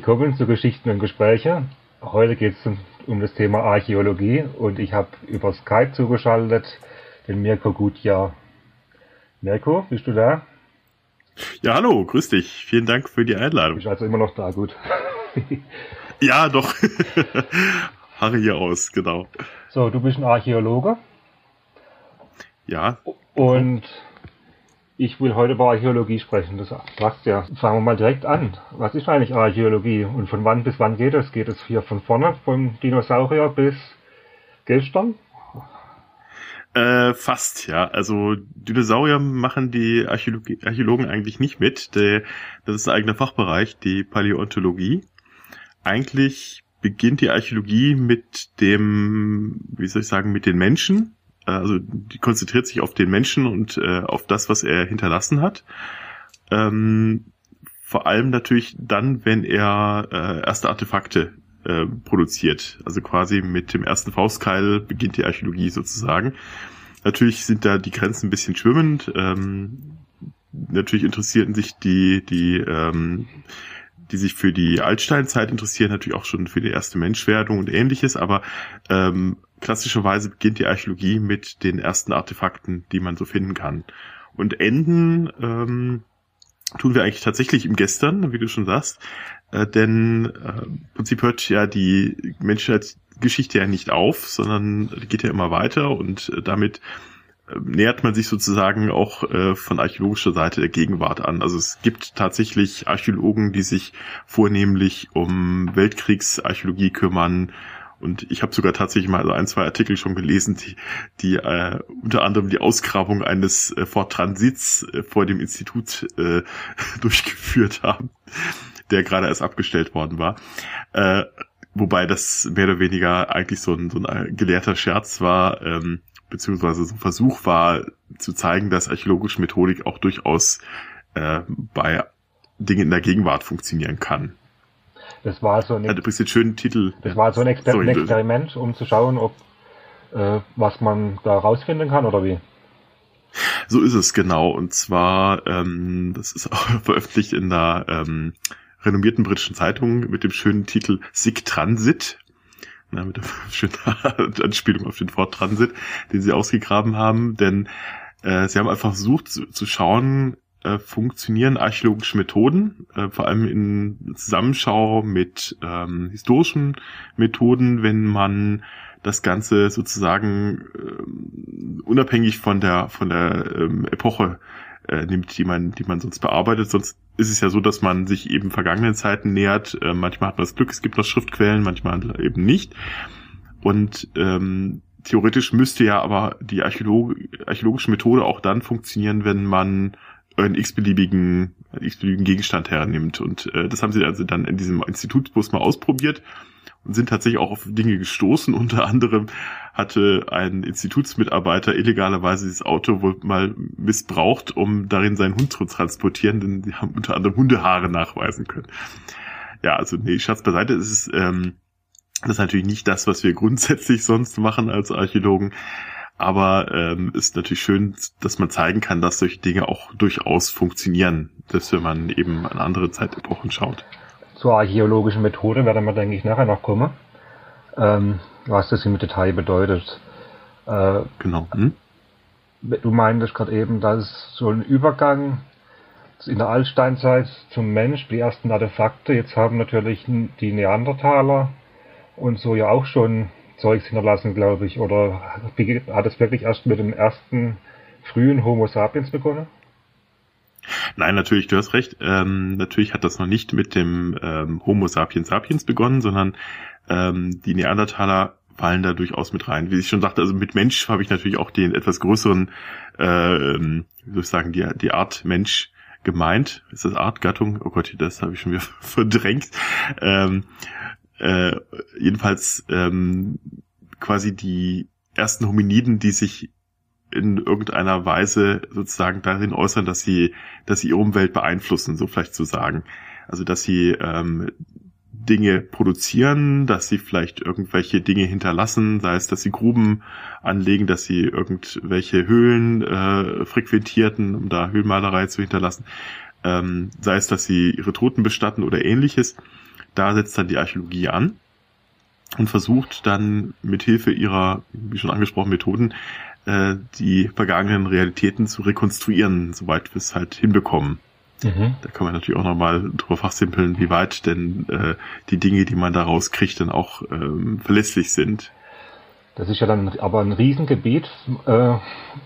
Willkommen zu Geschichten und Gespräche. Heute geht es um, um, das Thema Archäologie und ich habe über Skype zugeschaltet den Mirko Gutjahr. Mirko, bist du da? Ja, hallo, grüß dich. Vielen Dank für die Einladung. Bist also immer noch da, gut. ja, doch. Harre hier aus, genau. So, du bist ein Archäologe. Ja. Und ich will heute über Archäologie sprechen. Das passt ja. Fangen wir mal direkt an. Was ist eigentlich Archäologie und von wann bis wann geht es? Geht es hier von vorne, vom Dinosaurier bis gestern? Äh, fast, ja. Also Dinosaurier machen die Archäologie, Archäologen eigentlich nicht mit. Der, das ist ein eigener Fachbereich, die Paläontologie. Eigentlich beginnt die Archäologie mit dem, wie soll ich sagen, mit den Menschen. Also die konzentriert sich auf den Menschen und äh, auf das, was er hinterlassen hat. Ähm, vor allem natürlich dann, wenn er äh, erste Artefakte äh, produziert. Also quasi mit dem ersten Faustkeil beginnt die Archäologie sozusagen. Natürlich sind da die Grenzen ein bisschen schwimmend. Ähm, natürlich interessierten sich die, die, ähm, die sich für die Altsteinzeit interessieren, natürlich auch schon für die erste Menschwerdung und ähnliches, aber ähm, klassischerweise beginnt die Archäologie mit den ersten Artefakten, die man so finden kann. Und enden ähm, tun wir eigentlich tatsächlich im Gestern, wie du schon sagst. Äh, denn äh, im Prinzip hört ja die Menschheitsgeschichte ja nicht auf, sondern geht ja immer weiter und äh, damit äh, nähert man sich sozusagen auch äh, von archäologischer Seite der Gegenwart an. Also es gibt tatsächlich Archäologen, die sich vornehmlich um Weltkriegsarchäologie kümmern, und ich habe sogar tatsächlich mal so ein, zwei Artikel schon gelesen, die, die äh, unter anderem die Ausgrabung eines äh, Fort Transits äh, vor dem Institut äh, durchgeführt haben der gerade erst abgestellt worden war. Äh, wobei das mehr oder weniger eigentlich so ein, so ein gelehrter Scherz war, ähm, beziehungsweise so ein Versuch war, zu zeigen, dass archäologische Methodik auch durchaus äh, bei Dingen in der Gegenwart funktionieren kann. Das war so ein, übrigens den schönen Titel. Das war so ein, Exper Sorry, ein Experiment, um zu schauen, ob äh, was man da rausfinden kann oder wie. So ist es genau. Und zwar, ähm, das ist auch veröffentlicht in der ähm, renommierten britischen Zeitung mit dem schönen Titel Sick Transit. Na, mit der schönen Anspielung auf den Ford Transit, den sie ausgegraben haben. Denn äh, sie haben einfach versucht zu, zu schauen, äh, funktionieren archäologische Methoden, äh, vor allem in Zusammenschau mit ähm, historischen Methoden, wenn man das Ganze sozusagen äh, unabhängig von der von der ähm, Epoche äh, nimmt, die man die man sonst bearbeitet. Sonst ist es ja so, dass man sich eben vergangenen Zeiten nähert. Äh, manchmal hat man das Glück, es gibt noch Schriftquellen, manchmal eben nicht. Und ähm, theoretisch müsste ja aber die Archäolog archäologische Methode auch dann funktionieren, wenn man einen x-beliebigen, x-beliebigen Gegenstand hernimmt. Und äh, das haben sie also dann in diesem Institutsbus mal ausprobiert und sind tatsächlich auch auf Dinge gestoßen. Unter anderem hatte ein Institutsmitarbeiter illegalerweise dieses Auto wohl mal missbraucht, um darin seinen Hund zu transportieren, denn sie haben unter anderem Hundehaare nachweisen können. Ja, also nee, Schatz beiseite, es ist ähm, das ist natürlich nicht das, was wir grundsätzlich sonst machen als Archäologen. Aber ähm, ist natürlich schön, dass man zeigen kann, dass solche Dinge auch durchaus funktionieren, dass wenn man eben an andere Zeitepochen schaut zur archäologischen Methode werden wir, denke ich, nachher noch kommen. Ähm, was das im Detail bedeutet. Äh, genau. Hm? Du meintest gerade eben, dass so ein Übergang in der Altsteinzeit zum Mensch, die ersten Artefakte, jetzt haben natürlich die Neandertaler und so ja auch schon Zeugs hinterlassen, glaube ich. Oder hat es wirklich erst mit dem ersten frühen Homo sapiens begonnen? Nein, natürlich, du hast recht. Ähm, natürlich hat das noch nicht mit dem ähm, Homo sapiens sapiens begonnen, sondern ähm, die Neandertaler fallen da durchaus mit rein. Wie ich schon sagte, also mit Mensch habe ich natürlich auch den etwas größeren, äh, wie soll ich sagen, die, die Art Mensch gemeint. Ist das Art, Gattung? Oh Gott, das habe ich schon wieder verdrängt. Ähm, äh, jedenfalls ähm, quasi die ersten Hominiden, die sich in irgendeiner Weise sozusagen darin äußern, dass sie, dass sie ihre Umwelt beeinflussen, so vielleicht zu sagen. Also dass sie ähm, Dinge produzieren, dass sie vielleicht irgendwelche Dinge hinterlassen, sei es, dass sie Gruben anlegen, dass sie irgendwelche Höhlen äh, frequentierten, um da Höhlenmalerei zu hinterlassen, ähm, sei es, dass sie ihre Toten bestatten oder ähnliches. Da setzt dann die Archäologie an und versucht dann mit Hilfe ihrer, wie schon angesprochen, Methoden, äh, die vergangenen Realitäten zu rekonstruieren, soweit wir es halt hinbekommen. Mhm. Da kann man natürlich auch nochmal drüber fachsimpeln, wie weit denn äh, die Dinge, die man da rauskriegt, dann auch ähm, verlässlich sind. Das ist ja dann aber ein Riesengebiet, äh,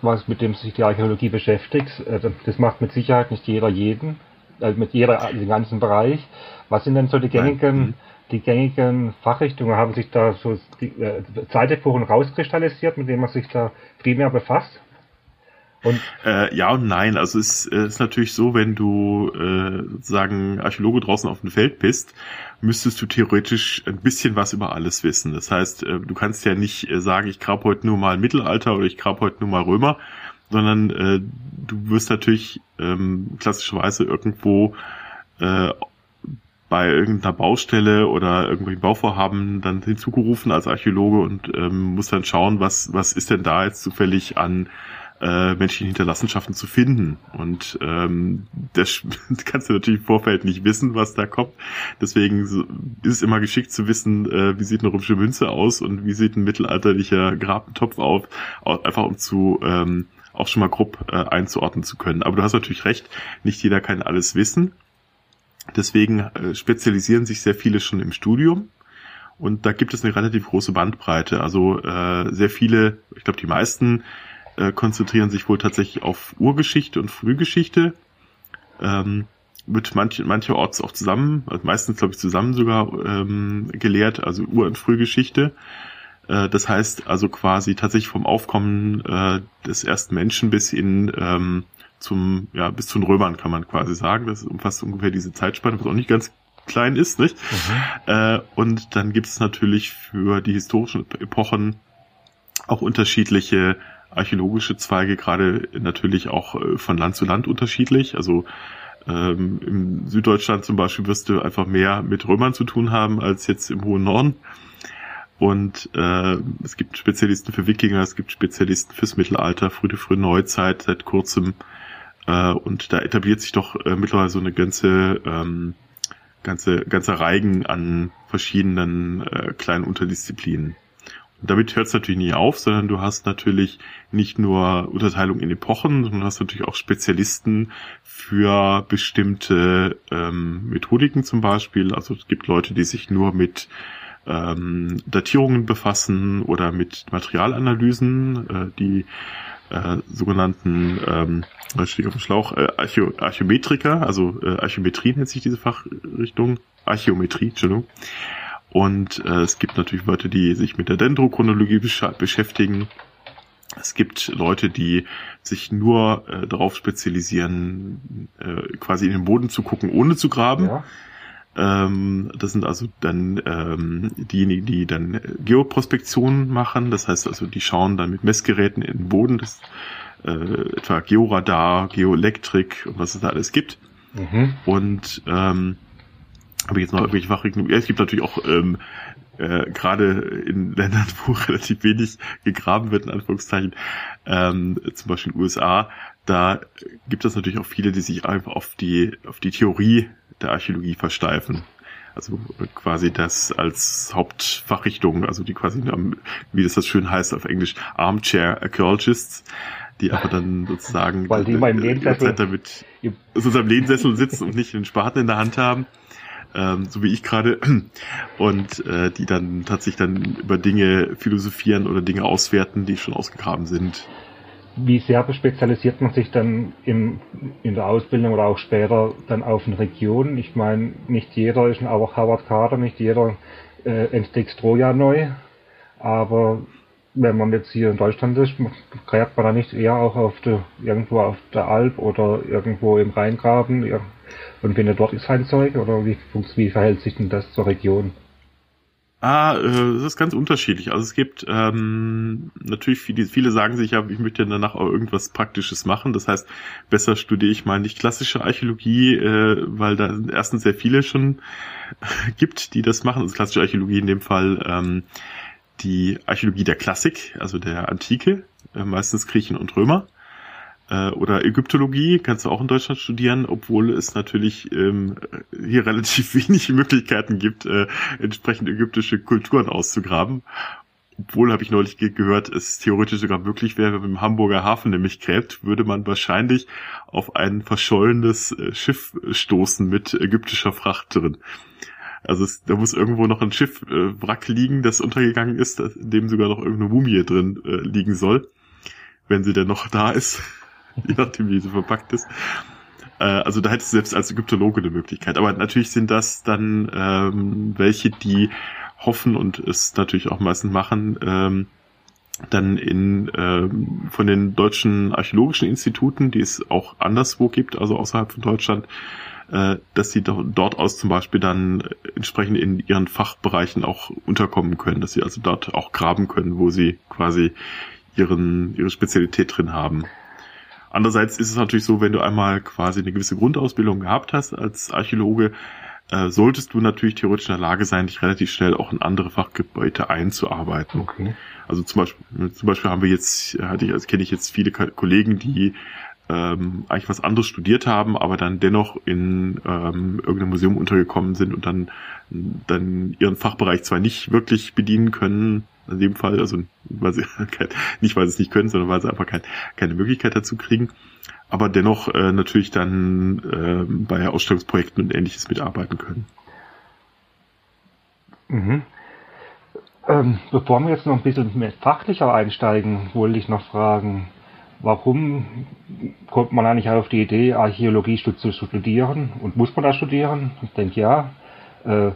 was mit dem sich die Archäologie beschäftigt. Äh, das macht mit Sicherheit nicht jeder jeden, äh, mit jeder den ganzen Bereich. Was sind denn so die gängigen, mhm. die gängigen Fachrichtungen? Haben sich da so die, äh, Zeitepochen rauskristallisiert, mit denen man sich da primär befasst? Und äh, ja und nein. Also es äh, ist natürlich so, wenn du äh, sozusagen Archäologe draußen auf dem Feld bist, müsstest du theoretisch ein bisschen was über alles wissen. Das heißt, äh, du kannst ja nicht äh, sagen, ich grab heute nur mal Mittelalter oder ich grab heute nur mal Römer, sondern äh, du wirst natürlich ähm, klassischerweise irgendwo äh, bei irgendeiner Baustelle oder irgendwelchen Bauvorhaben dann hinzugerufen als Archäologe und ähm, muss dann schauen, was, was ist denn da jetzt zufällig an äh, menschlichen Hinterlassenschaften zu finden. Und ähm, das kannst du natürlich im Vorfeld nicht wissen, was da kommt. Deswegen ist es immer geschickt zu wissen, äh, wie sieht eine römische Münze aus und wie sieht ein mittelalterlicher Grabentopf auf, einfach um zu ähm, auch schon mal grob äh, einzuordnen zu können. Aber du hast natürlich recht, nicht jeder kann alles wissen. Deswegen äh, spezialisieren sich sehr viele schon im Studium. Und da gibt es eine relativ große Bandbreite. Also äh, sehr viele, ich glaube die meisten äh, konzentrieren sich wohl tatsächlich auf Urgeschichte und Frühgeschichte. Ähm, wird manche, mancherorts auch zusammen, also meistens glaube ich zusammen sogar ähm, gelehrt, also Ur- und Frühgeschichte. Äh, das heißt also quasi tatsächlich vom Aufkommen äh, des ersten Menschen bis in ähm, zum, ja, bis zu den Römern kann man quasi sagen. Das umfasst ungefähr diese Zeitspanne, was auch nicht ganz klein ist, nicht? Mhm. Äh, und dann gibt es natürlich für die historischen Epochen auch unterschiedliche archäologische Zweige, gerade natürlich auch äh, von Land zu Land unterschiedlich. Also ähm, im Süddeutschland zum Beispiel wirst du einfach mehr mit Römern zu tun haben als jetzt im hohen Norden. Und äh, es gibt Spezialisten für Wikinger, es gibt Spezialisten fürs Mittelalter, frühe, frühe Neuzeit seit kurzem. Äh, und da etabliert sich doch äh, mittlerweile so eine ganze, ähm, ganze, ganze Reigen an verschiedenen äh, kleinen Unterdisziplinen damit hört es natürlich nie auf, sondern du hast natürlich nicht nur Unterteilung in Epochen, sondern hast natürlich auch Spezialisten für bestimmte ähm, Methodiken zum Beispiel. Also es gibt Leute, die sich nur mit ähm, Datierungen befassen oder mit Materialanalysen, äh, die äh, sogenannten, ähm, stehe auf dem Schlauch, äh, Archä Archäometriker, also äh, Archäometrie nennt sich diese Fachrichtung, Archäometrie, Entschuldigung. Und äh, es gibt natürlich Leute, die sich mit der Dendrochronologie beschäftigen. Es gibt Leute, die sich nur äh, darauf spezialisieren, äh, quasi in den Boden zu gucken, ohne zu graben. Ja. Ähm, das sind also dann ähm, diejenigen, die dann Geoprospektionen machen. Das heißt also, die schauen dann mit Messgeräten in den Boden, das, äh, etwa Georadar, Geoelektrik und was es da alles gibt. Mhm. Und ähm, habe ich jetzt noch irgendwelche Fachrichtungen? Ja, es gibt natürlich auch ähm, äh, gerade in Ländern, wo relativ wenig gegraben wird, in Anführungszeichen, ähm, zum Beispiel in den USA, da gibt es natürlich auch viele, die sich einfach auf die, auf die Theorie der Archäologie versteifen. Also quasi das als Hauptfachrichtung, also die quasi, wie das das schön heißt auf Englisch, Armchair Archaeologists, die aber dann sozusagen Weil die äh, mal im Lehnsessel damit so einem Lehnsessel sitzen und nicht den Spaten in der Hand haben ähm, so wie ich gerade, und äh, die dann tatsächlich dann über Dinge philosophieren oder Dinge auswerten, die schon ausgegraben sind. Wie sehr spezialisiert man sich dann im, in der Ausbildung oder auch später dann auf eine Region? Ich meine, nicht jeder ist ein Howard Carter, nicht jeder äh, entdeckt Troja neu, aber wenn man jetzt hier in Deutschland ist, gräbt man da nicht eher auch auf der, irgendwo auf der Alp oder irgendwo im Rheingraben und findet dort sein Zeug oder wie, wie verhält sich denn das zur Region? Ah, äh, das ist ganz unterschiedlich. Also es gibt ähm, natürlich viele, viele sagen sich ja, ich möchte danach auch irgendwas Praktisches machen. Das heißt, besser studiere ich mal nicht klassische Archäologie, äh, weil da erstens sehr viele schon gibt, die das machen. Also klassische Archäologie in dem Fall ähm, die Archäologie der Klassik, also der Antike, äh, meistens Griechen und Römer. Äh, oder Ägyptologie kannst du auch in Deutschland studieren, obwohl es natürlich ähm, hier relativ wenig Möglichkeiten gibt, äh, entsprechend ägyptische Kulturen auszugraben. Obwohl, habe ich neulich ge gehört, es theoretisch sogar möglich wäre, wenn man im Hamburger Hafen nämlich gräbt, würde man wahrscheinlich auf ein verschollenes äh, Schiff stoßen mit ägyptischer Fracht drin. Also es, da muss irgendwo noch ein Schiff äh, liegen, das untergegangen ist, in dem sogar noch irgendeine Mumie drin äh, liegen soll, wenn sie denn noch da ist, je nachdem wie sie verpackt ist. Äh, also da hättest du selbst als Ägyptologe eine Möglichkeit. Aber natürlich sind das dann ähm, welche, die hoffen und es natürlich auch meistens machen, ähm, dann in ähm, von den deutschen archäologischen Instituten, die es auch anderswo gibt, also außerhalb von Deutschland, äh, dass sie dort aus zum Beispiel dann entsprechend in ihren Fachbereichen auch unterkommen können, dass sie also dort auch graben können, wo sie quasi ihren ihre Spezialität drin haben. Andererseits ist es natürlich so, wenn du einmal quasi eine gewisse Grundausbildung gehabt hast als Archäologe, äh, solltest du natürlich theoretisch in der Lage sein, dich relativ schnell auch in andere Fachgebiete einzuarbeiten. Okay. Also zum Beispiel, zum Beispiel haben wir jetzt, hatte ich, also kenne ich jetzt viele Kollegen, die ähm, eigentlich was anderes studiert haben, aber dann dennoch in ähm, irgendeinem Museum untergekommen sind und dann, dann ihren Fachbereich zwar nicht wirklich bedienen können, in dem Fall, also weil sie nicht weil sie es nicht können, sondern weil sie einfach kein, keine Möglichkeit dazu kriegen, aber dennoch äh, natürlich dann äh, bei Ausstellungsprojekten und ähnliches mitarbeiten können. Mhm. Ähm, bevor wir jetzt noch ein bisschen mehr fachlicher einsteigen, wollte ich noch fragen, warum kommt man eigentlich auf die Idee, Archäologie zu studieren? Und muss man das studieren? Ich denke ja. Äh,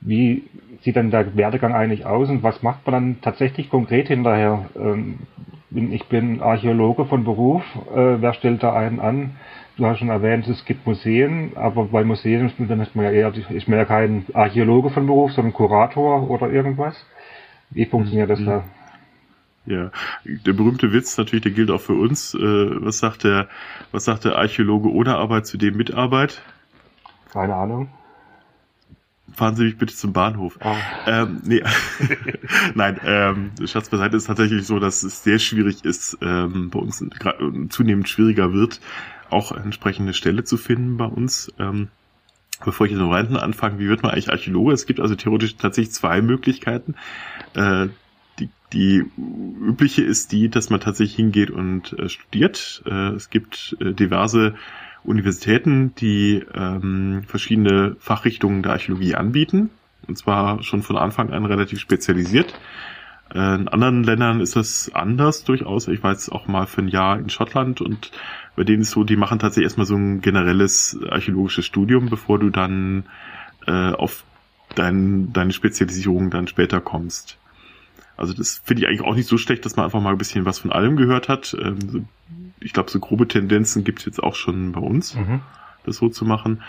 wie sieht dann der Werdegang eigentlich aus und was macht man dann tatsächlich konkret hinterher? Ähm, ich bin Archäologe von Beruf, äh, wer stellt da einen an? Du hast schon erwähnt, es gibt Museen, aber bei Museen ist man ja eher, ist man ja kein Archäologe von Beruf, sondern Kurator oder irgendwas. Wie funktioniert das mhm. da? Ja, der berühmte Witz natürlich, der gilt auch für uns. Äh, was sagt der, was sagt der Archäologe ohne Arbeit zu dem mit Arbeit? Keine Ahnung. Fahren Sie mich bitte zum Bahnhof. Oh. Ähm, nee. Nein, ähm, Schatz beiseite ist tatsächlich so, dass es sehr schwierig ist, ähm, bei uns zunehmend schwieriger wird, auch entsprechende Stelle zu finden bei uns. Ähm, bevor ich jetzt noch rein anfange, wie wird man eigentlich Archäologe? Es gibt also theoretisch tatsächlich zwei Möglichkeiten. Äh, die, die übliche ist die, dass man tatsächlich hingeht und äh, studiert. Äh, es gibt äh, diverse Universitäten, die ähm, verschiedene Fachrichtungen der Archäologie anbieten. Und zwar schon von Anfang an relativ spezialisiert. Äh, in anderen Ländern ist das anders durchaus. Ich war jetzt auch mal für ein Jahr in Schottland und bei denen ist so, die machen tatsächlich erstmal so ein generelles archäologisches Studium, bevor du dann äh, auf dein, deine Spezialisierung dann später kommst. Also das finde ich eigentlich auch nicht so schlecht, dass man einfach mal ein bisschen was von allem gehört hat. Ähm, ich glaube, so grobe Tendenzen gibt es jetzt auch schon bei uns, mhm. das so zu machen.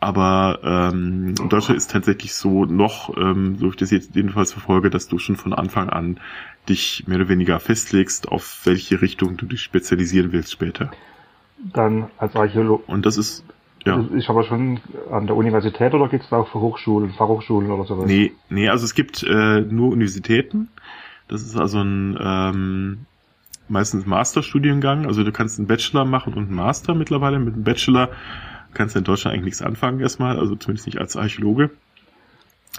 Aber ähm, in Deutschland ist tatsächlich so noch, ähm, so ich das jetzt jedenfalls verfolge, dass du schon von Anfang an dich mehr oder weniger festlegst, auf welche Richtung du dich spezialisieren willst später. Dann als Archäologe. Und das ist ja. Ist aber schon an der Universität oder gibt es auch für Hochschulen, Fachhochschulen oder sowas? Nee, nee, also es gibt äh, nur Universitäten. Das ist also ein ähm, meistens Masterstudiengang. Also du kannst einen Bachelor machen und einen Master mittlerweile. Mit einem Bachelor kannst du in Deutschland eigentlich nichts anfangen erstmal, also zumindest nicht als Archäologe.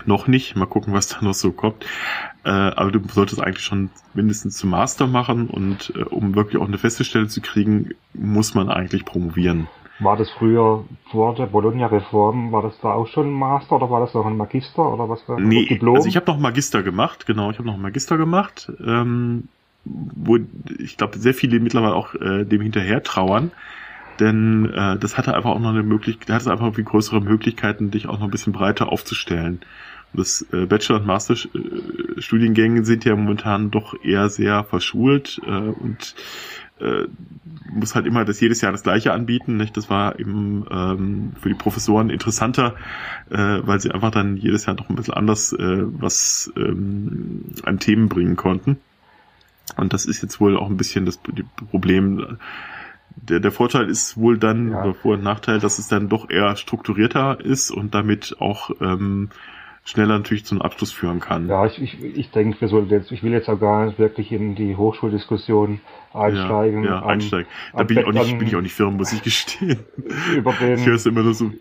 Noch nicht, mal gucken, was da noch so kommt. Äh, aber du solltest eigentlich schon mindestens zum Master machen und äh, um wirklich auch eine feste Stelle zu kriegen, muss man eigentlich promovieren. War das früher vor der Bologna-Reform, war das da auch schon ein Master oder war das noch ein Magister oder was war nee, Diplom? Also ich habe noch Magister gemacht, genau, ich habe noch Magister gemacht, ähm, wo ich glaube sehr viele mittlerweile auch äh, dem hinterher trauern, denn äh, das hatte einfach auch noch eine Möglichkeit, hatte einfach viel größere Möglichkeiten, dich auch noch ein bisschen breiter aufzustellen. Das äh, Bachelor- und Masterstudiengänge sind ja momentan doch eher sehr verschult äh, und äh, muss halt immer das jedes Jahr das gleiche anbieten. Nicht? Das war eben ähm, für die Professoren interessanter, äh, weil sie einfach dann jedes Jahr noch ein bisschen anders äh, was ähm, an Themen bringen konnten. Und das ist jetzt wohl auch ein bisschen das Problem. Der, der Vorteil ist wohl dann, ja. oder Vor- und Nachteil, dass es dann doch eher strukturierter ist und damit auch ähm, schneller natürlich zum Abschluss führen kann. Ja, ich, ich, ich denke, wir sollten jetzt, ich will jetzt auch gar nicht wirklich in die Hochschuldiskussion einsteigen. Ja, ja an, einsteigen. Da bin, ich auch nicht, bin ich auch nicht firm, muss ich gestehen. Über den, ich höre es immer nur so.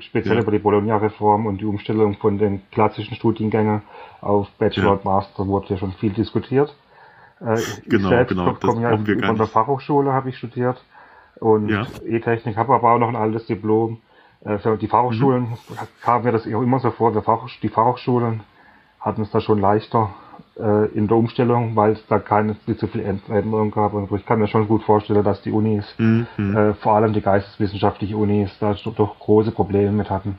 Speziell ja. über die Bologna-Reform und die Umstellung von den klassischen Studiengängen auf Bachelor ja. und Master wurde ja schon viel diskutiert. Äh, genau, selbst genau. Das ja wir von der Fachhochschule habe ich studiert und ja. E-Technik, habe aber auch noch ein altes Diplom für die Fachhochschulen mhm. kam mir das immer so vor, die Fachhochschulen hatten es da schon leichter äh, in der Umstellung, weil es da keine nicht so viel Änderungen gab. Und ich kann mir schon gut vorstellen, dass die Unis, mhm. äh, vor allem die geisteswissenschaftlichen Unis, da doch große Probleme mit hatten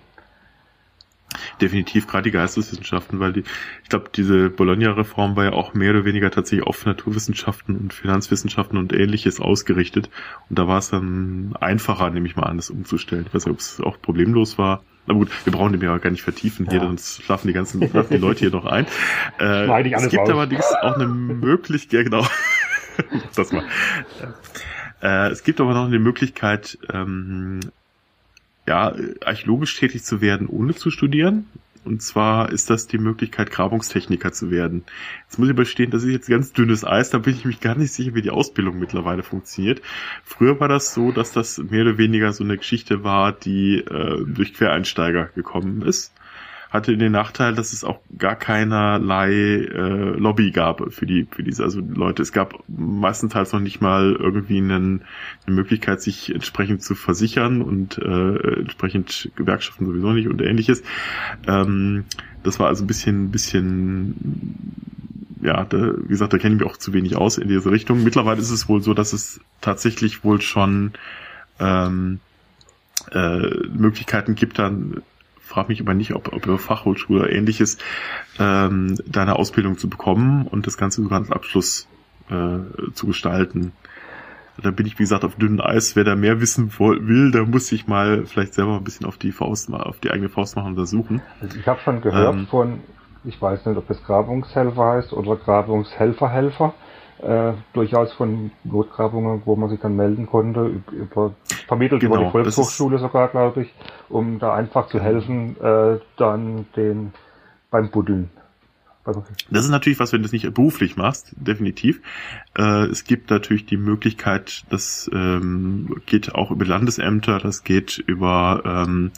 definitiv gerade die Geisteswissenschaften, weil die, ich glaube, diese Bologna-Reform war ja auch mehr oder weniger tatsächlich auf Naturwissenschaften und Finanzwissenschaften und ähnliches ausgerichtet. Und da war es dann einfacher, nehme ich mal an, das umzustellen. Ich weiß nicht, ob es auch problemlos war. Na gut, wir brauchen den ja gar nicht vertiefen hier, ja. sonst schlafen die ganzen schlafen die Leute hier noch ein. Äh, es gibt raus. allerdings auch eine Möglichkeit, ja genau, das mal. Äh, es gibt aber noch eine Möglichkeit, ähm, ja, archäologisch tätig zu werden, ohne zu studieren. Und zwar ist das die Möglichkeit, Grabungstechniker zu werden. Jetzt muss ich aber stehen, das ist jetzt ganz dünnes Eis, da bin ich mich gar nicht sicher, wie die Ausbildung mittlerweile funktioniert. Früher war das so, dass das mehr oder weniger so eine Geschichte war, die äh, durch Quereinsteiger gekommen ist hatte den Nachteil, dass es auch gar keinerlei äh, Lobby gab für die für diese also Leute. Es gab meistenteils noch nicht mal irgendwie einen, eine Möglichkeit, sich entsprechend zu versichern und äh, entsprechend Gewerkschaften sowieso nicht und ähnliches. Ähm, das war also ein bisschen bisschen ja, da, wie gesagt, da kenne ich mich auch zu wenig aus in diese Richtung. Mittlerweile ist es wohl so, dass es tatsächlich wohl schon ähm, äh, Möglichkeiten gibt, dann frage mich aber nicht, ob, ob über Fachhochschule oder ähnliches ähm, deine Ausbildung zu bekommen und das Ganze sogar als Abschluss äh, zu gestalten. Da bin ich, wie gesagt, auf dünnem Eis. Wer da mehr wissen will, der muss sich mal vielleicht selber ein bisschen auf die Faust, auf die eigene Faust machen und untersuchen. Also ich habe schon gehört ähm, von, ich weiß nicht, ob es Grabungshelfer heißt oder Grabungshelferhelfer äh, durchaus von Notgrabungen, wo man sich dann melden konnte, über, vermittelt genau, über die Volkshochschule sogar, glaube ich, um da einfach zu helfen, äh, dann den beim Buddeln. Das ist natürlich was, wenn du es nicht beruflich machst, definitiv. Äh, es gibt natürlich die Möglichkeit, das ähm, geht auch über Landesämter, das geht über ähm,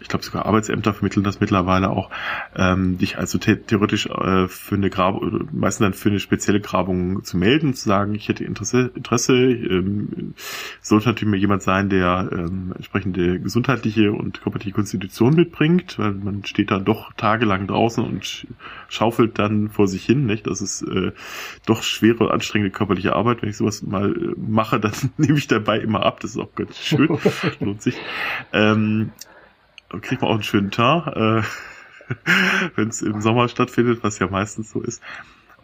ich glaube sogar Arbeitsämter vermitteln das mittlerweile auch, ähm, dich also theoretisch äh, für eine Grabung, meistens dann für eine spezielle Grabung zu melden, zu sagen, ich hätte Interesse, Interesse, ähm, sollte natürlich mal jemand sein, der ähm, entsprechende gesundheitliche und körperliche Konstitution mitbringt, weil man steht da doch tagelang draußen und schaufelt dann vor sich hin, nicht? Das ist äh, doch schwere und anstrengende körperliche Arbeit. Wenn ich sowas mal äh, mache, dann nehme ich dabei immer ab. Das ist auch ganz schön. Lohnt sich. Ähm, kriegt man auch einen schönen Tag, äh, wenn es im Sommer stattfindet, was ja meistens so ist.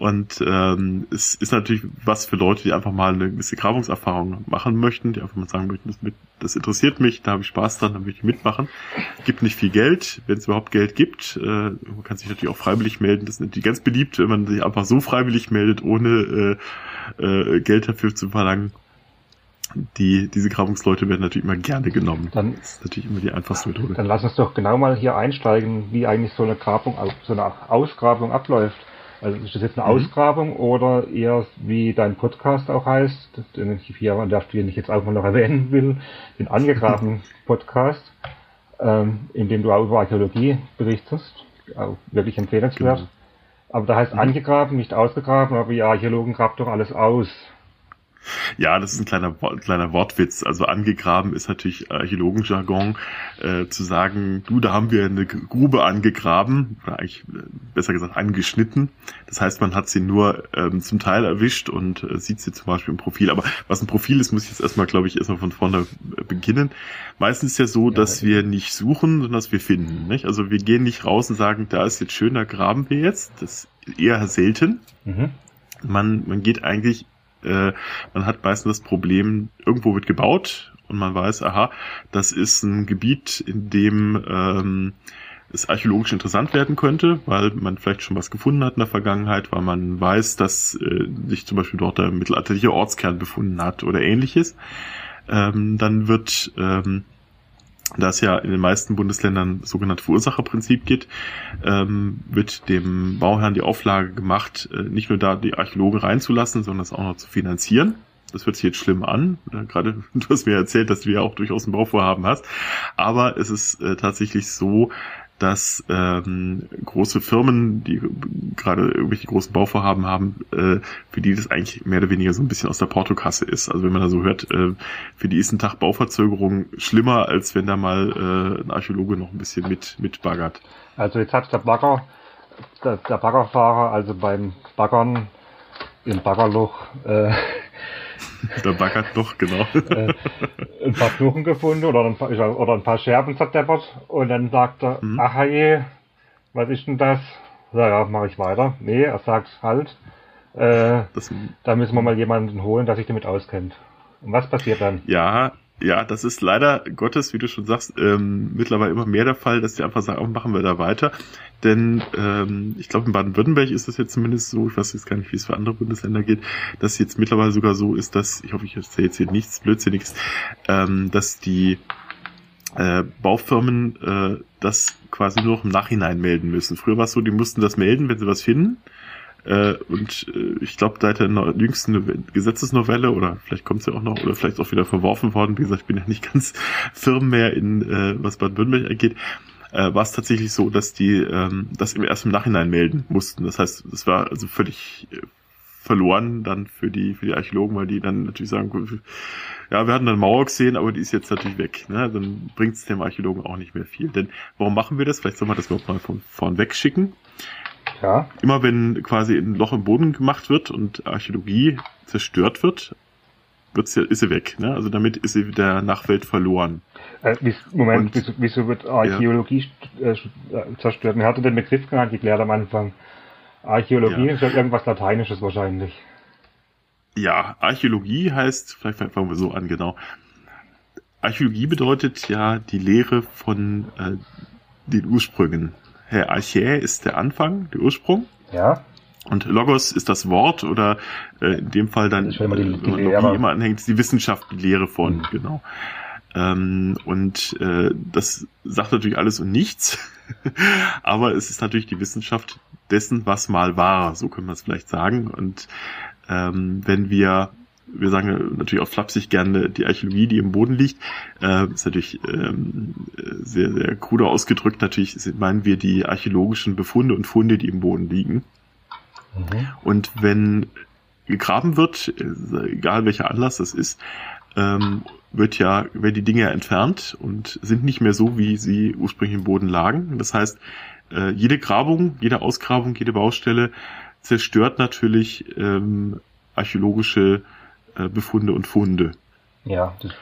Und ähm, es ist natürlich was für Leute, die einfach mal eine gewisse Grabungserfahrung machen möchten, die einfach mal sagen möchten, das, mit, das interessiert mich, da habe ich Spaß dran, da möchte ich mitmachen. Gibt nicht viel Geld, wenn es überhaupt Geld gibt. Äh, man kann sich natürlich auch freiwillig melden. Das ist natürlich ganz beliebt, wenn man sich einfach so freiwillig meldet, ohne äh, äh, Geld dafür zu verlangen die, diese Grabungsleute werden natürlich immer gerne genommen. Dann, das ist natürlich immer die einfachste Methode. Dann lass uns doch genau mal hier einsteigen, wie eigentlich so eine Grabung, so eine Ausgrabung abläuft. Also ist das jetzt eine mhm. Ausgrabung oder eher wie dein Podcast auch heißt, den ich hier an der Stelle jetzt auch mal noch erwähnen will, den angegrabenen Podcast, ähm, in dem du auch über Archäologie berichtest, auch wirklich empfehlenswert. Genau. Aber da heißt mhm. angegraben, nicht ausgegraben, aber die Archäologen grabt doch alles aus. Ja, das ist ein kleiner, kleiner Wortwitz. Also angegraben ist natürlich Archäologenjargon, äh, zu sagen, du, da haben wir eine Grube angegraben, oder eigentlich äh, besser gesagt angeschnitten. Das heißt, man hat sie nur ähm, zum Teil erwischt und äh, sieht sie zum Beispiel im Profil. Aber was ein Profil ist, muss ich jetzt erstmal, glaube ich, erstmal von vorne äh, beginnen. Meistens ist ja so, dass wir nicht suchen, sondern dass wir finden. Nicht? Also wir gehen nicht raus und sagen, da ist jetzt schön, da graben wir jetzt. Das ist eher selten. Mhm. Man, man geht eigentlich äh, man hat meistens das Problem, irgendwo wird gebaut und man weiß, aha, das ist ein Gebiet, in dem ähm, es archäologisch interessant werden könnte, weil man vielleicht schon was gefunden hat in der Vergangenheit, weil man weiß, dass äh, sich zum Beispiel dort der mittelalterliche Ortskern befunden hat oder ähnliches. Ähm, dann wird ähm, da es ja in den meisten Bundesländern sogenannte Verursacherprinzip gibt, ähm, wird dem Bauherrn die Auflage gemacht, äh, nicht nur da die Archäologen reinzulassen, sondern es auch noch zu finanzieren. Das hört sich jetzt schlimm an. Äh, gerade du hast mir erzählt, dass du ja auch durchaus ein Bauvorhaben hast. Aber es ist äh, tatsächlich so, dass ähm, große Firmen, die gerade irgendwelche großen Bauvorhaben haben, äh, für die das eigentlich mehr oder weniger so ein bisschen aus der Portokasse ist. Also wenn man da so hört, äh, für die ist ein Tag Bauverzögerung schlimmer, als wenn da mal äh, ein Archäologe noch ein bisschen mit, mit. Also jetzt hat der Bagger, der, der Baggerfahrer, also beim Baggern im Baggerloch äh, Der baggert doch, genau. Äh, ein paar Knochen gefunden oder ein paar, oder ein paar Scherben zerdeppert und dann sagt er, mhm. ach je, was ist denn das? Ja, ja, mache ich weiter. Nee, er sagt halt, äh, das, da müssen wir mal jemanden holen, der sich damit auskennt. Und was passiert dann? Ja, ja, das ist leider Gottes, wie du schon sagst, ähm, mittlerweile immer mehr der Fall, dass die einfach sagen, oh, machen wir da weiter. Denn ähm, ich glaube, in Baden-Württemberg ist das jetzt zumindest so, ich weiß jetzt gar nicht, wie es für andere Bundesländer geht, dass jetzt mittlerweile sogar so ist, dass, ich hoffe, ich erzähle jetzt hier nichts Blödsinniges, ähm, dass die äh, Baufirmen äh, das quasi nur noch im Nachhinein melden müssen. Früher war es so, die mussten das melden, wenn sie was finden. Äh, und äh, ich glaube, seit der jüngsten Gesetzesnovelle, oder vielleicht kommt sie ja auch noch, oder vielleicht auch wieder verworfen worden, wie gesagt, ich bin ja nicht ganz firm mehr in, äh, was Baden-Württemberg angeht, äh, war es tatsächlich so, dass die ähm, das im Nachhinein melden mussten. Das heißt, es war also völlig äh, verloren dann für die für die Archäologen, weil die dann natürlich sagen, ja, wir hatten eine Mauer gesehen, aber die ist jetzt natürlich weg. Ne? Dann bringt es dem Archäologen auch nicht mehr viel. Denn warum machen wir das? Vielleicht soll man das überhaupt mal von vorn weg schicken. Ja. Immer wenn quasi ein Loch im Boden gemacht wird und Archäologie zerstört wird, wird's ja, ist sie weg. Ne? Also damit ist sie der Nachwelt verloren. Äh, Moment, und, wieso, wieso, wird Archäologie ja. Äh, zerstört? Er hatte den Begriff gar nicht geklärt am Anfang. Archäologie ja. ist ja irgendwas Lateinisches wahrscheinlich. Ja, Archäologie heißt, vielleicht fangen wir so an, genau. Archäologie bedeutet ja die Lehre von äh, den Ursprüngen. Herr Archä ist der Anfang, der Ursprung. Ja. Und Logos ist das Wort oder äh, in dem Fall dann, wenn man die, die Lehre. immer anhängt, die Wissenschaft, die Lehre von, mhm. genau. Ähm, und äh, das sagt natürlich alles und nichts, aber es ist natürlich die Wissenschaft dessen, was mal war, so können wir es vielleicht sagen. Und ähm, wenn wir, wir sagen natürlich auch flapsig gerne die Archäologie, die im Boden liegt, äh, ist natürlich ähm, sehr, sehr krude ausgedrückt, natürlich meinen wir die archäologischen Befunde und Funde, die im Boden liegen. Mhm. Und wenn gegraben wird, egal welcher Anlass das ist, ähm, wird ja, werden die Dinge entfernt und sind nicht mehr so, wie sie ursprünglich im Boden lagen. Das heißt, äh, jede Grabung, jede Ausgrabung, jede Baustelle zerstört natürlich ähm, archäologische äh, Befunde und Funde. Ja, das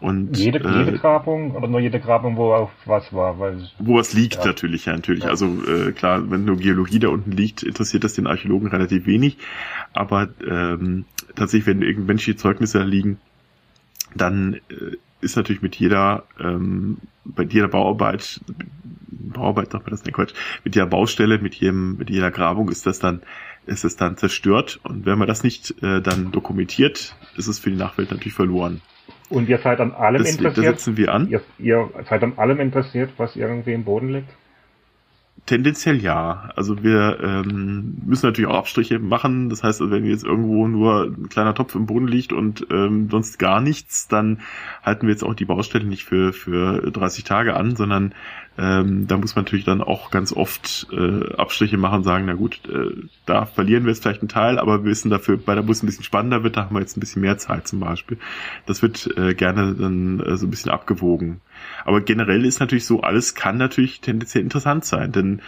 und, jede, äh, jede Grabung oder nur jede Grabung, wo auf was war? Weil, wo was liegt ja. natürlich, ja, natürlich. Ja. Also äh, klar, wenn nur Geologie da unten liegt, interessiert das den Archäologen relativ wenig. Aber ähm, tatsächlich, wenn irgendwelche Zeugnisse da liegen, dann äh, ist natürlich mit jeder, ähm, bei jeder Bauarbeit, Bauarbeit sagt man das nicht Quatsch, mit jeder Baustelle, mit jedem, mit jeder Grabung ist das dann, ist es dann zerstört. Und wenn man das nicht äh, dann dokumentiert, ist es für die Nachwelt natürlich verloren. Und ihr seid an allem das, interessiert? Das setzen wir an. Ihr, ihr seid an allem interessiert, was irgendwie im Boden liegt? Tendenziell ja. Also wir ähm, müssen natürlich auch Abstriche machen. Das heißt, wenn jetzt irgendwo nur ein kleiner Topf im Boden liegt und ähm, sonst gar nichts, dann halten wir jetzt auch die Baustelle nicht für, für 30 Tage an, sondern ähm, da muss man natürlich dann auch ganz oft äh, Abstriche machen, sagen, na gut, äh, da verlieren wir jetzt vielleicht einen Teil, aber wir wissen dafür, bei der Bus ein bisschen spannender wird, da haben wir jetzt ein bisschen mehr Zeit zum Beispiel. Das wird äh, gerne dann äh, so ein bisschen abgewogen. Aber generell ist natürlich so, alles kann natürlich tendenziell interessant sein, denn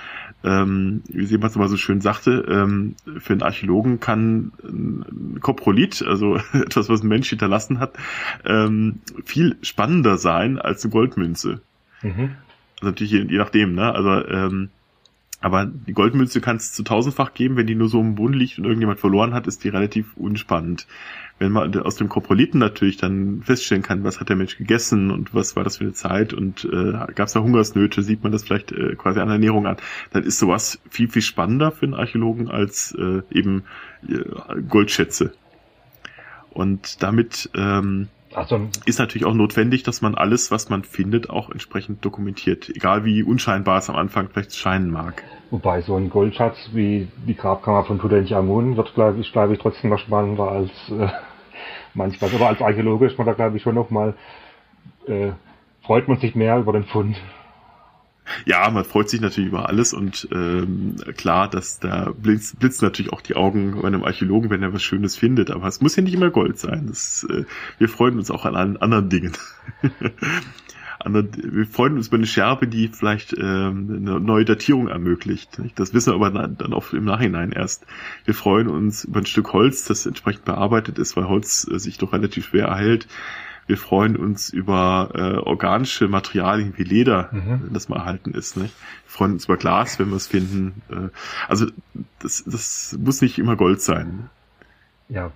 ähm, wie jemand mal so schön sagte, ähm, für einen Archäologen kann ein Koprolit, also etwas, was ein Mensch hinterlassen hat, ähm, viel spannender sein als eine Goldmünze. Mhm. Also natürlich je, je nachdem, ne? Also ähm, aber die Goldmünze kann es zu tausendfach geben, wenn die nur so im Boden liegt und irgendjemand verloren hat, ist die relativ unspannend. Wenn man aus dem Koproliten natürlich dann feststellen kann, was hat der Mensch gegessen und was war das für eine Zeit und äh, gab es da Hungersnöte, sieht man das vielleicht äh, quasi an der Ernährung an, dann ist sowas viel, viel spannender für einen Archäologen als äh, eben äh, Goldschätze. Und damit ähm, also, ist natürlich auch notwendig, dass man alles, was man findet, auch entsprechend dokumentiert. Egal wie unscheinbar es am Anfang vielleicht scheinen mag. Wobei so ein Goldschatz wie die Grabkammer von Tutanchamun wird, glaube ich, glaube ich, trotzdem noch spannender als äh, manchmal. Aber als Archäologe ist man da, glaube ich, schon nochmal, äh, freut man sich mehr über den Fund. Ja, man freut sich natürlich über alles und ähm, klar, dass da blitzt, blitzt natürlich auch die Augen bei einem Archäologen, wenn er was Schönes findet. Aber es muss ja nicht immer Gold sein. Das, äh, wir freuen uns auch an allen anderen Dingen. wir freuen uns über eine Scherbe, die vielleicht ähm, eine neue Datierung ermöglicht. Das wissen wir aber dann auch im Nachhinein erst. Wir freuen uns über ein Stück Holz, das entsprechend bearbeitet ist, weil Holz äh, sich doch relativ schwer erhält. Wir freuen uns über äh, organische Materialien wie Leder, mhm. wenn das mal erhalten ist. Nicht? Wir freuen uns über Glas, wenn wir es finden. Äh, also das, das muss nicht immer Gold sein. Ja.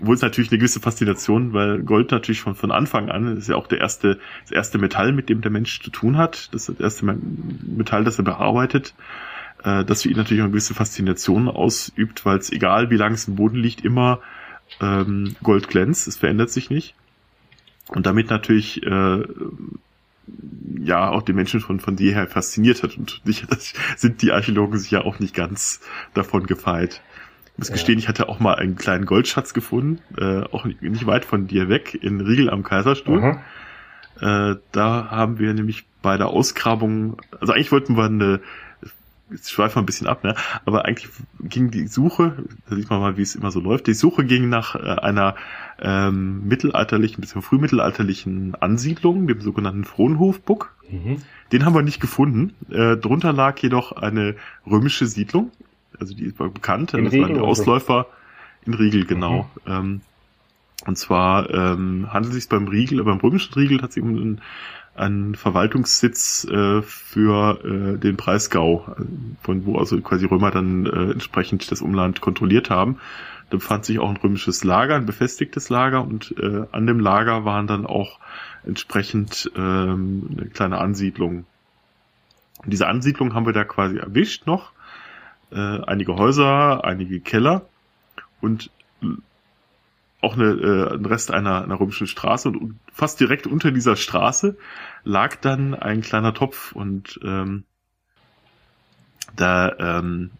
Wo es natürlich eine gewisse Faszination, weil Gold natürlich von, von Anfang an ist ja auch der erste, das erste Metall, mit dem der Mensch zu tun hat. Das ist das erste Metall, das er bearbeitet äh, dass für ihn natürlich eine gewisse Faszination ausübt, weil es egal wie lang es im Boden liegt, immer ähm, Gold glänzt, es verändert sich nicht und damit natürlich äh, ja auch die Menschen von von jeher fasziniert hat und sicher sind die Archäologen sich ja auch nicht ganz davon gefeit. Ich muss ja. gestehen, ich hatte auch mal einen kleinen Goldschatz gefunden, äh, auch nicht weit von dir weg, in Riegel am Kaiserstuhl. Äh, da haben wir nämlich bei der Ausgrabung, also eigentlich wollten wir eine jetzt schweifen wir ein bisschen ab, ne? Aber eigentlich ging die Suche, da sieht man mal, wie es immer so läuft, die Suche ging nach äh, einer ähm, mittelalterlichen, bzw. frühmittelalterlichen Ansiedlung, dem sogenannten Frohnhofbuck. Mhm. Den haben wir nicht gefunden. Äh, drunter lag jedoch eine römische Siedlung, also die war bekannt, in das Riegel waren die Ausläufer in Riegel, genau. Mhm. Ähm, und zwar ähm, handelt es sich beim Riegel, beim römischen Riegel tatsächlich um einen ein Verwaltungssitz äh, für äh, den Breisgau, von wo also quasi Römer dann äh, entsprechend das Umland kontrolliert haben. Da befand sich auch ein römisches Lager, ein befestigtes Lager und äh, an dem Lager waren dann auch entsprechend ähm, eine kleine Ansiedlung. Und diese Ansiedlung haben wir da quasi erwischt noch. Äh, einige Häuser, einige Keller und auch eine, äh, ein Rest einer, einer römischen Straße und fast direkt unter dieser Straße lag dann ein kleiner Topf und ähm, da ähm,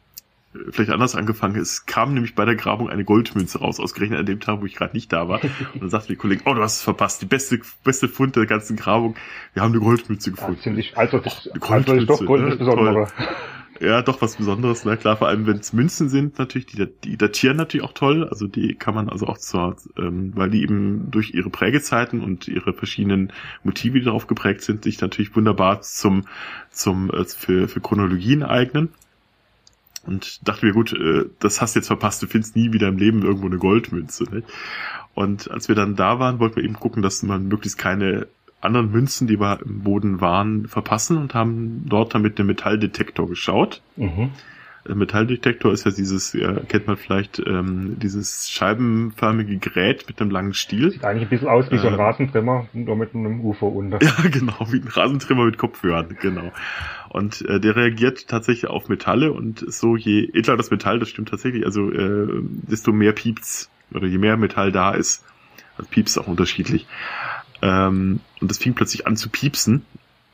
vielleicht anders angefangen ist, kam nämlich bei der Grabung eine Goldmünze raus, ausgerechnet an dem Tag, wo ich gerade nicht da war. Und dann sagte die Kollegin, oh, du hast es verpasst, die beste, beste Fund der ganzen Grabung. Wir haben eine Goldmünze gefunden. Ja, ziemlich, also, das, oh, also ist doch Gold ne? Ja, doch was Besonderes, ne? Klar, vor allem wenn es Münzen sind, natürlich, die, die datieren natürlich auch toll. Also die kann man also auch zur, ähm, weil die eben durch ihre Prägezeiten und ihre verschiedenen Motive, die darauf geprägt sind, sich natürlich wunderbar zum, zum äh, für, für Chronologien eignen. Und dachte mir, gut, äh, das hast du jetzt verpasst, du findest nie wieder im Leben irgendwo eine Goldmünze. Ne? Und als wir dann da waren, wollten wir eben gucken, dass man möglichst keine anderen Münzen, die wir im Boden waren, verpassen und haben dort dann mit einem Metalldetektor geschaut. Mhm. Metalldetektor ist ja dieses, ja, kennt man vielleicht, ähm, dieses scheibenförmige Gerät mit einem langen Stiel. Sieht eigentlich ein bisschen aus wie so ein ähm, Rasentrimmer, nur mit einem UFO unter. Ja, genau, wie ein Rasentrimmer mit Kopfhörern, genau. Und äh, der reagiert tatsächlich auf Metalle und so je edler das Metall, das stimmt tatsächlich, also äh, desto mehr piept's. Oder je mehr Metall da ist, also piept's auch unterschiedlich. Ähm, und das fing plötzlich an zu piepsen.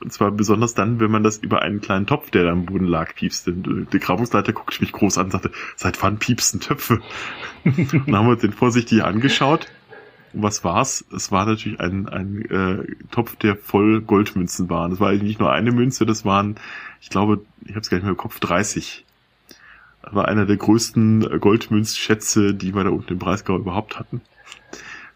Und zwar besonders dann, wenn man das über einen kleinen Topf, der da am Boden lag, piepste. Der Grabungsleiter guckte mich groß an und sagte, seit wann piepsen Töpfe? und dann haben wir uns den vorsichtig angeschaut. Und was war's? Es war natürlich ein, ein äh, Topf, der voll Goldmünzen war. Das war eigentlich nicht nur eine Münze, das waren, ich glaube, ich habe es gar nicht mehr im Kopf, 30. Das war einer der größten Goldmünzschätze, die wir da unten im Breisgau überhaupt hatten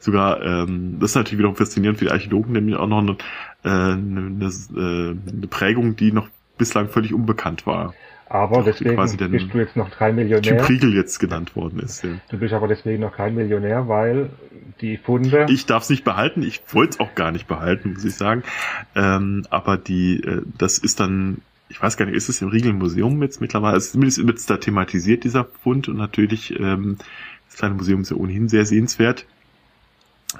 sogar, ähm, das ist natürlich wiederum faszinierend für die Archäologen, nämlich auch noch eine, äh, eine, äh, eine Prägung, die noch bislang völlig unbekannt war. Aber deswegen bist du jetzt noch kein Millionär. Typ Riegel jetzt genannt worden ist. Ja. Du bist aber deswegen noch kein Millionär, weil die Funde. Ich darf es nicht behalten. Ich wollte es auch gar nicht behalten, muss ich sagen. Ähm, aber die, äh, das ist dann, ich weiß gar nicht, ist es im Riegelmuseum jetzt mittlerweile? Also zumindest wird es da thematisiert dieser Fund und natürlich ähm, das kleine Museum ist ja ohnehin sehr sehenswert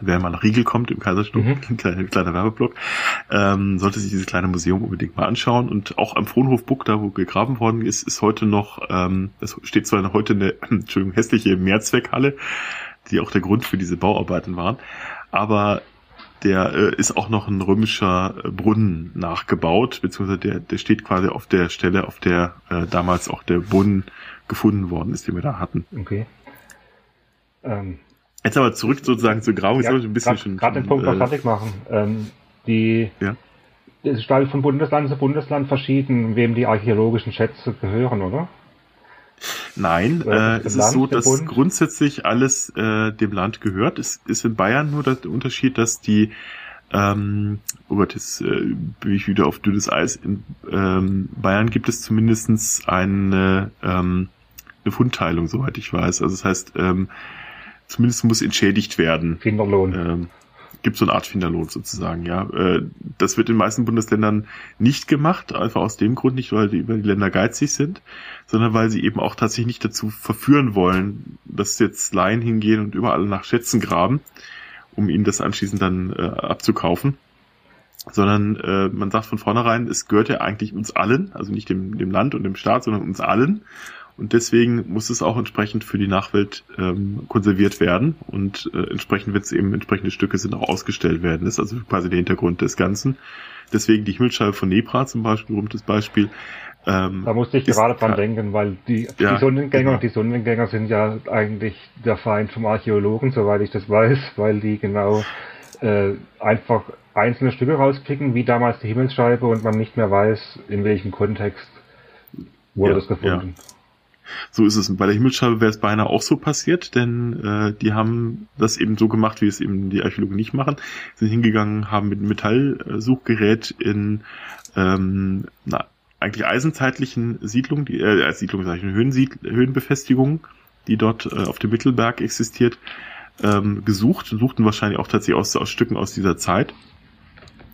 wer mal nach Riegel kommt, im Kaiserstuhl, mhm. ein kleiner, kleiner Werbeblock, ähm, sollte sich dieses kleine Museum unbedingt mal anschauen. Und auch am Fronhofbuck, da wo gegraben worden ist, ist heute noch, ähm, es steht zwar heute eine, Entschuldigung, hässliche Mehrzweckhalle, die auch der Grund für diese Bauarbeiten waren, aber der äh, ist auch noch ein römischer äh, Brunnen nachgebaut, beziehungsweise der, der steht quasi auf der Stelle, auf der äh, damals auch der Brunnen gefunden worden ist, den wir da hatten. Okay. Ähm, Jetzt aber zurück sozusagen zur Grau. Ja, ein bisschen schon. Gerade den Punkt noch äh, fertig machen. Ähm, die ja. Es ist von Bundesland zu Bundesland verschieden, wem die archäologischen Schätze gehören, oder? Nein, äh, es ist so, dass Bund? grundsätzlich alles äh, dem Land gehört. Es ist in Bayern nur der Unterschied, dass die ähm, oh Gott, jetzt äh, bin ich wieder auf dünnes Eis. In ähm, Bayern gibt es zumindestens eine, ähm, eine Fundteilung, soweit ich weiß. Also das heißt, ähm, zumindest muss entschädigt werden. Finderlohn. Ähm, gibt so eine Art Finderlohn sozusagen, ja. Äh, das wird in den meisten Bundesländern nicht gemacht, einfach aus dem Grund nicht, weil die, weil die Länder geizig sind, sondern weil sie eben auch tatsächlich nicht dazu verführen wollen, dass jetzt Laien hingehen und überall nach Schätzen graben, um ihnen das anschließend dann äh, abzukaufen. Sondern äh, man sagt von vornherein, es gehört ja eigentlich uns allen, also nicht dem, dem Land und dem Staat, sondern uns allen. Und deswegen muss es auch entsprechend für die Nachwelt ähm, konserviert werden und äh, entsprechend wird es eben entsprechende Stücke sind auch ausgestellt werden. Das ist also quasi der Hintergrund des Ganzen. Deswegen die Himmelscheibe von Nebra zum Beispiel, berühmtes Beispiel. Ähm, da musste ich gerade dran denken, weil die, ja, die Sonnengänger genau. die Sonnengänger sind ja eigentlich der Feind vom Archäologen, soweit ich das weiß, weil die genau äh, einfach einzelne Stücke rauspicken, wie damals die Himmelsscheibe und man nicht mehr weiß, in welchem Kontext wurde ja, das gefunden. Ja. So ist es. Bei der Himmelsscheibe wäre es beinahe auch so passiert, denn äh, die haben das eben so gemacht, wie es eben die Archäologen nicht machen. Sind hingegangen, haben mit Metallsuchgerät in ähm, na, eigentlich eisenzeitlichen Siedlungen, die, äh, Siedlungen, sag ich, Höhensied Höhenbefestigungen, die dort äh, auf dem Mittelberg existiert, ähm, gesucht, suchten wahrscheinlich auch tatsächlich aus, aus Stücken aus dieser Zeit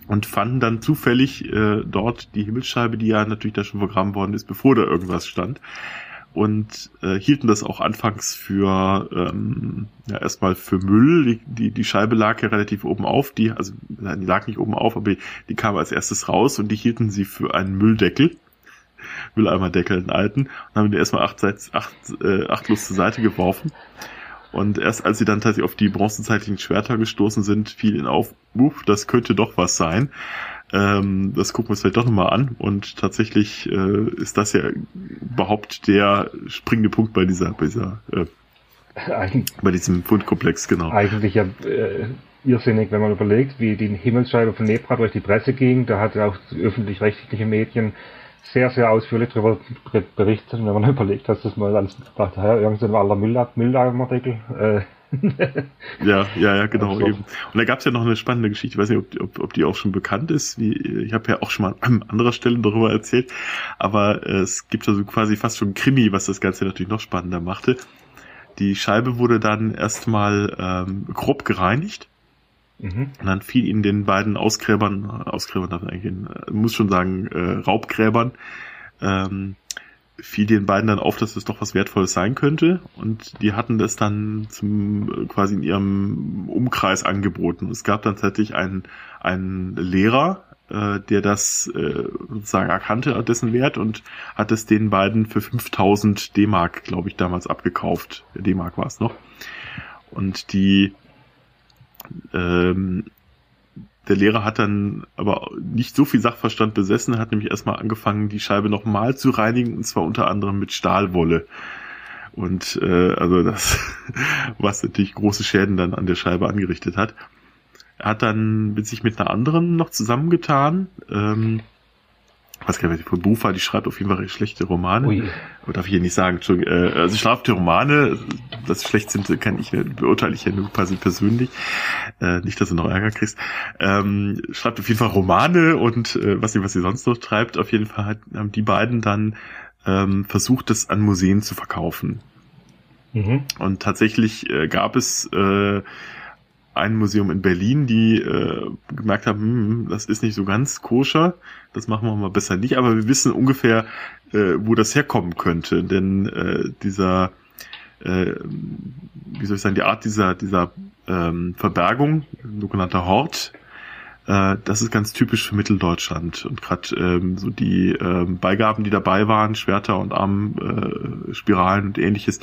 und fanden dann zufällig äh, dort die Himmelsscheibe, die ja natürlich da schon vergraben worden ist, bevor da irgendwas stand und äh, hielten das auch anfangs für ähm, ja, erstmal für Müll. Die, die, die Scheibe lag ja relativ oben auf, die, also die lag nicht oben auf, aber die, die kam als erstes raus und die hielten sie für einen Mülldeckel. Mülleimerdeckel, einen alten, und haben die erstmal acht, acht, äh, achtlos zur Seite geworfen. Und erst als sie dann tatsächlich auf die bronzezeitlichen Schwerter gestoßen sind, fiel ihnen auf, uff, das könnte doch was sein. Ähm, das gucken wir uns vielleicht doch nochmal an. Und tatsächlich äh, ist das ja überhaupt der springende Punkt bei dieser, bei dieser, äh, bei diesem Fundkomplex, genau. Eigentlich ja äh, irrsinnig, wenn man überlegt, wie die Himmelsscheibe von Nebra durch die Presse ging. Da hat auch öffentlich-rechtliche Medien sehr, sehr ausführlich darüber berichtet, wenn man überlegt, dass das mal als irgendein aller Mülleimer-Deckel äh, ja, ja, ja, genau also. eben. Und da gab es ja noch eine spannende Geschichte, ich weiß nicht, ob, ob, ob die auch schon bekannt ist. Wie, ich habe ja auch schon mal an anderer Stelle darüber erzählt, aber äh, es gibt also quasi fast schon Krimi, was das Ganze natürlich noch spannender machte. Die Scheibe wurde dann erstmal ähm, grob gereinigt. Mhm. Und dann fiel ihnen den beiden Ausgräbern, Ausgräbern darf man eigentlich, äh, muss schon sagen, äh, Raubgräbern, ähm, fiel den beiden dann auf, dass das doch was Wertvolles sein könnte und die hatten das dann zum quasi in ihrem Umkreis angeboten. Es gab dann tatsächlich einen, einen Lehrer, äh, der das äh, sozusagen erkannte, dessen Wert und hat es den beiden für 5000 D-Mark, glaube ich, damals abgekauft. D-Mark war es noch. Und die ähm, der Lehrer hat dann aber nicht so viel Sachverstand besessen, hat nämlich erstmal angefangen, die Scheibe nochmal zu reinigen, und zwar unter anderem mit Stahlwolle. Und äh, also das, was natürlich große Schäden dann an der Scheibe angerichtet hat. Er hat dann mit sich mit einer anderen noch zusammengetan, ähm, weiß gar nicht, von Bufa, die schreibt auf jeden Fall schlechte Romane. Ui. Darf ich hier nicht sagen. Äh, also ich schreibt die Romane, dass sie schlecht sind, kann ich, beurteile ich ja nur persönlich. Äh, nicht, dass du noch Ärger kriegst. Ähm, schreibt auf jeden Fall Romane und äh, was sie, was sie sonst noch treibt. Auf jeden Fall hat, haben die beiden dann ähm, versucht, das an Museen zu verkaufen. Mhm. Und tatsächlich äh, gab es äh, ein Museum in Berlin, die äh, gemerkt haben, hm, das ist nicht so ganz koscher, das machen wir mal besser nicht, aber wir wissen ungefähr, äh, wo das herkommen könnte, denn äh, dieser, äh, wie soll ich sagen, die Art dieser, dieser ähm, Verbergung, sogenannter Hort, äh, das ist ganz typisch für Mitteldeutschland. Und gerade ähm, so die ähm, Beigaben, die dabei waren, Schwerter und Armspiralen äh, Spiralen und ähnliches,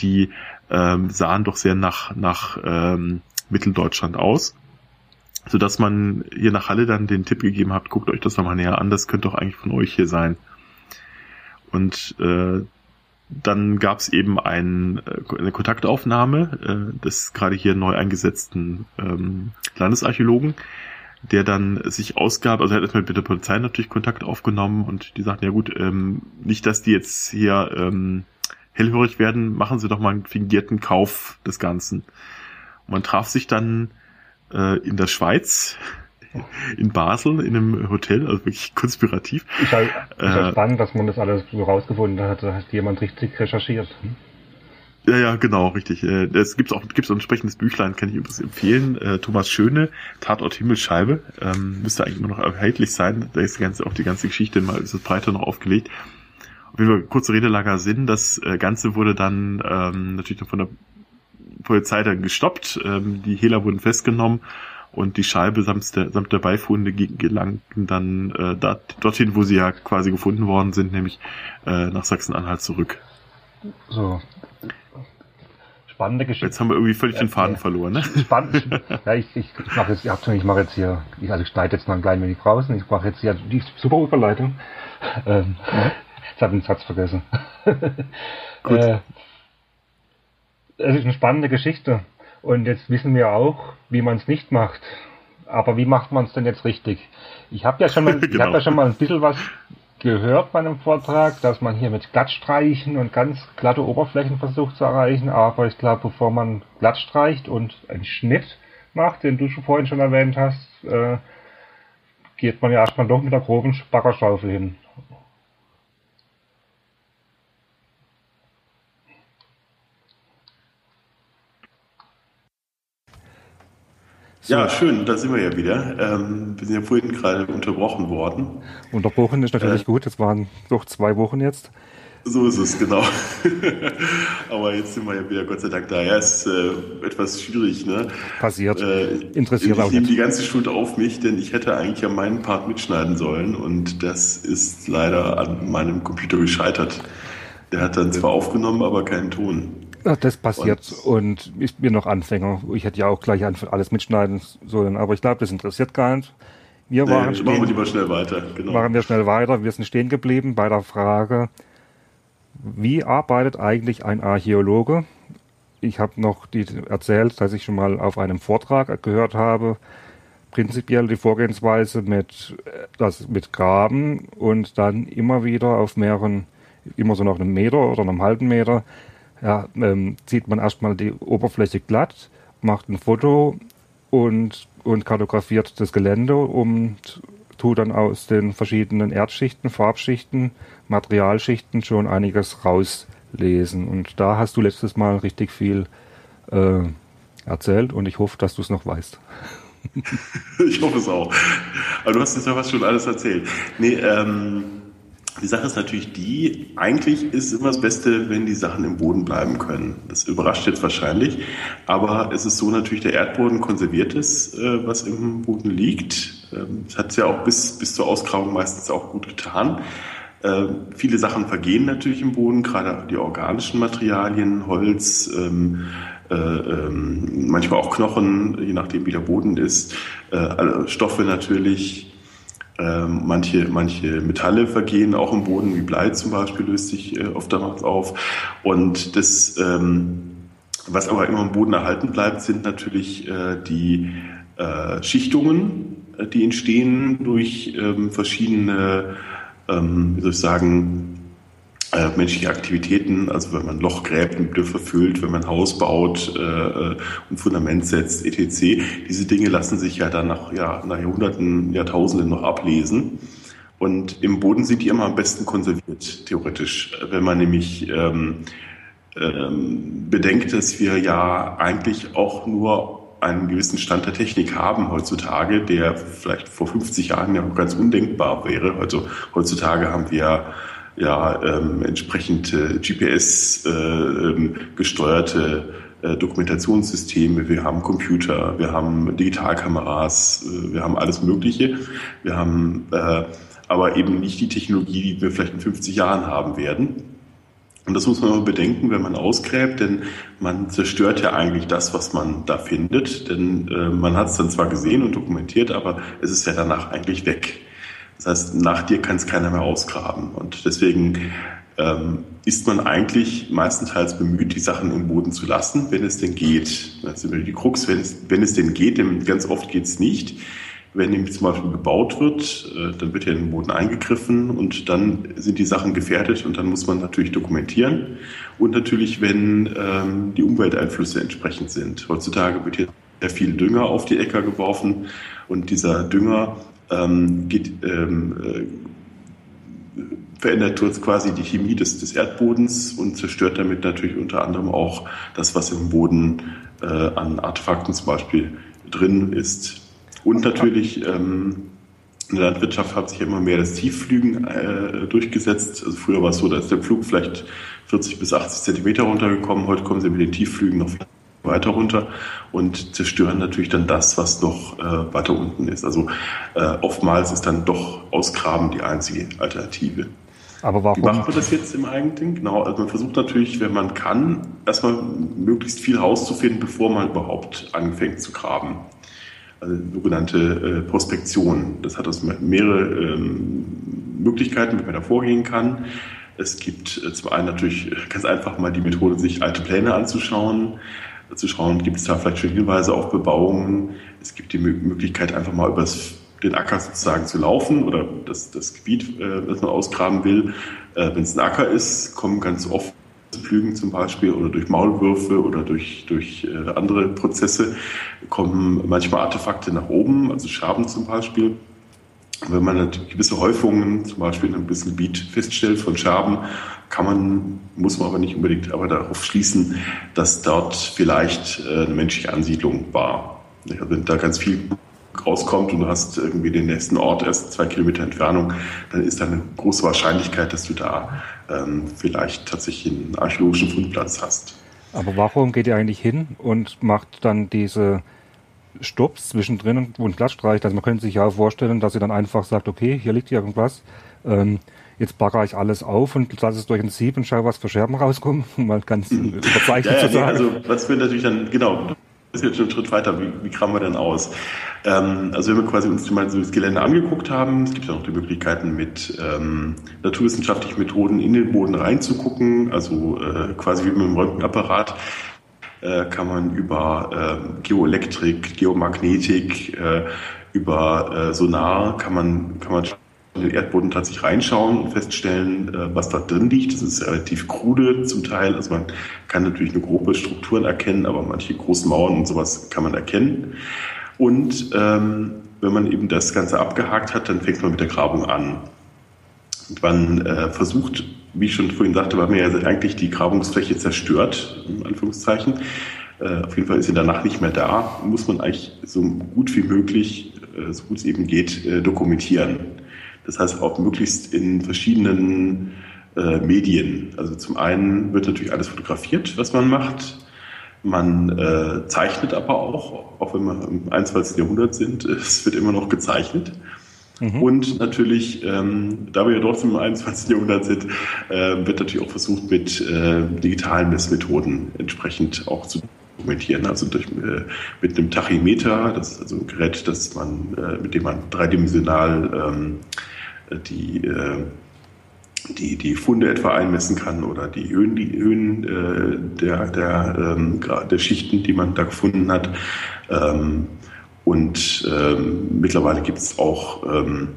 die ähm, sahen doch sehr nach nach ähm, Mitteldeutschland aus. sodass man hier nach Halle dann den Tipp gegeben hat, guckt euch das nochmal näher an, das könnte doch eigentlich von euch hier sein. Und äh, dann gab es eben ein, äh, eine Kontaktaufnahme äh, des gerade hier neu eingesetzten ähm, Landesarchäologen, der dann sich ausgab, also er hat erstmal mit der Polizei natürlich Kontakt aufgenommen und die sagten, ja gut, ähm, nicht, dass die jetzt hier ähm, hellhörig werden, machen sie doch mal einen fingierten Kauf des Ganzen. Und man traf sich dann äh, in der Schweiz, in Basel, in einem Hotel, also wirklich konspirativ. Ich halt, ich halt äh, spannend, dass man das alles so rausgefunden hat, da hat jemand richtig recherchiert. Hm? Ja, ja, genau, richtig. Äh, es gibt auch gibt's auch ein entsprechendes Büchlein, kann ich übrigens empfehlen. Äh, Thomas Schöne, Tatort Himmelsscheibe, ähm, müsste eigentlich immer noch erhältlich sein. Da ist die ganze, auch die ganze Geschichte mal ist breiter noch aufgelegt. Auf jeden Fall kurze Rede langer Sinn. Das äh, Ganze wurde dann ähm, natürlich noch von der Polizei dann gestoppt. Ähm, die Hehler wurden festgenommen und die Scheibe samt der, samt der Beifunde gelangten dann äh, da, dorthin, wo sie ja quasi gefunden worden sind, nämlich äh, nach Sachsen-Anhalt zurück. So, spannende Geschichte. Jetzt haben wir irgendwie völlig den Faden verloren, ne? Spannend. ja, ich, ich, ich mache jetzt, ich, ich mache jetzt hier, ich, also ich schneide jetzt mal ein klein wenig draußen. Ich mache jetzt hier die super Überleitung. Ähm, ja. Jetzt habe ich den Satz vergessen. Gut. Äh, es ist eine spannende Geschichte. Und jetzt wissen wir auch, wie man es nicht macht. Aber wie macht man es denn jetzt richtig? Ich habe ja schon mal, genau. ich habe ja schon mal ein bisschen was gehört bei einem Vortrag, dass man hier mit Glattstreichen und ganz glatte Oberflächen versucht zu erreichen, aber ich glaube, bevor man glatt streicht und einen Schnitt macht, den du schon vorhin schon erwähnt hast, äh, geht man ja erstmal doch mit der groben Baggerschaufel hin. So. Ja, schön, da sind wir ja wieder. Ähm, wir sind ja vorhin gerade unterbrochen worden. Unterbrochen ist natürlich äh, gut, es waren doch zwei Wochen jetzt. So ist es, genau. Aber jetzt sind wir ja wieder Gott sei Dank da. Ja, ist äh, etwas schwierig, ne? Passiert. Äh, Interessiert auch Ich nehme die ganze Schuld auf mich, denn ich hätte eigentlich an meinen Part mitschneiden sollen und das ist leider an meinem Computer gescheitert. Der hat dann zwar aufgenommen, aber keinen Ton. Ja, das passiert und, und ich bin noch Anfänger. Ich hätte ja auch gleich alles mitschneiden sollen, aber ich glaube, das interessiert gar nicht. Wir nee, waren stehen, machen wir lieber schnell weiter. Genau. Machen wir schnell weiter. Wir sind stehen geblieben bei der Frage, wie arbeitet eigentlich ein Archäologe? Ich habe noch die erzählt, dass ich schon mal auf einem Vortrag gehört habe, prinzipiell die Vorgehensweise mit, das, mit Graben und dann immer wieder auf mehreren, immer so nach einem Meter oder einem halben Meter ja, ähm, zieht man erstmal die Oberfläche glatt, macht ein Foto und, und kartografiert das Gelände und tut dann aus den verschiedenen Erdschichten, Farbschichten, Materialschichten schon einiges rauslesen. Und da hast du letztes Mal richtig viel äh, erzählt und ich hoffe, dass du es noch weißt. ich hoffe es auch. Aber du hast jetzt ja was schon alles erzählt. Nee, ähm, die Sache ist natürlich die, eigentlich ist immer das Beste, wenn die Sachen im Boden bleiben können. Das überrascht jetzt wahrscheinlich, aber es ist so natürlich, der Erdboden konserviert ist, äh, was im Boden liegt. Ähm, das hat es ja auch bis, bis zur Ausgrabung meistens auch gut getan. Äh, viele Sachen vergehen natürlich im Boden, gerade die organischen Materialien, Holz, ähm, äh, ähm, manchmal auch Knochen, je nachdem wie der Boden ist, äh, Stoffe natürlich, ähm, manche, manche Metalle vergehen auch im Boden, wie Blei zum Beispiel löst sich äh, oftmals auf. Und das, ähm, was aber immer im Boden erhalten bleibt, sind natürlich äh, die äh, Schichtungen, die entstehen durch ähm, verschiedene, wie soll ich sagen, äh, menschliche Aktivitäten, also wenn man Loch gräbt, ein Dürfer füllt, wenn man Haus baut, äh, äh ein Fundament setzt, etc. Diese Dinge lassen sich ja dann nach, ja, nach Jahrhunderten, Jahrtausenden noch ablesen. Und im Boden sind die immer am besten konserviert, theoretisch. Wenn man nämlich ähm, ähm, bedenkt, dass wir ja eigentlich auch nur einen gewissen Stand der Technik haben heutzutage, der vielleicht vor 50 Jahren ja ganz undenkbar wäre. Also heutzutage haben wir ja ähm, entsprechend äh, GPS äh, ähm, gesteuerte äh, Dokumentationssysteme, wir haben Computer, wir haben Digitalkameras, äh, wir haben alles Mögliche. Wir haben äh, aber eben nicht die Technologie, die wir vielleicht in 50 Jahren haben werden. Und das muss man immer bedenken, wenn man ausgräbt, denn man zerstört ja eigentlich das, was man da findet. Denn äh, man hat es dann zwar gesehen und dokumentiert, aber es ist ja danach eigentlich weg. Das heißt, nach dir kann es keiner mehr ausgraben. Und deswegen ähm, ist man eigentlich meistenteils bemüht, die Sachen im Boden zu lassen, wenn es denn geht. Das immer die Krux, wenn es, wenn es denn geht, denn ganz oft geht es nicht. Wenn nämlich zum Beispiel gebaut wird, äh, dann wird ja in den Boden eingegriffen und dann sind die Sachen gefährdet und dann muss man natürlich dokumentieren. Und natürlich, wenn ähm, die Umwelteinflüsse entsprechend sind. Heutzutage wird hier sehr viel Dünger auf die Äcker geworfen und dieser Dünger ähm, geht, ähm, äh, verändert quasi die Chemie des, des Erdbodens und zerstört damit natürlich unter anderem auch das, was im Boden äh, an Artefakten zum Beispiel drin ist. Und natürlich ähm, in der Landwirtschaft hat sich immer mehr das Tiefflügen äh, durchgesetzt. Also früher war es so, da ist der Flug vielleicht 40 bis 80 Zentimeter runtergekommen. Heute kommen sie mit den Tiefflügen noch weiter runter und zerstören natürlich dann das, was noch äh, weiter unten ist. Also äh, oftmals ist dann doch Ausgraben die einzige Alternative. Aber warum? Wie macht man das jetzt im Eigentlichen? Genau, also man versucht natürlich, wenn man kann, erstmal möglichst viel rauszufinden, bevor man überhaupt anfängt zu graben also sogenannte äh, Prospektion. Das hat also mehrere ähm, Möglichkeiten, wie man da vorgehen kann. Es gibt äh, zum einen natürlich ganz einfach mal die Methode, sich alte Pläne anzuschauen, zu schauen, gibt es da vielleicht schon Hinweise auf Bebauungen. Es gibt die Möglichkeit, einfach mal über den Acker sozusagen zu laufen oder das, das Gebiet, äh, das man ausgraben will. Äh, Wenn es ein Acker ist, kommen ganz oft Flügen zum Beispiel oder durch Maulwürfe oder durch, durch äh, andere Prozesse kommen manchmal Artefakte nach oben, also Schaben zum Beispiel. Wenn man gewisse Häufungen zum Beispiel in einem gewissen Gebiet feststellt von Schaben, kann man, muss man aber nicht unbedingt aber darauf schließen, dass dort vielleicht äh, eine menschliche Ansiedlung war. Wenn da ganz viel rauskommt und du hast irgendwie den nächsten Ort erst zwei Kilometer Entfernung, dann ist da eine große Wahrscheinlichkeit, dass du da ähm, vielleicht tatsächlich einen archäologischen Fundplatz hast. Aber warum geht ihr eigentlich hin und macht dann diese Stops zwischendrin und Platz streicht? Also man könnte sich ja vorstellen, dass ihr dann einfach sagt, okay, hier liegt irgendwas, ähm, jetzt bagger ich alles auf und lasse es durch ein Sieb und schaue, was für Scherben rauskommen, mal ganz überzeichnet ja, ja, zu sagen. also was wir natürlich dann, genau, ist jetzt schon ein Schritt weiter. Wie, wie kramen wir denn aus? Ähm, also wenn wir quasi uns mal so das Gelände angeguckt haben, es gibt ja noch die Möglichkeiten mit ähm, naturwissenschaftlichen Methoden in den Boden reinzugucken, also äh, quasi wie mit dem Röntgenapparat äh, kann man über äh, Geoelektrik, Geomagnetik, äh, über äh, Sonar kann man kann man in den Erdboden tatsächlich reinschauen und feststellen, äh, was da drin liegt. Das ist relativ krude zum Teil. Also man kann natürlich nur grobe Strukturen erkennen, aber manche großen Mauern und sowas kann man erkennen. Und ähm, wenn man eben das Ganze abgehakt hat, dann fängt man mit der Grabung an. Und man äh, versucht, wie ich schon vorhin sagte, weil man ja eigentlich die Grabungsfläche zerstört, in Anführungszeichen. Äh, auf jeden Fall ist sie danach nicht mehr da, muss man eigentlich so gut wie möglich, äh, so gut es eben geht, äh, dokumentieren. Das heißt auch möglichst in verschiedenen Medien. Also zum einen wird natürlich alles fotografiert, was man macht. Man äh, zeichnet aber auch, auch wenn wir im 21. Jahrhundert sind, es wird immer noch gezeichnet. Mhm. Und natürlich, ähm, da wir ja trotzdem im 21. Jahrhundert sind, äh, wird natürlich auch versucht, mit äh, digitalen Messmethoden entsprechend auch zu dokumentieren. Also durch, äh, mit einem Tachymeter, das ist also ein Gerät, das man, äh, mit dem man dreidimensional ähm, die, äh, die, die Funde etwa einmessen kann oder die Höhen, die Höhen äh, der, der, ähm, der Schichten, die man da gefunden hat. Ähm, und ähm, mittlerweile gibt es auch ähm,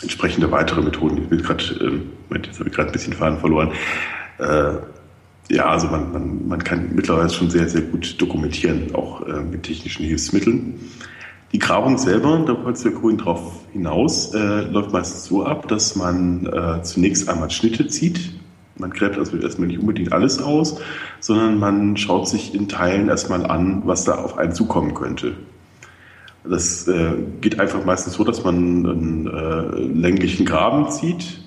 entsprechende weitere Methoden. Ich bin gerade, ähm, jetzt habe ich gerade ein bisschen Faden verloren. Äh, ja, also man, man, man kann mittlerweile schon sehr, sehr gut dokumentieren, auch äh, mit technischen Hilfsmitteln. Die Grabung selber, da wollte der Grün drauf hinaus, äh, läuft meistens so ab, dass man äh, zunächst einmal Schnitte zieht. Man gräbt also erstmal nicht unbedingt alles aus, sondern man schaut sich in Teilen erstmal an, was da auf einen zukommen könnte. Das äh, geht einfach meistens so, dass man einen äh, länglichen Graben zieht,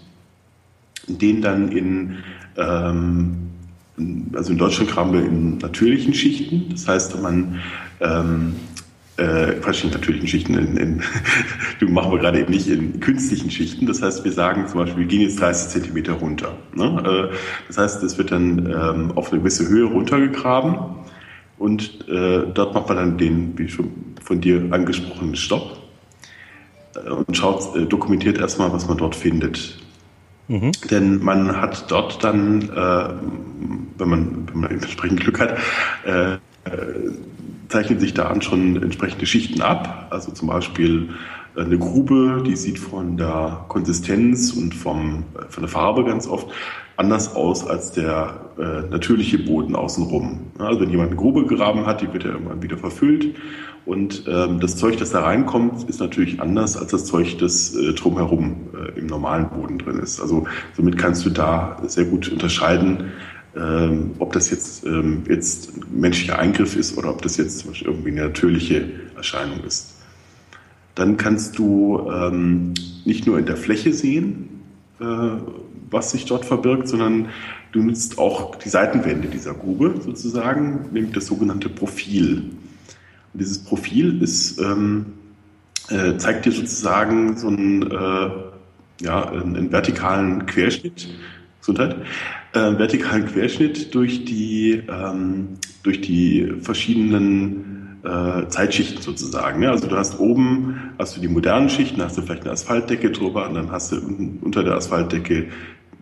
den dann in, ähm, also in Deutschland graben wir in natürlichen Schichten. Das heißt, man ähm, äh, Quatsch, in natürlichen Schichten, in, in, du machen wir gerade eben nicht in künstlichen Schichten. Das heißt, wir sagen zum Beispiel, wir gehen jetzt 30 Zentimeter runter. Ne? Äh, das heißt, es wird dann ähm, auf eine gewisse Höhe runtergegraben und äh, dort macht man dann den, wie schon von dir angesprochenen Stopp äh, und schaut, äh, dokumentiert erstmal, was man dort findet. Mhm. Denn man hat dort dann, äh, wenn, man, wenn man entsprechend Glück hat, äh, zeichnen sich da an schon entsprechende Schichten ab. Also zum Beispiel eine Grube, die sieht von der Konsistenz und vom, von der Farbe ganz oft anders aus als der äh, natürliche Boden außenrum. Also wenn jemand eine Grube gegraben hat, die wird ja irgendwann wieder verfüllt und ähm, das Zeug, das da reinkommt, ist natürlich anders als das Zeug, das äh, drumherum äh, im normalen Boden drin ist. Also somit kannst du da sehr gut unterscheiden, ähm, ob das jetzt, ähm, jetzt ein menschlicher Eingriff ist oder ob das jetzt zum Beispiel irgendwie eine natürliche Erscheinung ist. Dann kannst du ähm, nicht nur in der Fläche sehen, äh, was sich dort verbirgt, sondern du nutzt auch die Seitenwände dieser Grube sozusagen, nämlich das sogenannte Profil. Und dieses Profil ist, ähm, äh, zeigt dir sozusagen so einen, äh, ja, einen vertikalen Querschnitt, Gesundheit, äh, vertikalen Querschnitt durch die, ähm, durch die verschiedenen äh, Zeitschichten sozusagen. Ja, also du hast oben hast du die modernen Schichten, hast du vielleicht eine Asphaltdecke drüber und dann hast du unter der Asphaltdecke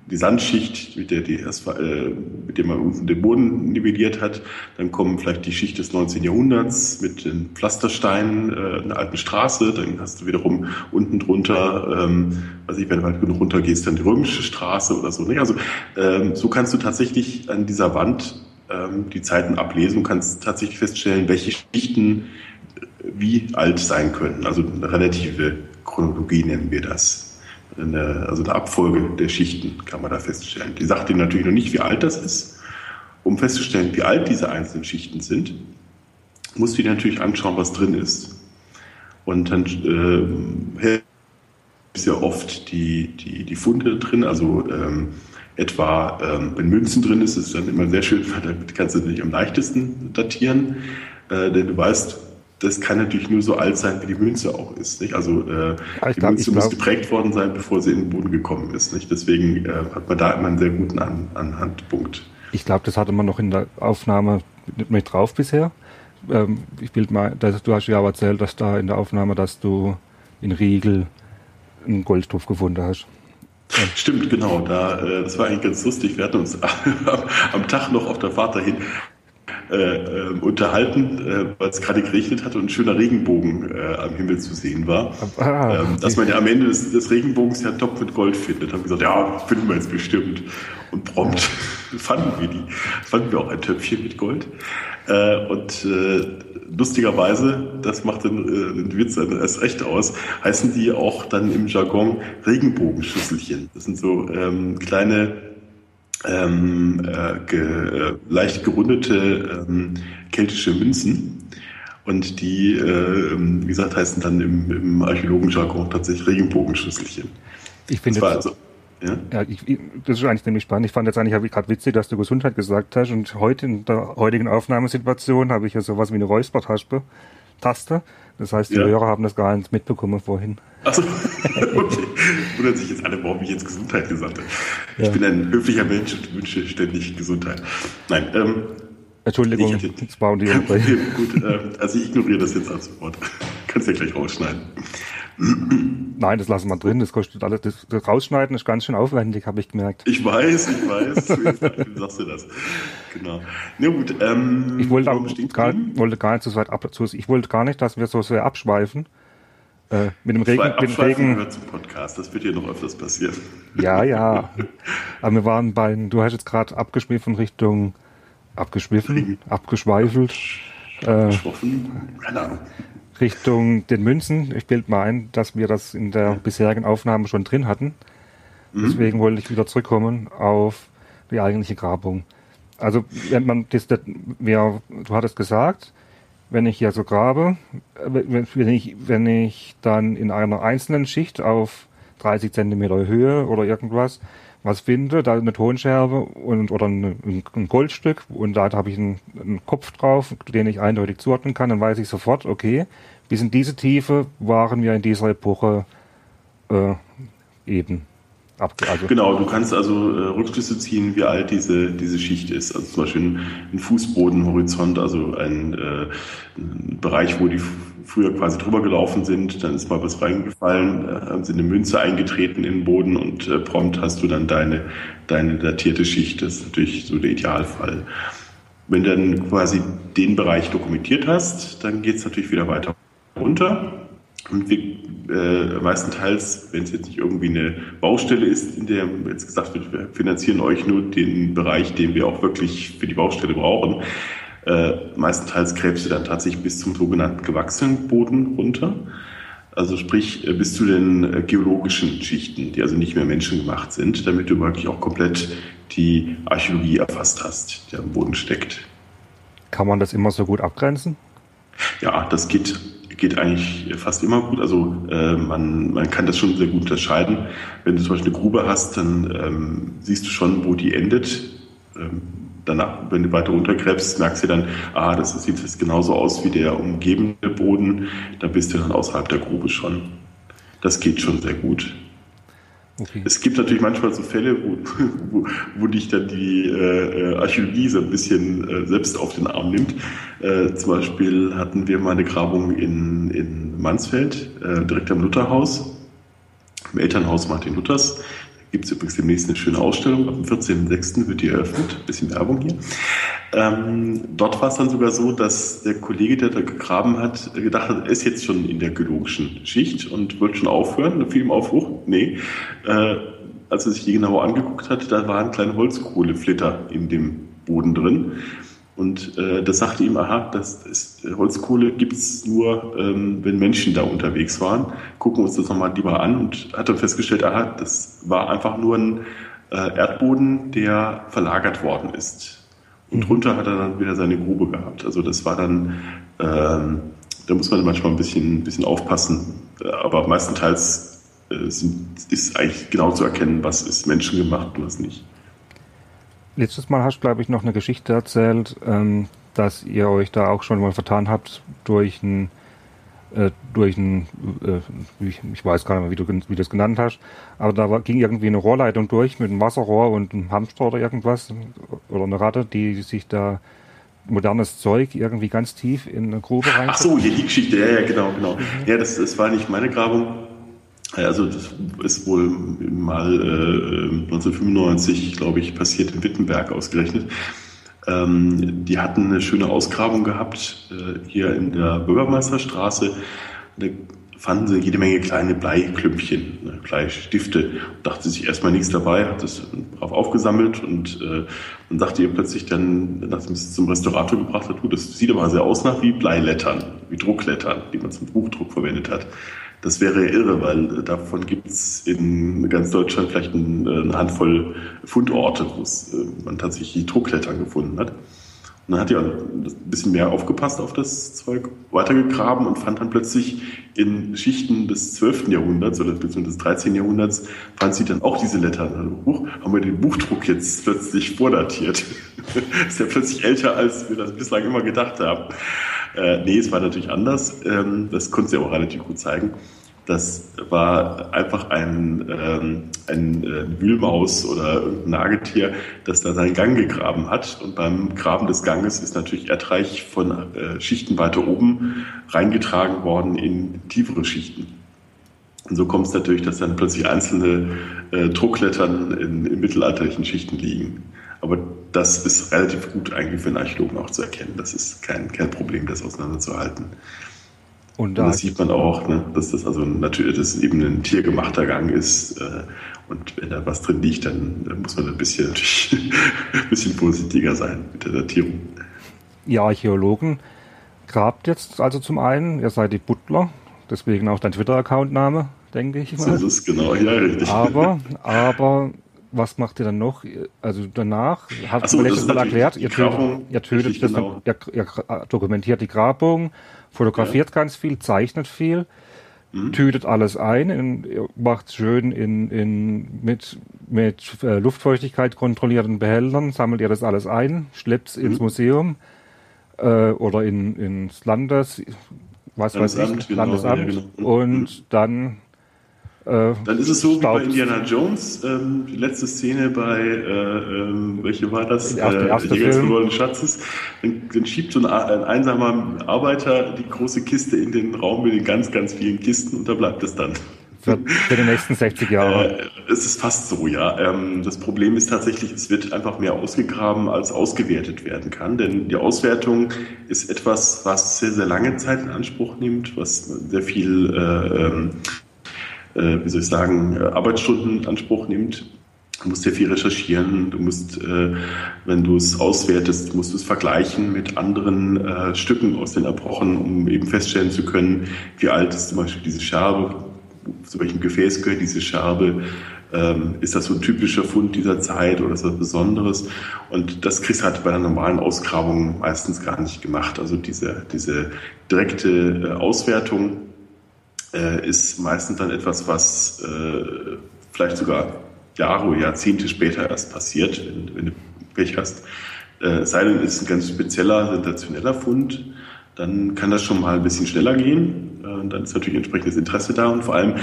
die Sandschicht, mit der, die äh, mit der man unten den Boden nivelliert hat. Dann kommen vielleicht die Schicht des 19. Jahrhunderts mit den Pflastersteinen äh, einer alten Straße. Dann hast du wiederum unten drunter, ähm, weiß ich, wenn du halt genug runter gehst, dann die römische Straße oder so. Ne? Also ähm, so kannst du tatsächlich an dieser Wand ähm, die Zeiten ablesen und kannst tatsächlich feststellen, welche Schichten äh, wie alt sein können. Also eine relative Chronologie nennen wir das eine, also eine Abfolge der Schichten kann man da feststellen. Die sagt dir natürlich noch nicht, wie alt das ist. Um festzustellen, wie alt diese einzelnen Schichten sind, musst du dir natürlich anschauen, was drin ist. Und dann äh, ist ja oft die, die, die Funde drin, also ähm, etwa, ähm, wenn Münzen drin ist, ist es dann immer sehr schön, weil damit kannst du nicht am leichtesten datieren, äh, denn du weißt, das kann natürlich nur so alt sein, wie die Münze auch ist. Nicht? Also äh, die glaub, Münze muss geprägt worden sein, bevor sie in den Boden gekommen ist. Nicht? Deswegen äh, hat man da immer einen sehr guten An Anhandpunkt. Ich glaube, das hatte man noch in der Aufnahme mit, drauf bisher. Ähm, ich bild mal, das, du hast ja aber erzählt, dass da in der Aufnahme, dass du in Riegel einen Goldtopf gefunden hast. Stimmt, genau. Da, äh, das war eigentlich ganz lustig. Wir hatten uns am Tag noch auf der Fahrt dahin äh, äh, unterhalten, äh, weil es gerade geregnet hat und ein schöner Regenbogen äh, am Himmel zu sehen war. Ah, ähm, dass man ja am Ende des, des, Regenbogens ja einen Topf mit Gold findet. Haben gesagt, ja, finden wir jetzt bestimmt. Und prompt fanden wir die. Fanden wir auch ein Töpfchen mit Gold. Äh, und lustigerweise, das macht den, den Witz dann erst recht aus, heißen die auch dann im Jargon Regenbogenschüsselchen. Das sind so ähm, kleine ähm, äh, ge, äh, leicht gerundete ähm, keltische Münzen. Und die, äh, wie gesagt, heißen dann im, im Archäologenjargon tatsächlich Regenbogenschüsselchen. Ich finde das, also, ja? ja ich, das ist eigentlich ziemlich spannend. Ich fand jetzt eigentlich gerade witzig, dass du Gesundheit gesagt hast. Und heute in der heutigen Aufnahmesituation habe ich ja sowas wie eine Räuspertaste. Taste. Das heißt, die ja. Hörer haben das gar nicht mitbekommen vorhin. Achso, okay. Wundern sich jetzt alle, warum ich jetzt Gesundheit gesagt habe. Ich ja. bin ein höflicher Mensch und wünsche ständig Gesundheit. Nein, ähm, Entschuldigung, ich, das war die Gut, äh, also ich ignoriere das jetzt als Wort. Kannst ja gleich rausschneiden. Nein, das lassen wir drin. Das kostet alles. Das, das Rausschneiden ist ganz schön aufwendig, habe ich gemerkt. Ich weiß, ich weiß. Wie sagst du das? Genau. Na gut. Ähm, ich wollte, auch gar, wollte gar nicht so weit ab. Ich wollte gar nicht, dass wir so sehr abschweifen. Äh, mit dem Regen. Mit dem Regen. zum Podcast. Das wird hier noch öfters passieren. Ja, ja. Aber wir waren bei. Du hast jetzt gerade abgeschwiffen Richtung. Abgeschwiffen? Abgeschweifelt. Äh, Keine Ahnung. Richtung den Münzen. Ich bild mal ein, dass wir das in der bisherigen Aufnahme schon drin hatten. Mhm. Deswegen wollte ich wieder zurückkommen auf die eigentliche Grabung. Also wenn man das, das wir, du hattest gesagt, wenn ich hier so grabe, wenn ich, wenn ich dann in einer einzelnen Schicht auf 30 Zentimeter Höhe oder irgendwas was finde, da eine Tonscherbe und oder ein, ein Goldstück und da habe ich einen, einen, Kopf drauf, den ich eindeutig zuordnen kann, dann weiß ich sofort, okay, bis in diese Tiefe waren wir in dieser Epoche äh, eben. Also genau, du kannst also äh, Rückschlüsse ziehen, wie alt diese, diese Schicht ist. Also zum Beispiel ein, ein Fußbodenhorizont, also ein, äh, ein Bereich, wo die früher quasi drüber gelaufen sind, dann ist mal was reingefallen, äh, haben sie eine Münze eingetreten in den Boden und äh, prompt hast du dann deine, deine datierte Schicht. Das ist natürlich so der Idealfall. Wenn du dann quasi den Bereich dokumentiert hast, dann geht es natürlich wieder weiter runter. Und wir äh, meistenteils, wenn es jetzt nicht irgendwie eine Baustelle ist, in der jetzt gesagt wird, wir finanzieren euch nur den Bereich, den wir auch wirklich für die Baustelle brauchen, äh, meistenteils gräbst du dann tatsächlich bis zum sogenannten gewachsenen Boden runter. Also sprich äh, bis zu den äh, geologischen Schichten, die also nicht mehr menschengemacht sind, damit du wirklich auch komplett die Archäologie erfasst hast, die am Boden steckt. Kann man das immer so gut abgrenzen? Ja, das geht, geht eigentlich fast immer gut. Also äh, man, man kann das schon sehr gut unterscheiden. Wenn du zum Beispiel eine Grube hast, dann ähm, siehst du schon, wo die endet. Ähm, danach, wenn du weiter runtergräbst, merkst du dann, ah, das sieht jetzt genauso aus wie der umgebende Boden, da bist du dann außerhalb der Grube schon. Das geht schon sehr gut. Okay. Es gibt natürlich manchmal so Fälle, wo, wo, wo dich dann die äh, Archäologie so ein bisschen äh, selbst auf den Arm nimmt. Äh, zum Beispiel hatten wir mal eine Grabung in, in Mansfeld, äh, direkt am Lutherhaus, im Elternhaus Martin Luthers gibt es übrigens demnächst eine schöne Ausstellung. Am 14.06. wird die eröffnet. Ein bisschen Werbung hier. Ähm, dort war es dann sogar so, dass der Kollege, der da gegraben hat, gedacht hat, er ist jetzt schon in der geologischen Schicht und wollte schon aufhören. Da fiel ihm Aufbruch. Nee. Äh, als er sich die genauer angeguckt hat, da waren kleine Holzkohleflitter in dem Boden drin. Und äh, das sagte ihm, aha, das ist, Holzkohle gibt es nur, ähm, wenn Menschen da unterwegs waren. Gucken wir uns das nochmal lieber an und hat dann festgestellt, aha, das war einfach nur ein äh, Erdboden, der verlagert worden ist. Und mhm. drunter hat er dann wieder seine Grube gehabt. Also das war dann, ähm, da muss man manchmal ein bisschen, ein bisschen aufpassen. Aber meistenteils äh, sind, ist eigentlich genau zu erkennen, was ist menschengemacht und was nicht. Letztes Mal hast du, glaube ich, noch eine Geschichte erzählt, ähm, dass ihr euch da auch schon mal vertan habt durch ein, äh, durch ein, äh, ich, ich, weiß gar nicht mehr, wie du, wie du das genannt hast, aber da war, ging irgendwie eine Rohrleitung durch mit einem Wasserrohr und einem Hamster oder irgendwas oder eine Ratte, die sich da modernes Zeug irgendwie ganz tief in eine Grube rein. Ach so, hier die Geschichte, ja, ja, genau, genau. Mhm. Ja, das, das war nicht meine Grabung. Also das ist wohl mal äh, 1995, glaube ich, passiert in Wittenberg ausgerechnet. Ähm, die hatten eine schöne Ausgrabung gehabt äh, hier in der Bürgermeisterstraße. Da fanden sie jede Menge kleine Bleiklümpchen, ne, Bleistifte. Dachte sich erstmal nichts dabei, hat das drauf aufgesammelt und äh, dann sagte ihr plötzlich dann, nachdem es zum Restaurator gebracht hat, das sieht aber sehr aus nach wie Bleilettern, wie Drucklettern, die man zum Buchdruck verwendet hat. Das wäre irre, weil davon gibt es in ganz Deutschland vielleicht eine Handvoll Fundorte, wo äh, man tatsächlich Drucklettern gefunden hat. Dann hat er ein bisschen mehr aufgepasst auf das Zeug, weitergegraben und fand dann plötzlich in Schichten des 12. Jahrhunderts oder des 13. Jahrhunderts, fand sie dann auch diese Lettern. Also, huch, haben wir den Buchdruck jetzt plötzlich vordatiert. ist ja plötzlich älter, als wir das bislang immer gedacht haben. Äh, nee, es war natürlich anders. Ähm, das konnte sie auch relativ gut zeigen. Das war einfach ein, ähm, ein äh, Wühlmaus oder irgendein Nagetier, das da seinen Gang gegraben hat. Und beim Graben des Ganges ist natürlich Erdreich von äh, Schichten weiter oben reingetragen worden in tiefere Schichten. Und so kommt es natürlich, dass dann plötzlich einzelne äh, Drucklettern in, in mittelalterlichen Schichten liegen. Aber das ist relativ gut eigentlich für einen Archäologen auch zu erkennen. Das ist kein, kein Problem, das auseinanderzuhalten. Und da das sieht man auch, ne, dass das also natürlich das eben ein tiergemachter Gang ist. Äh, und wenn da was drin liegt, dann, dann muss man ein bisschen, ein bisschen vorsichtiger sein mit der Datierung. Ihr Archäologen grabt jetzt also zum einen, ihr seid die Butler, deswegen auch dein Twitter-Account-Name, denke ich mal. So ist es, genau, ja, richtig. Aber, aber was macht ihr dann noch? Also danach, habt ihr letztes Mal erklärt, ihr tötet, ihr tötet das, genau. ihr, ihr, dokumentiert die Grabung, fotografiert ja. ganz viel, zeichnet viel. mhm. tütet alles ein, macht schön in, in, mit, mit äh, Luftfeuchtigkeit kontrollierten Behältern, sammelt ihr das alles ein, schleppt es mhm. ins Museum äh, oder in, ins Landes, was weiß ich, genau, Landesamt ja, genau. und mhm. dann äh, Dann ist es so Staub. wie bei Indiana Jones, ähm, die letzte Szene bei, äh, ähm, welche war das? Der erste, erste äh, Jäger des verlorenen Schatzes. Dann, dann, schiebt so ein, ein, einsamer Arbeiter die große Kiste in den Raum mit den ganz, ganz vielen Kisten und da bleibt es dann. Für, für die nächsten 60 Jahre. Äh, es ist fast so, ja. Ähm, das Problem ist tatsächlich, es wird einfach mehr ausgegraben, als ausgewertet werden kann. Denn die Auswertung ist etwas, was sehr, sehr lange Zeit in Anspruch nimmt, was sehr viel äh, ähm, äh, wie soll ich sagen, äh, Arbeitsstunden in Anspruch nimmt. Du musst sehr viel recherchieren, du musst, äh, wenn du es auswertest, musst du es vergleichen mit anderen äh, Stücken aus den Epochen, um eben feststellen zu können, wie alt ist zum Beispiel diese Scherbe, zu welchem Gefäß gehört diese Scherbe, ähm, ist das so ein typischer Fund dieser Zeit oder ist das was Besonderes? Und das kriegst du halt bei einer normalen Ausgrabung meistens gar nicht gemacht. Also diese, diese direkte äh, Auswertung äh, ist meistens dann etwas, was äh, vielleicht sogar Jahre oder Jahrzehnte später erst passiert, wenn, wenn du Pech hast. Äh, sei denn, ist ein ganz spezieller, sensationeller Fund, dann kann das schon mal ein bisschen schneller gehen. Äh, dann ist natürlich entsprechendes Interesse da und vor allem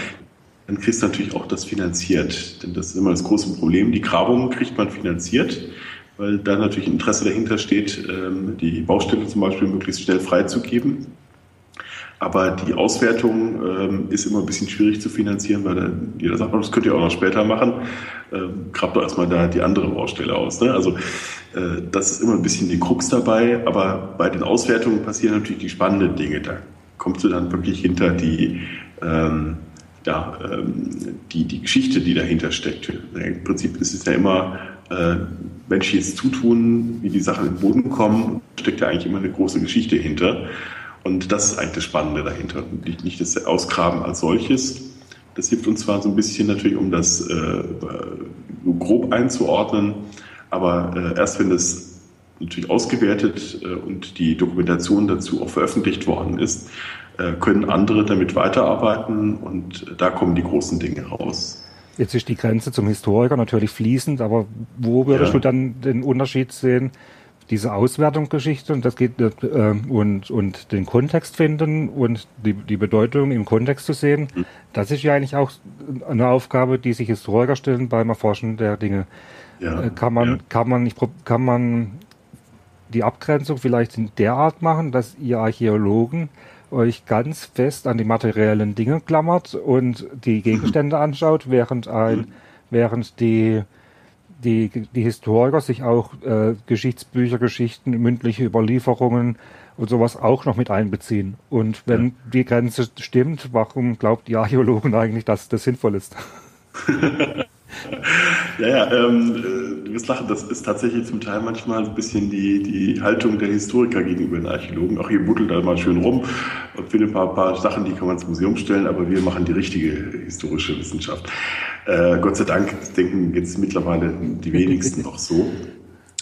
dann kriegst du natürlich auch das finanziert. Denn das ist immer das große Problem. Die Grabungen kriegt man finanziert, weil da natürlich Interesse dahinter steht, ähm, die Baustelle zum Beispiel möglichst schnell freizugeben. Aber die Auswertung ähm, ist immer ein bisschen schwierig zu finanzieren, weil dann jeder sagt, das könnt ihr auch noch später machen. Ähm, grabt doch erstmal da die andere Baustelle aus. Ne? Also äh, das ist immer ein bisschen die Krux dabei. Aber bei den Auswertungen passieren natürlich die spannenden Dinge. Da kommst du dann wirklich hinter die, ähm, ja, ähm, die, die Geschichte, die dahinter steckt. Im Prinzip ist es ja immer äh, menschliches Zutun, wie die Sachen in den Boden kommen, steckt ja eigentlich immer eine große Geschichte hinter. Und das ist eigentlich das Spannende dahinter. Nicht, nicht das Ausgraben als solches. Das hilft uns zwar so ein bisschen natürlich, um das äh, grob einzuordnen, aber äh, erst wenn das natürlich ausgewertet äh, und die Dokumentation dazu auch veröffentlicht worden ist, äh, können andere damit weiterarbeiten und da kommen die großen Dinge raus. Jetzt ist die Grenze zum Historiker natürlich fließend, aber wo würdest ja. du dann den Unterschied sehen diese Auswertungsgeschichte und das geht äh, und und den Kontext finden und die die Bedeutung im Kontext zu sehen, mhm. das ist ja eigentlich auch eine Aufgabe, die sich Historiker stellen beim Erforschen der Dinge. Ja, äh, kann man ja. kann man nicht kann man die Abgrenzung vielleicht in der Art machen, dass ihr Archäologen euch ganz fest an die materiellen Dinge klammert und die Gegenstände anschaut, während ein mhm. während die die, die Historiker sich auch äh, Geschichtsbücher, Geschichten, mündliche Überlieferungen und sowas auch noch mit einbeziehen. Und wenn ja. die Grenze stimmt, warum glaubt die Archäologen eigentlich, dass das sinnvoll ist? ja, ja, ähm, äh, du wirst lachen, das ist tatsächlich zum Teil manchmal ein bisschen die, die Haltung der Historiker gegenüber den Archäologen. Auch hier buddelt da mal schön rum und findet ein paar, paar Sachen, die kann man ins Museum stellen, aber wir machen die richtige historische Wissenschaft. Äh, Gott sei Dank denken jetzt mittlerweile die wenigsten noch so.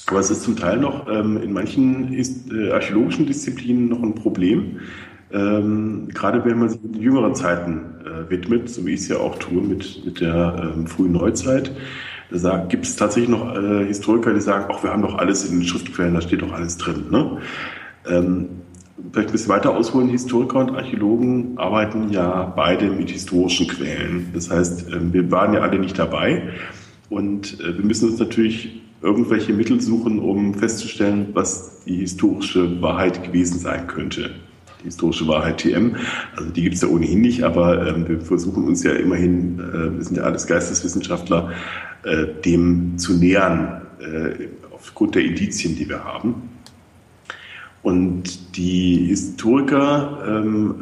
Aber es ist zum Teil noch ähm, in manchen äh, archäologischen Disziplinen noch ein Problem. Ähm, gerade wenn man sich in jüngeren Zeiten äh, widmet, so wie ich es ja auch tue mit, mit der ähm, frühen Neuzeit, da gibt es tatsächlich noch äh, Historiker, die sagen, ach, wir haben doch alles in den Schriftquellen, da steht doch alles drin. Ne? Ähm, vielleicht ein bisschen weiter ausholen, Historiker und Archäologen arbeiten ja beide mit historischen Quellen. Das heißt, ähm, wir waren ja alle nicht dabei und äh, wir müssen uns natürlich irgendwelche Mittel suchen, um festzustellen, was die historische Wahrheit gewesen sein könnte. Die historische Wahrheit TM, also die gibt es ja ohnehin nicht, aber ähm, wir versuchen uns ja immerhin, äh, wir sind ja alles Geisteswissenschaftler, äh, dem zu nähern, äh, aufgrund der Indizien, die wir haben. Und die Historiker ähm,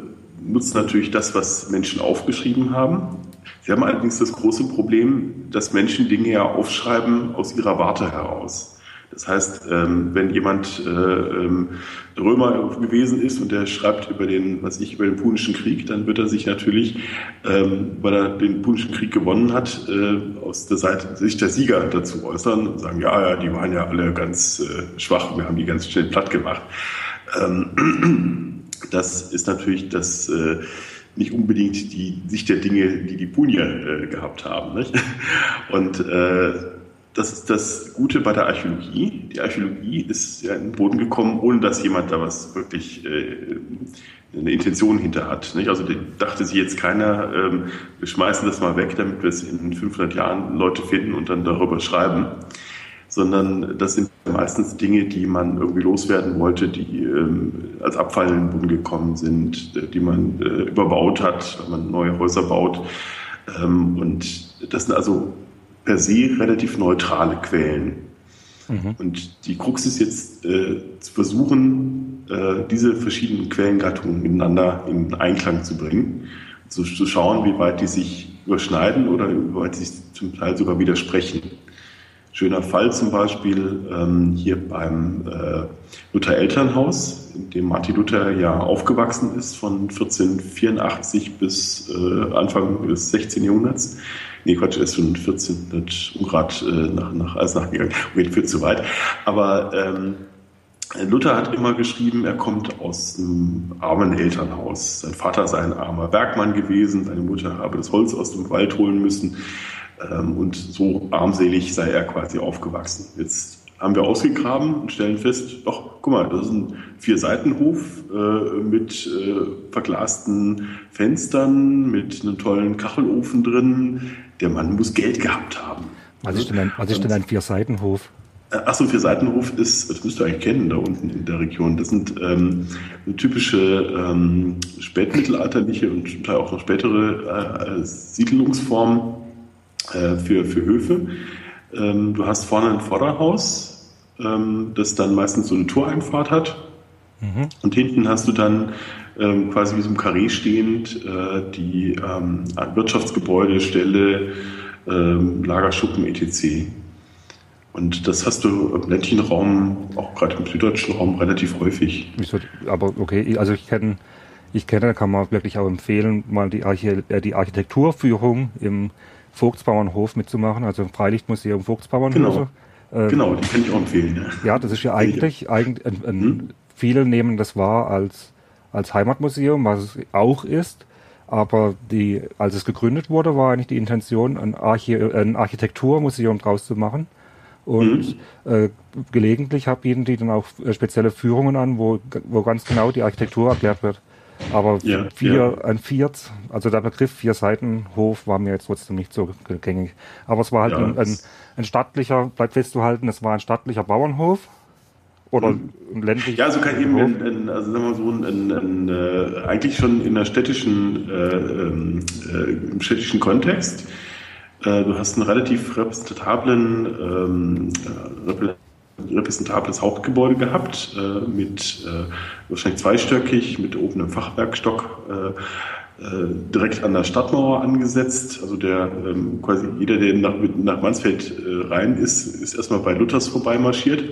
nutzen natürlich das, was Menschen aufgeschrieben haben. Sie haben allerdings das große Problem, dass Menschen Dinge ja aufschreiben aus ihrer Warte heraus. Das heißt, ähm, wenn jemand äh, ähm, Römer gewesen ist und der schreibt über den, was ich, über den Punischen Krieg, dann wird er sich natürlich, ähm, weil er den Punischen Krieg gewonnen hat, äh, aus der Sicht der Sieger dazu äußern und sagen, ja, ja, die waren ja alle ganz äh, schwach, wir haben die ganz schnell platt gemacht. Das ist natürlich das nicht unbedingt die Sicht der Dinge, die die Punier gehabt haben. Und das ist das Gute bei der Archäologie. Die Archäologie ist ja in den Boden gekommen, ohne dass jemand da was wirklich äh, eine Intention hinter hat. Nicht? Also dachte sich jetzt keiner, ähm, wir schmeißen das mal weg, damit wir es in 500 Jahren Leute finden und dann darüber schreiben. Sondern das sind meistens Dinge, die man irgendwie loswerden wollte, die ähm, als Abfall in den Boden gekommen sind, die man äh, überbaut hat, wenn man neue Häuser baut. Ähm, und das sind also per se relativ neutrale Quellen. Mhm. Und die Krux ist jetzt äh, zu versuchen, äh, diese verschiedenen Quellengattungen miteinander in Einklang zu bringen, zu, zu schauen, wie weit die sich überschneiden oder wie weit sie sich zum Teil sogar widersprechen. Schöner Fall zum Beispiel ähm, hier beim äh, Luther Elternhaus, in dem Martin Luther ja aufgewachsen ist von 1484 bis äh, Anfang des 16. Jahrhunderts nee, Quatsch, er ist schon 1400 Ungrad äh, nach, nach Eisenach gegangen. Okay, führt zu weit. Aber ähm, Luther hat immer geschrieben, er kommt aus einem armen Elternhaus. Sein Vater sei ein armer Bergmann gewesen, seine Mutter habe das Holz aus dem Wald holen müssen. Ähm, und so armselig sei er quasi aufgewachsen. Jetzt haben wir ausgegraben und stellen fest, ach, guck mal, das ist ein Vier-Seitenhof äh, mit äh, verglasten Fenstern, mit einem tollen Kachelofen drin. Der Mann muss Geld gehabt haben. Was ist denn ein, was ist denn ein Vier-Seitenhof? Äh, Achso, Vier-Seitenhof ist, das müsst ihr eigentlich kennen da unten in der Region. Das sind ähm, typische ähm, spätmittelalterliche und zum Teil auch noch spätere äh, Siedlungsformen äh, für, für Höfe. Ähm, du hast vorne ein Vorderhaus, ähm, das dann meistens so eine Toreinfahrt hat. Mhm. Und hinten hast du dann ähm, quasi wie so ein Karree stehend äh, die ähm, Wirtschaftsgebäude, Ställe, ähm, Lagerschuppen etc. Und das hast du im ländlichen Raum, auch gerade im süddeutschen Raum, relativ häufig. Aber okay, also ich kenne, ich kenne, kann man wirklich auch empfehlen, mal die, Arche, äh, die Architekturführung im Vogtsbauernhof mitzumachen, also im Freilichtmuseum Vogtsbauernhof. Genau, äh, genau die kann ich auch empfehlen. Ja, ja das ist ja eigentlich, eigentlich ein, ein, hm? viele nehmen das wahr als, als Heimatmuseum, was es auch ist. Aber die, als es gegründet wurde, war eigentlich die Intention, ein, Archi ein Architekturmuseum draus zu machen. Und mhm. äh, gelegentlich bieten die dann auch äh, spezielle Führungen an, wo, wo ganz genau die Architektur erklärt wird. Aber ja, vier, ja. ein Viert, also der Begriff vier Seiten Hof war mir jetzt trotzdem nicht so gängig. Aber es war halt ja, ein, ein, ein, stattlicher, bleibt festzuhalten, es war ein stattlicher Bauernhof. Oder hm. ein ländlicher Ja, also kann eben, in, in, also sagen wir so, in, in, äh, eigentlich schon in der städtischen, äh, ähm, äh, im städtischen Kontext. Äh, du hast einen relativ repräsentablen ähm, äh, repräsentables Hauptgebäude gehabt, äh, mit äh, wahrscheinlich zweistöckig, mit oben einem Fachwerkstock äh, äh, direkt an der Stadtmauer angesetzt. Also der ähm, quasi jeder, der nach, nach Mansfeld äh, rein ist, ist erstmal bei Luthers vorbeimarschiert.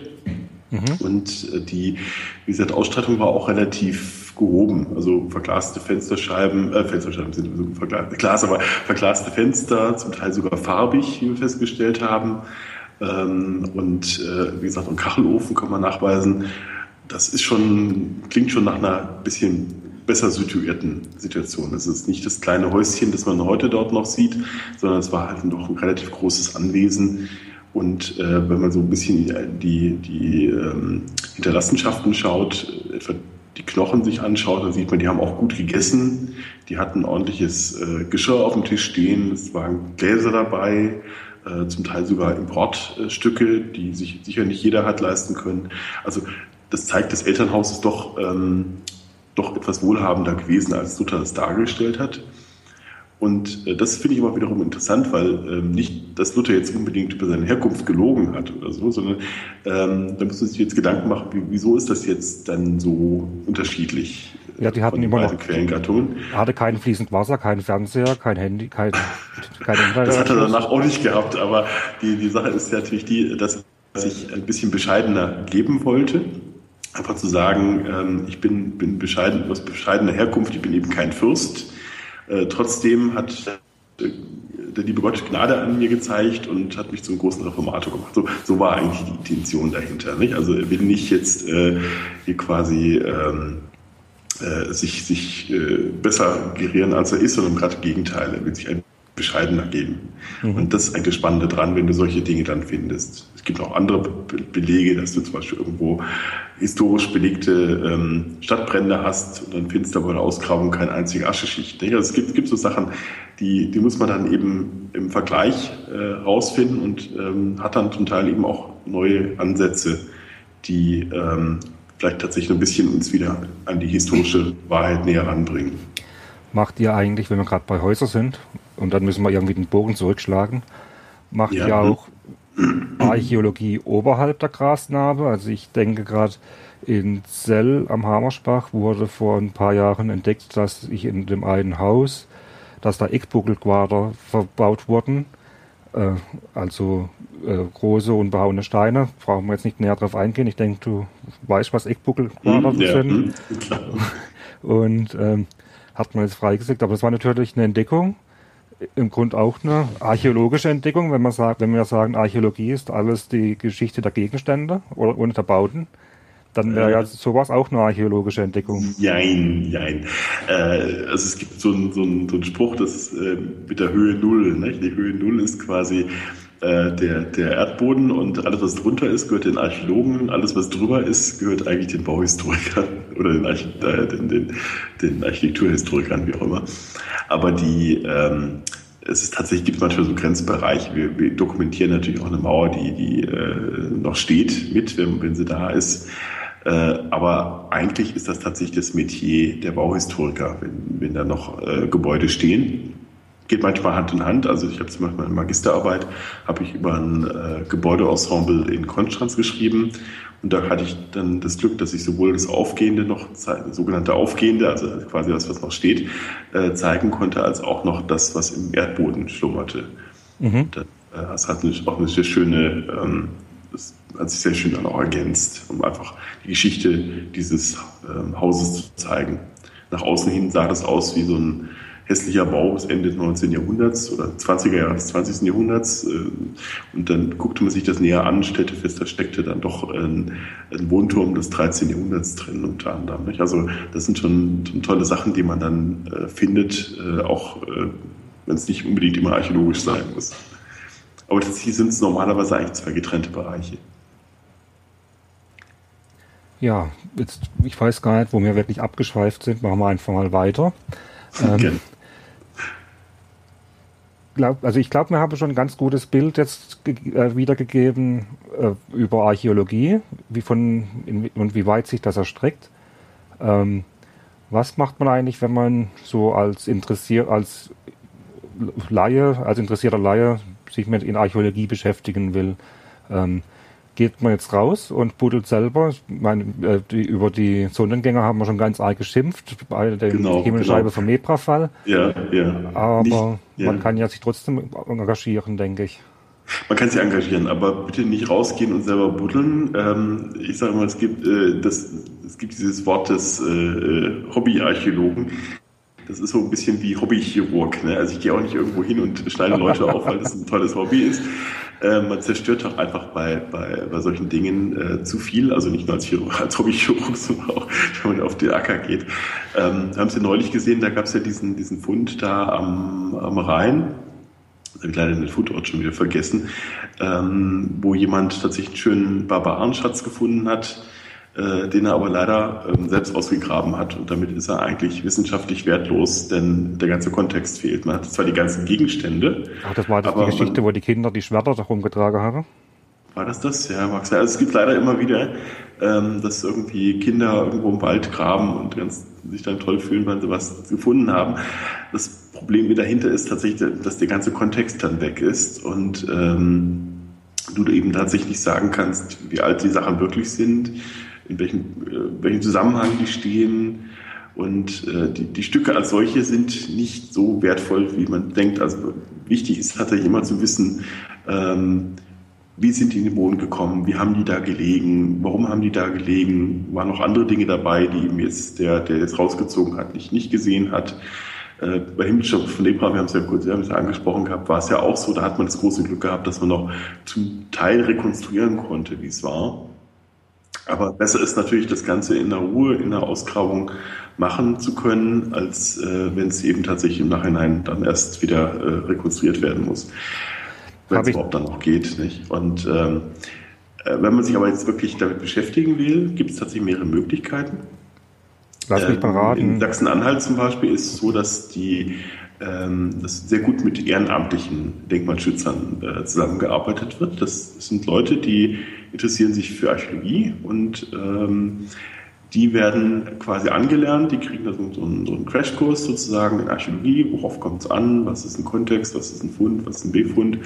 Mhm. Und äh, die, wie gesagt, Ausstattung war auch relativ gehoben. Also verglaste Fensterscheiben, äh, Fensterscheiben sind so verglast, Glas, aber verglaste Fenster, zum Teil sogar farbig, wie wir festgestellt haben. Ähm, und äh, wie gesagt, einen Kachelofen kann man nachweisen. Das ist schon, klingt schon nach einer bisschen besser situierten Situation. Es ist nicht das kleine Häuschen, das man heute dort noch sieht, sondern es war halt doch ein relativ großes Anwesen. Und äh, wenn man so ein bisschen die, die ähm, Hinterlassenschaften schaut, etwa die Knochen sich anschaut, dann sieht man, die haben auch gut gegessen. Die hatten ordentliches äh, Geschirr auf dem Tisch stehen. Es waren Gläser dabei. Äh, zum Teil sogar Importstücke, die sich sicher nicht jeder hat leisten können. Also das zeigt, das Elternhaus ist doch, ähm, doch etwas wohlhabender gewesen, als Luther es dargestellt hat. Und äh, das finde ich aber wiederum interessant, weil ähm, nicht, dass Luther jetzt unbedingt über seine Herkunft gelogen hat oder so, sondern ähm, da muss man sich jetzt Gedanken machen, wie, wieso ist das jetzt dann so unterschiedlich? Ja, die hatten immer noch Quellengattungen. Hatte kein fließend Wasser, kein Fernseher, kein Handy, kein, kein Internet. Das hat er danach auch nicht gehabt, aber die, die Sache ist ja natürlich die, dass sich ein bisschen bescheidener leben wollte. Einfach zu sagen, ähm, ich bin, bin bescheiden, aus bescheidener Herkunft, ich bin eben kein Fürst. Äh, trotzdem hat äh, der liebe Gott Gnade an mir gezeigt und hat mich zum großen Reformator gemacht. So, so war eigentlich die Intention dahinter. Nicht? Also er will nicht jetzt äh, hier quasi ähm, äh, sich, sich besser gerieren, als er ist, sondern gerade Gegenteil, er will sich ein bescheidener geben. Mhm. Und das ist eigentlich das Spannende dran, wenn du solche Dinge dann findest. Es gibt auch andere Be Belege, dass du zum Beispiel irgendwo historisch belegte ähm, Stadtbrände hast und dann findest du aber bei der Ausgrabung keine einzige Ascheschicht. Also es gibt, gibt so Sachen, die, die muss man dann eben im Vergleich äh, rausfinden und ähm, hat dann zum Teil eben auch neue Ansätze, die ähm, vielleicht tatsächlich ein bisschen uns wieder an die historische Wahrheit näher ranbringen. Macht ihr eigentlich, wenn wir gerade bei Häusern sind, und dann müssen wir irgendwie den Bogen zurückschlagen, macht ja. ihr auch Archäologie oberhalb der Grasnarbe? Also ich denke gerade in Zell am Hamersbach wurde vor ein paar Jahren entdeckt, dass ich in dem einen Haus, dass da Eckbuckelquader verbaut wurden, äh, also äh, große unbehauene Steine. Brauchen wir jetzt nicht näher drauf eingehen. Ich denke, du weißt, was Eckbuckelquader ja, sind. Hm, Und ähm, hat man jetzt freigesetzt. Aber das war natürlich eine Entdeckung. Im Grunde auch eine archäologische Entdeckung, wenn man sagt, wenn wir sagen, Archäologie ist alles die Geschichte der Gegenstände oder, und der Bauten. Dann wäre ja äh. sowas auch eine archäologische Entdeckung. Jein, jein. Äh, also es gibt so einen so so ein Spruch, das ist äh, mit der Höhe Null. Ne? Die Höhe Null ist quasi äh, der, der Erdboden und alles, was drunter ist, gehört den Archäologen. Alles, was drüber ist, gehört eigentlich den Bauhistorikern oder den, Arch äh, den, den, den Architekturhistorikern, wie auch immer. Aber die, ähm, es ist tatsächlich gibt manchmal so Grenzbereiche. Wir, wir dokumentieren natürlich auch eine Mauer, die, die äh, noch steht mit, wenn, wenn sie da ist. Äh, aber eigentlich ist das tatsächlich das Metier der Bauhistoriker, wenn, wenn da noch äh, Gebäude stehen. Geht manchmal Hand in Hand. Also ich habe zum Beispiel meine Magisterarbeit habe ich über ein äh, Gebäudeensemble in Konstanz geschrieben und da hatte ich dann das Glück, dass ich sowohl das Aufgehende noch, das sogenannte Aufgehende, also quasi das, was noch steht, äh, zeigen konnte, als auch noch das, was im Erdboden schlummerte. Mhm. Das, äh, das hat auch eine sehr schöne ähm, das hat sich sehr schön dann auch ergänzt, um einfach die Geschichte dieses ähm, Hauses zu zeigen. Nach außen hin sah das aus wie so ein hässlicher Bau des Ende des 19. Jahrhunderts oder 20er Jahre des 20. Jahrhunderts. Äh, und dann guckte man sich das näher an, stellte fest, da steckte dann doch ein, ein Wohnturm des 13. Jahrhunderts drin unter anderem. Also das sind schon, schon tolle Sachen, die man dann äh, findet, äh, auch äh, wenn es nicht unbedingt immer archäologisch sein muss. Aber tatsächlich sind es normalerweise eigentlich zwei getrennte Bereiche. Ja, jetzt, ich weiß gar nicht, wo wir wirklich abgeschweift sind. Machen wir einfach mal weiter. Ähm, glaub, also ich glaube, wir haben schon ein ganz gutes Bild jetzt äh, wiedergegeben äh, über Archäologie, wie von in, und wie weit sich das erstreckt. Ähm, was macht man eigentlich, wenn man so als interessiert, als Laie, als interessierter Laie sich mit in Archäologie beschäftigen will. Ähm, geht man jetzt raus und buddelt selber. Meine, äh, die, über die Sonnengänger haben wir schon ganz arg geschimpft, bei der genau, Himmelscheibe genau. vom Nebra-Fall. Ja, ja. Aber nicht, ja. man kann ja sich trotzdem engagieren, denke ich. Man kann sich engagieren, aber bitte nicht rausgehen und selber buddeln. Ähm, ich sage mal, es gibt, äh, das, es gibt dieses Wort des äh, äh Hobbyarchäologen, das ist so ein bisschen wie Hobbychirurg. Ne? Also ich gehe auch nicht irgendwo hin und schneide Leute auf, weil das ein tolles Hobby ist. Äh, man zerstört doch einfach bei, bei, bei solchen Dingen äh, zu viel, also nicht nur als, Chirurg, als Hobbychirurg, sondern auch, wenn man auf den Acker geht. Ähm, haben Sie neulich gesehen, da gab es ja diesen, diesen Fund da am, am Rhein, habe ich leider den Fundort schon wieder vergessen, ähm, wo jemand tatsächlich einen schönen Barbarenschatz gefunden hat, äh, den er aber leider ähm, selbst ausgegraben hat. Und damit ist er eigentlich wissenschaftlich wertlos, denn der ganze Kontext fehlt. Man hat zwar die ganzen Gegenstände. Ach, das war das die Geschichte, man, wo die Kinder die Schwerter da rumgetragen haben? War das das? Ja, Max. Also es gibt leider immer wieder, ähm, dass irgendwie Kinder irgendwo im Wald graben und ganz, sich dann toll fühlen, weil sie was gefunden haben. Das Problem dahinter ist tatsächlich, dass der ganze Kontext dann weg ist und ähm, du eben tatsächlich sagen kannst, wie alt die Sachen wirklich sind, in welchem, äh, welchem Zusammenhang die stehen. Und äh, die, die Stücke als solche sind nicht so wertvoll, wie man denkt. Also wichtig ist tatsächlich immer zu wissen, ähm, wie sind die in den Boden gekommen, wie haben die da gelegen, warum haben die da gelegen, waren noch andere Dinge dabei, die ihm jetzt der, der jetzt rausgezogen hat, nicht, nicht gesehen hat. Äh, bei Himmelsschutz von Nebra, wir haben es ja kurz wir haben es ja angesprochen gehabt, war es ja auch so, da hat man das große Glück gehabt, dass man noch zum Teil rekonstruieren konnte, wie es war. Aber besser ist natürlich, das Ganze in der Ruhe, in der Ausgrabung machen zu können, als äh, wenn es eben tatsächlich im Nachhinein dann erst wieder äh, rekonstruiert werden muss. Wenn es überhaupt dann noch geht. Nicht? Und ähm, äh, wenn man sich aber jetzt wirklich damit beschäftigen will, gibt es tatsächlich mehrere Möglichkeiten. Lass mich beraten. Ähm, in Sachsen-Anhalt zum Beispiel ist es so, dass die dass sehr gut mit ehrenamtlichen Denkmalschützern äh, zusammengearbeitet wird. Das sind Leute, die interessieren sich für Archäologie und ähm, die werden quasi angelernt, die kriegen da so, einen, so einen, Crashkurs sozusagen in Archäologie, worauf kommt es an, was ist ein Kontext, was ist ein Fund, was ist ein Befund.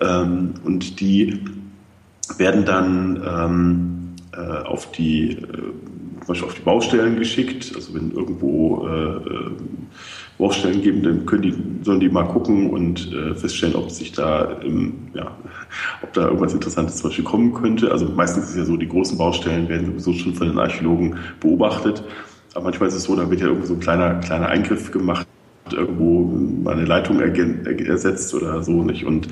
Ähm, und die werden dann ähm, äh, auf die äh, auf die Baustellen geschickt. Also wenn irgendwo äh, äh Baustellen geben, dann können die, sollen die mal gucken und äh, feststellen, ob sich da, im, ja, ob da irgendwas Interessantes zum Beispiel kommen könnte. Also meistens ist es ja so, die großen Baustellen werden sowieso schon von den Archäologen beobachtet. Aber manchmal ist es so, da wird ja irgendwo so ein kleiner, kleiner Eingriff gemacht, irgendwo mal eine Leitung ersetzt oder so nicht. Und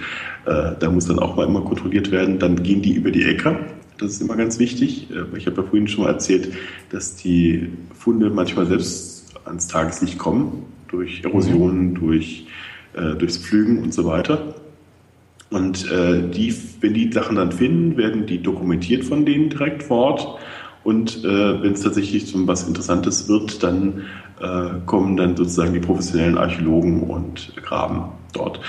äh, da muss dann auch mal immer kontrolliert werden. Dann gehen die über die Äcker. Das ist immer ganz wichtig. Äh, ich habe ja vorhin schon mal erzählt, dass die Funde manchmal selbst ans Tageslicht kommen durch Erosionen, durch, äh, durchs Pflügen und so weiter. Und äh, die, wenn die Sachen dann finden, werden die dokumentiert von denen direkt vor Ort. Und äh, wenn es tatsächlich zum was Interessantes wird, dann äh, kommen dann sozusagen die professionellen Archäologen und graben dort.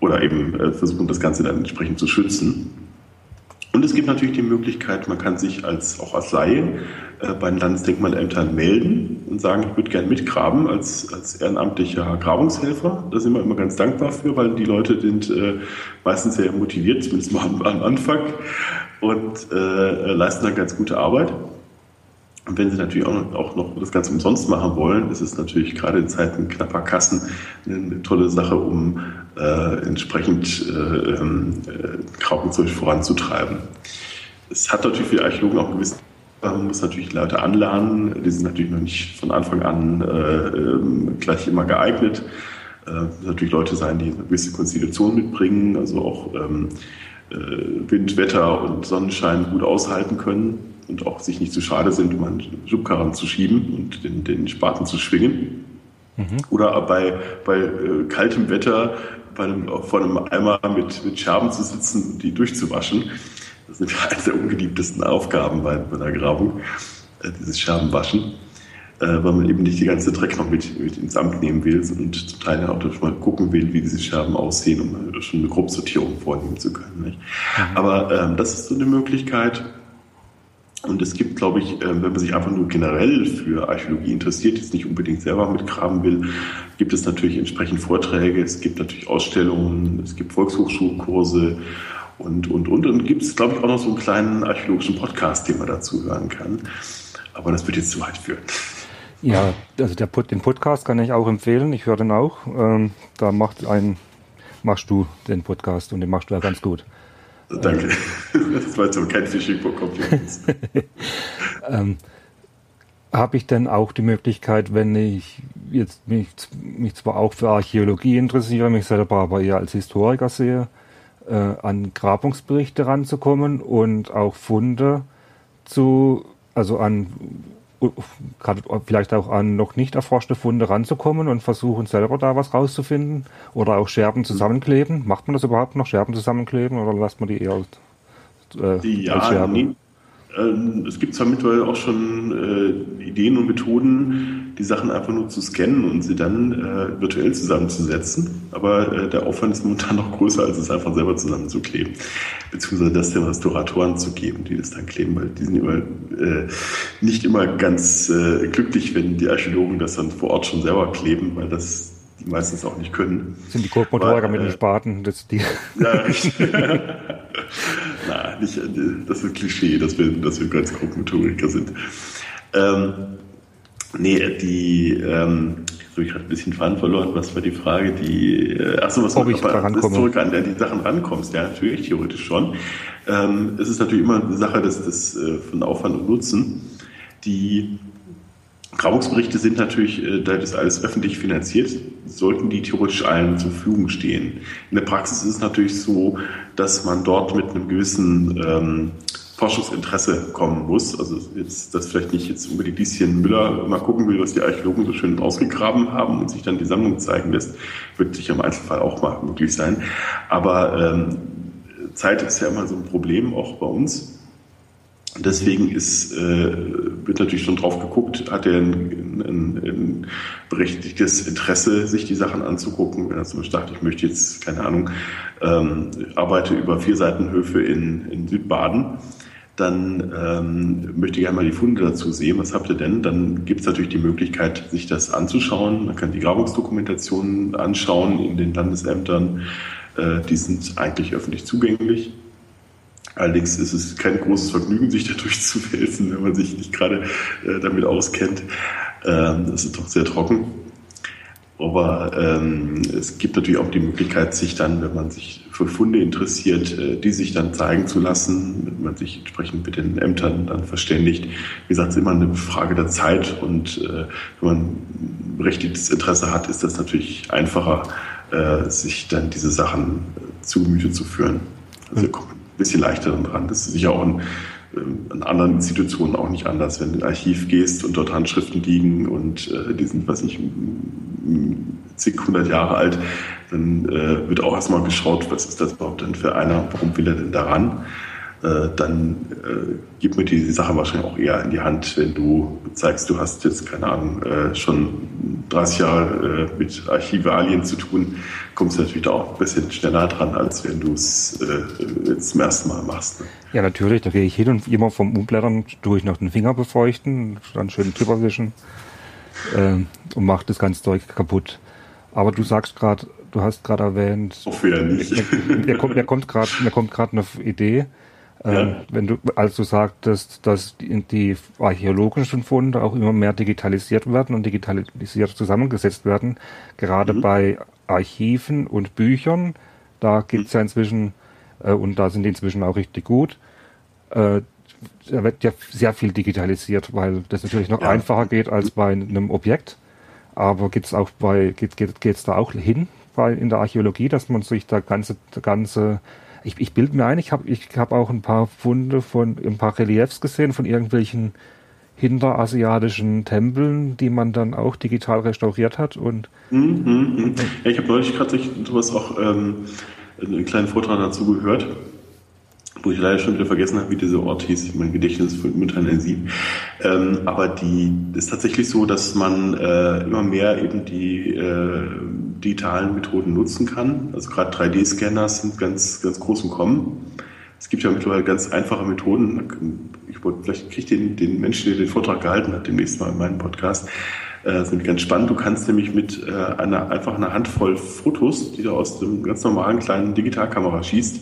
Oder eben äh, versuchen das Ganze dann entsprechend zu schützen. Und es gibt natürlich die Möglichkeit, man kann sich als, auch als Laie äh, bei den Landesdenkmalämtern melden und sagen, ich würde gerne mitgraben als, als ehrenamtlicher Grabungshelfer. Da sind wir immer ganz dankbar für, weil die Leute sind äh, meistens sehr motiviert, zumindest mal am, am Anfang, und äh, leisten dann ganz gute Arbeit. Und wenn Sie natürlich auch noch, das Ganze umsonst machen wollen, ist es natürlich gerade in Zeiten knapper Kassen eine tolle Sache, um äh, entsprechend äh, ähm, äh, Graupenzeug voranzutreiben. Es hat natürlich für die Archäologen auch einen gewissen man muss natürlich Leute anlernen. Die sind natürlich noch nicht von Anfang an äh, ähm, gleich immer geeignet. Äh, natürlich Leute sein, die eine gewisse Konstitution mitbringen, also auch ähm, äh, Wind, Wetter und Sonnenschein gut aushalten können und auch sich nicht zu schade sind, um einen Schubkarren zu schieben und den, den Spaten zu schwingen. Mhm. Oder bei, bei äh, kaltem Wetter bei einem, vor einem Eimer mit, mit Scherben zu sitzen und die durchzuwaschen. Das sind eine der ungeliebtesten Aufgaben bei, bei der Grabung, äh, dieses Scherbenwaschen, äh, weil man eben nicht die ganze Dreck noch mit, mit ins Amt nehmen will und zum Teil auch mal gucken will, wie diese Scherben aussehen, um schon eine Grobsortierung vornehmen zu können. Nicht? Mhm. Aber ähm, das ist so eine Möglichkeit. Und es gibt, glaube ich, ähm, wenn man sich einfach nur generell für Archäologie interessiert, jetzt nicht unbedingt selber mitgraben will, gibt es natürlich entsprechend Vorträge, es gibt natürlich Ausstellungen, es gibt Volkshochschulkurse und, und, und. Und gibt es, glaube ich, auch noch so einen kleinen archäologischen Podcast, den man dazu hören kann. Aber das wird jetzt zu weit führen. Ja, also der, den Podcast kann ich auch empfehlen. Ich höre den auch. Ähm, da macht ein, machst du den Podcast und den machst du ja ganz gut. Danke. Das war jetzt aber kein Phishing for Compliments. ähm, Habe ich denn auch die Möglichkeit, wenn ich jetzt mich, mich zwar auch für Archäologie interessiere, mich selber aber eher als Historiker sehe, äh, an Grabungsberichte ranzukommen und auch Funde zu, also an vielleicht auch an noch nicht erforschte Funde ranzukommen und versuchen selber da was rauszufinden oder auch Scherben zusammenkleben. Macht man das überhaupt noch, Scherben zusammenkleben oder lasst man die eher äh, ja, als Scherben? Ähm, es gibt zwar mittlerweile auch schon äh, Ideen und Methoden, die Sachen einfach nur zu scannen und sie dann äh, virtuell zusammenzusetzen, aber äh, der Aufwand ist momentan noch größer, als es einfach selber zusammenzukleben, beziehungsweise das den Restauratoren zu geben, die das dann kleben, weil die sind immer äh, nicht immer ganz äh, glücklich, wenn die Archäologen das dann vor Ort schon selber kleben, weil das die meistens auch nicht können. Das sind die Grobmotoriker mit den äh, Spaten, das die. Ja, richtig. Na, nicht, das ist Klischee, dass wir, dass wir ganz Grobmotoriker sind. Ähm, nee, die, ähm, habe ich gerade ein bisschen Faden verloren. Was war die Frage? Die, äh, achso, was Ob ich da rankomme. zurück an die Sachen rankommst. Ja, natürlich, theoretisch schon. Ähm, es ist natürlich immer eine Sache des, des, äh, von Aufwand und Nutzen. Die Grabungsberichte sind natürlich, äh, da das alles öffentlich finanziert, sollten die theoretisch allen zur Verfügung stehen. In der Praxis ist es natürlich so, dass man dort mit einem gewissen ähm, Forschungsinteresse kommen muss. Also jetzt, dass vielleicht nicht jetzt unbedingt Lieschen Müller mal gucken will, was die Archäologen so schön ausgegraben haben und sich dann die Sammlung zeigen lässt, wird sicher im Einzelfall auch mal möglich sein. Aber ähm, Zeit ist ja immer so ein Problem, auch bei uns. Deswegen ist, äh, wird natürlich schon drauf geguckt, hat er ein, ein, ein berechtigtes Interesse, sich die Sachen anzugucken. Wenn er zum Beispiel sagt, ich möchte jetzt, keine Ahnung, ähm, arbeite über vier Seitenhöfe in, in Südbaden, dann ähm, möchte ich gerne mal die Funde dazu sehen. Was habt ihr denn? Dann gibt es natürlich die Möglichkeit, sich das anzuschauen. Man kann die Grabungsdokumentationen anschauen in den Landesämtern. Äh, die sind eigentlich öffentlich zugänglich. Allerdings ist es kein großes Vergnügen, sich da durchzuwälzen, wenn man sich nicht gerade äh, damit auskennt. Ähm, das ist doch sehr trocken. Aber ähm, es gibt natürlich auch die Möglichkeit, sich dann, wenn man sich für Funde interessiert, äh, die sich dann zeigen zu lassen, wenn man sich entsprechend mit den Ämtern dann verständigt. Wie gesagt, es ist immer eine Frage der Zeit und äh, wenn man berechtigtes Interesse hat, ist das natürlich einfacher, äh, sich dann diese Sachen zu Gemüte zu führen. Also bisschen leichter dran. Das ist sicher auch ein ähm, an anderen Institutionen auch nicht anders. Wenn du in ein Archiv gehst und dort Handschriften liegen und äh, die sind, was ich, zig, hundert Jahre alt, dann äh, wird auch erstmal geschaut, was ist das überhaupt denn für einer, warum will er denn daran? Äh, dann äh, gibt mir die Sache wahrscheinlich auch eher in die Hand, wenn du zeigst, du hast jetzt, keine Ahnung, äh, schon 30 Jahre äh, mit Archivalien zu tun, kommst du natürlich auch ein bisschen schneller dran, als wenn du es äh, jetzt zum ersten Mal machst. Ne? Ja, natürlich, da gehe ich hin und immer vom Umblättern durch noch den Finger befeuchten, dann schön drüber wischen äh, und macht das ganze Zeug kaputt. Aber du sagst gerade, du hast gerade erwähnt, nicht. Mir, mir kommt, mir kommt gerade eine Idee. Ähm, ja. Wenn du, als du sagtest, dass die, die archäologischen Funde auch immer mehr digitalisiert werden und digitalisiert zusammengesetzt werden, gerade mhm. bei Archiven und Büchern, da gibt's mhm. ja inzwischen, äh, und da sind die inzwischen auch richtig gut, äh, da wird ja sehr viel digitalisiert, weil das natürlich noch ja. einfacher geht als bei einem Objekt. Aber gibt's auch bei, geht, geht, geht's da auch hin bei, in der Archäologie, dass man sich da ganze, ganze ich, ich bilde mir ein, ich habe ich hab auch ein paar Funde von, ein paar Reliefs gesehen von irgendwelchen hinterasiatischen Tempeln, die man dann auch digital restauriert hat. Und mhm, mhm. ja, ich habe neulich gerade sowas auch ähm, einen kleinen Vortrag dazu gehört wo ich leider schon wieder vergessen habe, wie dieser Ort hieß. Mein Gedächtnis ist momentan ein Sieb. Ähm, aber die ist tatsächlich so, dass man äh, immer mehr eben die äh, digitalen Methoden nutzen kann. Also gerade 3D-Scanner sind ganz, ganz groß im Kommen. Es gibt ja mittlerweile ganz einfache Methoden. Ich wollte, vielleicht kriege ich den, den Menschen, der den Vortrag gehalten hat, demnächst mal in meinem Podcast. Äh, das ist nämlich ganz spannend. Du kannst nämlich mit äh, einer, einfach einer Handvoll Fotos, die du aus dem ganz normalen kleinen Digitalkamera schießt,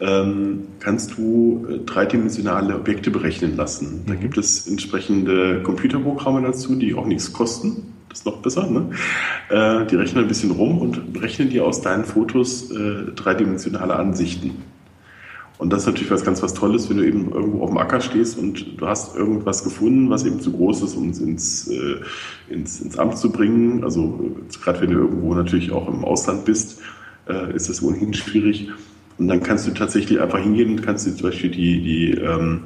ähm, kannst du äh, dreidimensionale Objekte berechnen lassen. Da mhm. gibt es entsprechende Computerprogramme dazu, die auch nichts kosten. Das ist noch besser. Ne? Äh, die rechnen ein bisschen rum und berechnen dir aus deinen Fotos äh, dreidimensionale Ansichten. Und das ist natürlich was ganz was Tolles, wenn du eben irgendwo auf dem Acker stehst und du hast irgendwas gefunden, was eben zu groß ist, um es ins, äh, ins, ins Amt zu bringen. Also äh, gerade wenn du irgendwo natürlich auch im Ausland bist, äh, ist das ohnehin schwierig. Und dann kannst du tatsächlich einfach hingehen und kannst dir zum Beispiel die, die ähm,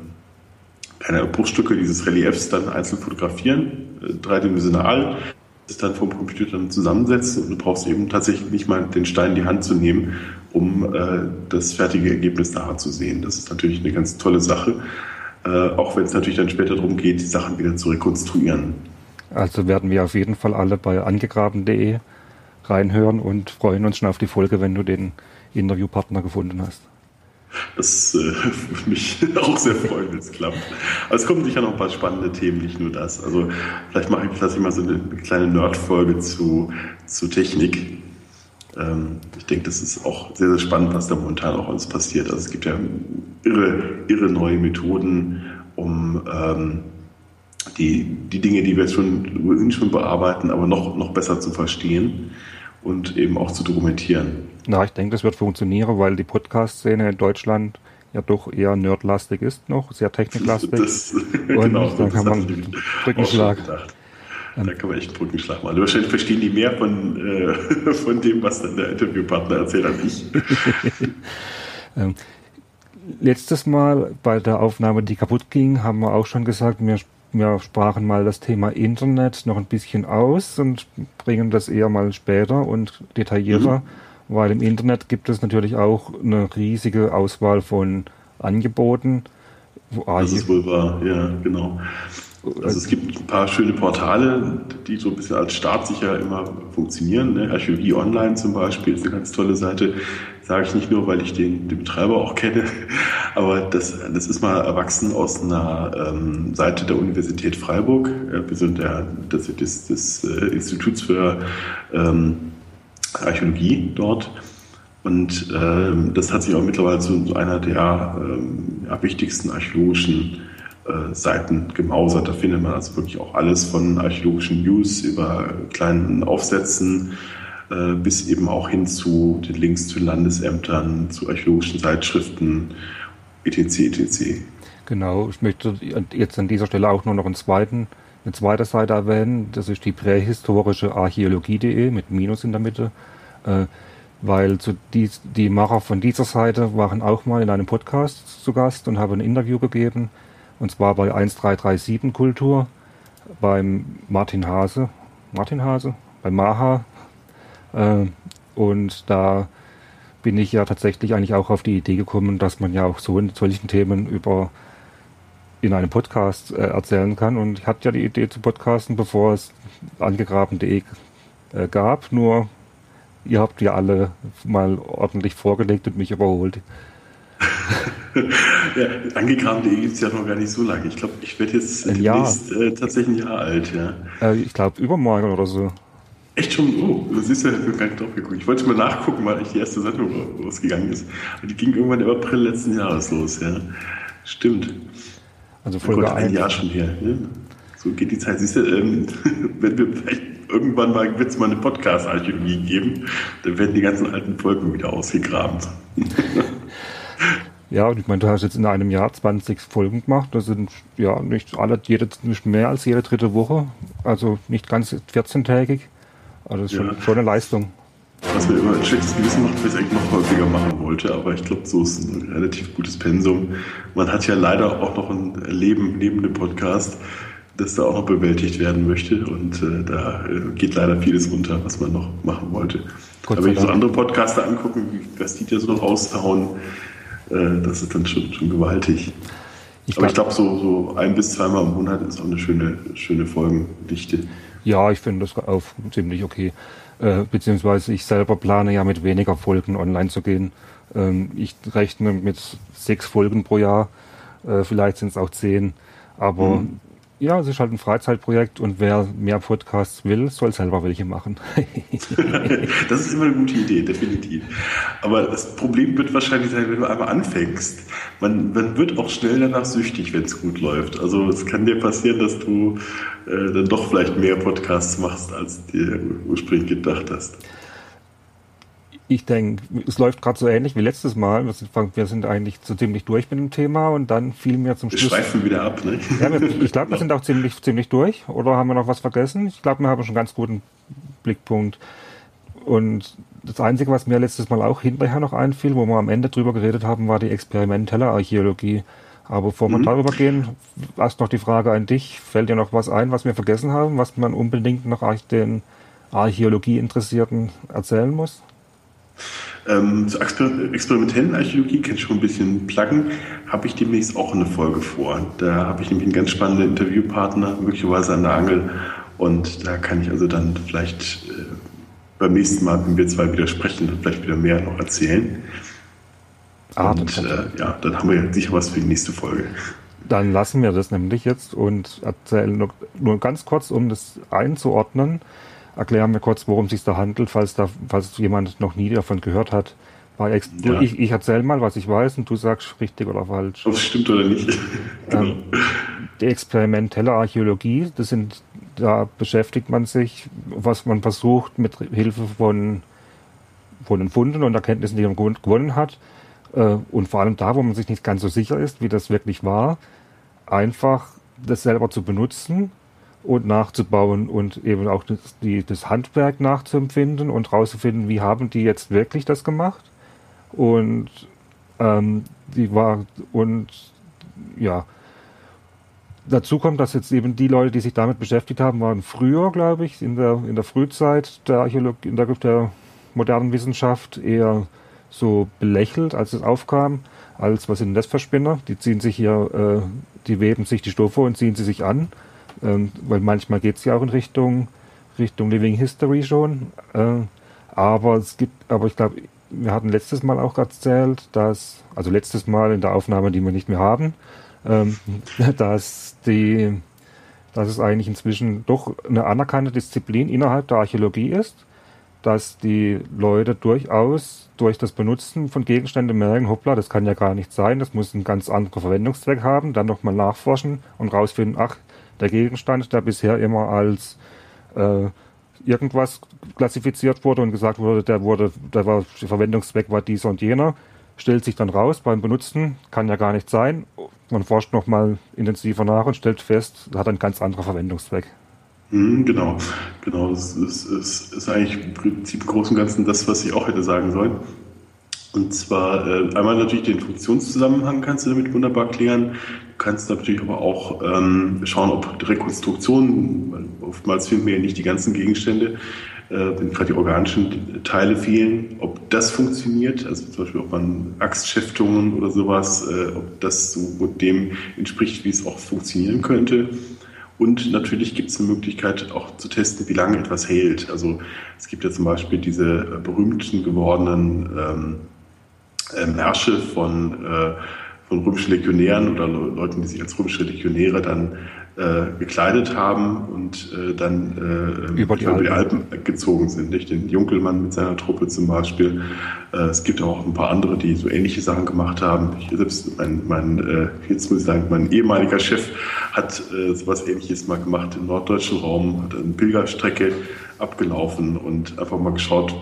keine Bruchstücke dieses Reliefs dann einzeln fotografieren, äh, dreidimensional, das dann vom Computer dann zusammensetzen und du brauchst eben tatsächlich nicht mal den Stein in die Hand zu nehmen, um äh, das fertige Ergebnis nachher zu sehen. Das ist natürlich eine ganz tolle Sache, äh, auch wenn es natürlich dann später darum geht, die Sachen wieder zu rekonstruieren. Also werden wir auf jeden Fall alle bei angegraben.de reinhören und freuen uns schon auf die Folge, wenn du den Interviewpartner gefunden hast. Das äh, würde mich auch sehr freuen, wenn es klappt. Aber es kommen sicher noch ein paar spannende Themen, nicht nur das. Also vielleicht mache ich vielleicht mal so eine kleine Nerd-Folge zu, zu Technik. Ähm, ich denke, das ist auch sehr, sehr spannend, was da momentan auch alles passiert. Also es gibt ja irre, irre neue Methoden, um ähm, die, die Dinge, die wir jetzt schon, schon bearbeiten, aber noch, noch besser zu verstehen und eben auch zu dokumentieren. Na, ich denke, das wird funktionieren, weil die Podcast-Szene in Deutschland ja doch eher nerdlastig ist noch, sehr techniklastig. Das, und genau, da kann man Brückenschlag. Da kann man echt einen Brückenschlag machen. Wahrscheinlich verstehen die mehr von, äh, von dem, was dann der Interviewpartner erzählt, als ich. ähm, letztes Mal bei der Aufnahme, die kaputt ging, haben wir auch schon gesagt, wir, wir sprachen mal das Thema Internet noch ein bisschen aus und bringen das eher mal später und detaillierter, mhm. weil im Internet gibt es natürlich auch eine riesige Auswahl von Angeboten. Das ist wohl wahr, ja, genau. Also es gibt ein paar schöne Portale, die so ein bisschen als staatssicher immer funktionieren. Ne? Archäologie Online zum Beispiel ist eine ganz tolle Seite. Sage ich nicht nur, weil ich den, den Betreiber auch kenne, aber das, das ist mal erwachsen aus einer ähm, Seite der Universität Freiburg. Ja, wir sind der, das, des, des äh, Instituts für ähm, Archäologie dort. Und ähm, das hat sich auch mittlerweile zu einer der ähm, wichtigsten archäologischen äh, Seiten gemausert. Da findet man also wirklich auch alles von archäologischen News über kleinen Aufsätzen äh, bis eben auch hin zu den Links zu Landesämtern, zu archäologischen Zeitschriften, etc. etc. Genau, ich möchte jetzt an dieser Stelle auch nur noch einen zweiten, eine zweite Seite erwähnen. Das ist die prähistorische Archäologie.de mit Minus in der Mitte. Äh, weil zu die, die Macher von dieser Seite waren auch mal in einem Podcast zu Gast und haben ein Interview gegeben und zwar bei 1337 Kultur beim Martin Hase. Martin Hase? Bei Maha. Äh, und da bin ich ja tatsächlich eigentlich auch auf die Idee gekommen, dass man ja auch so in solchen Themen über in einem Podcast äh, erzählen kann. Und ich hatte ja die Idee zu podcasten, bevor es angegraben.de äh, gab. Nur ihr habt ja alle mal ordentlich vorgelegt und mich überholt. ja, angegraben.de gibt es ja noch gar nicht so lange. Ich glaube, ich werde jetzt demnächst äh, tatsächlich ein Jahr alt, ja. Äh, ich glaube, übermorgen oder so. Echt schon? Oh, das ist ja gar nicht drauf geguckt. Ich wollte mal nachgucken, weil die erste Sendung losgegangen ist. Und die ging irgendwann im April letzten Jahres los, ja. Stimmt. Also Folge oh ein Jahr schon her. Ja. So geht die Zeit. Siehst du, ähm, wenn wir vielleicht irgendwann mal wird es mal eine Podcast-Archäologie geben, dann werden die ganzen alten Folgen wieder ausgegraben. Ja, und ich meine, du hast jetzt in einem Jahr 20 Folgen gemacht. Das sind ja nicht alle, jede, nicht mehr als jede dritte Woche. Also nicht ganz 14-tägig. Also das ist ja. schon, schon eine Leistung. Was mir immer ein schlechtes Gewissen macht, weil ich es eigentlich noch häufiger machen wollte, aber ich glaube, so ist ein relativ gutes Pensum. Man hat ja leider auch noch ein Leben neben dem Podcast, das da auch noch bewältigt werden möchte und äh, da äh, geht leider vieles unter, was man noch machen wollte. Gott aber wenn ich so andere Podcaster angucken, was die da so raushauen, äh, das ist dann schon, schon gewaltig. Ich Aber ich glaube, so, so ein bis zweimal im Monat ist auch eine schöne, schöne Folgendichte. Ja, ich finde das auch ziemlich okay. Äh, beziehungsweise ich selber plane ja mit weniger Folgen online zu gehen. Ähm, ich rechne mit sechs Folgen pro Jahr. Äh, vielleicht sind es auch zehn. Aber mhm. Ja, es ist halt ein Freizeitprojekt und wer mehr Podcasts will, soll selber welche machen. das ist immer eine gute Idee, definitiv. Aber das Problem wird wahrscheinlich sein, wenn du einmal anfängst. Man, man wird auch schnell danach süchtig, wenn es gut läuft. Also es kann dir passieren, dass du äh, dann doch vielleicht mehr Podcasts machst, als dir ursprünglich gedacht hast ich denke, es läuft gerade so ähnlich wie letztes Mal. Wir sind, wir sind, eigentlich so ziemlich durch mit dem Thema und dann fiel mir zum Schluss. Wir schweifen wieder ab, ne? Ja, ich glaube, wir sind auch ziemlich, ziemlich durch. Oder haben wir noch was vergessen? Ich glaube, wir haben schon einen ganz guten Blickpunkt. Und das Einzige, was mir letztes Mal auch hinterher noch einfiel, wo wir am Ende drüber geredet haben, war die experimentelle Archäologie. Aber bevor wir mhm. darüber gehen, erst noch die Frage an dich. Fällt dir noch was ein, was wir vergessen haben, was man unbedingt noch den Archäologie-Interessierten erzählen muss? Ähm, zur Exper experimentellen Archäologie kann ich schon ein bisschen pluggen, habe ich demnächst auch eine Folge vor. Da habe ich nämlich einen ganz spannenden Interviewpartner, möglicherweise an der Angel. Und da kann ich also dann vielleicht äh, beim nächsten Mal, wenn wir zwei wieder sprechen, vielleicht wieder mehr noch erzählen. Ah, und äh, ja, dann haben wir sicher was für die nächste Folge. Dann lassen wir das nämlich jetzt und erzählen nur, nur ganz kurz, um das einzuordnen erklären wir kurz, worum es sich da handelt, falls da, falls jemand noch nie davon gehört hat. Ja. Ich, ich erzähle mal, was ich weiß, und du sagst richtig oder falsch. Ob es stimmt oder nicht. ähm, die experimentelle Archäologie, das sind, da beschäftigt man sich, was man versucht, mit Hilfe von, von den Funden und Erkenntnissen, die man gewonnen hat, äh, und vor allem da, wo man sich nicht ganz so sicher ist, wie das wirklich war, einfach das selber zu benutzen und nachzubauen und eben auch das, die, das Handwerk nachzuempfinden und rauszufinden, wie haben die jetzt wirklich das gemacht und Ähm, die war und ja. Dazu kommt, dass jetzt eben die Leute, die sich damit beschäftigt haben, waren früher, glaube ich, in der, in der Frühzeit der Archäologie, in der, der modernen Wissenschaft eher so belächelt, als es aufkam, als was sind das für Spinner? Die ziehen sich hier, äh, die weben sich die Stoffe und ziehen sie sich an, ähm, weil manchmal geht es ja auch in Richtung Richtung Living History schon. Äh, aber es gibt, aber ich glaube, wir hatten letztes Mal auch erzählt, dass, also letztes Mal in der Aufnahme, die wir nicht mehr haben, ähm, dass die, dass es eigentlich inzwischen doch eine anerkannte Disziplin innerhalb der Archäologie ist, dass die Leute durchaus durch das Benutzen von Gegenständen merken, hoppla, das kann ja gar nicht sein, das muss einen ganz anderen Verwendungszweck haben, dann nochmal nachforschen und rausfinden, ach, der Gegenstand, der bisher immer als äh, irgendwas klassifiziert wurde und gesagt wurde, der wurde, der war, der Verwendungszweck war dieser und jener, stellt sich dann raus beim Benutzen, kann ja gar nicht sein. Man forscht nochmal intensiver nach und stellt fest, hat einen ganz anderen Verwendungszweck. Mhm, genau, genau. Das ist, ist, ist eigentlich im Prinzip im Großen und Ganzen das, was ich auch hätte sagen sollen. Und zwar äh, einmal natürlich den Funktionszusammenhang kannst du damit wunderbar klären. Kannst natürlich aber auch ähm, schauen, ob Rekonstruktionen, oftmals finden wir ja nicht die ganzen Gegenstände, äh, wenn gerade die organischen Teile fehlen, ob das funktioniert, also zum Beispiel ob man Axtschäftungen oder sowas, äh, ob das so dem entspricht, wie es auch funktionieren könnte. Und natürlich gibt es eine Möglichkeit auch zu testen, wie lange etwas hält. Also es gibt ja zum Beispiel diese berühmten gewordenen ähm, äh, Märsche von, äh, von römischen Legionären oder Leuten, die sich als römische Legionäre dann äh, gekleidet haben und äh, dann äh, über, die, über die Alpen. gezogen sind. Nicht? Den Junkelmann mit seiner Truppe zum Beispiel. Äh, es gibt auch ein paar andere, die so ähnliche Sachen gemacht haben. Ich selbst mein, mein äh, jetzt muss ich sagen, mein ehemaliger Chef hat äh, sowas ähnliches mal gemacht im norddeutschen Raum, hat eine Pilgerstrecke abgelaufen und einfach mal geschaut,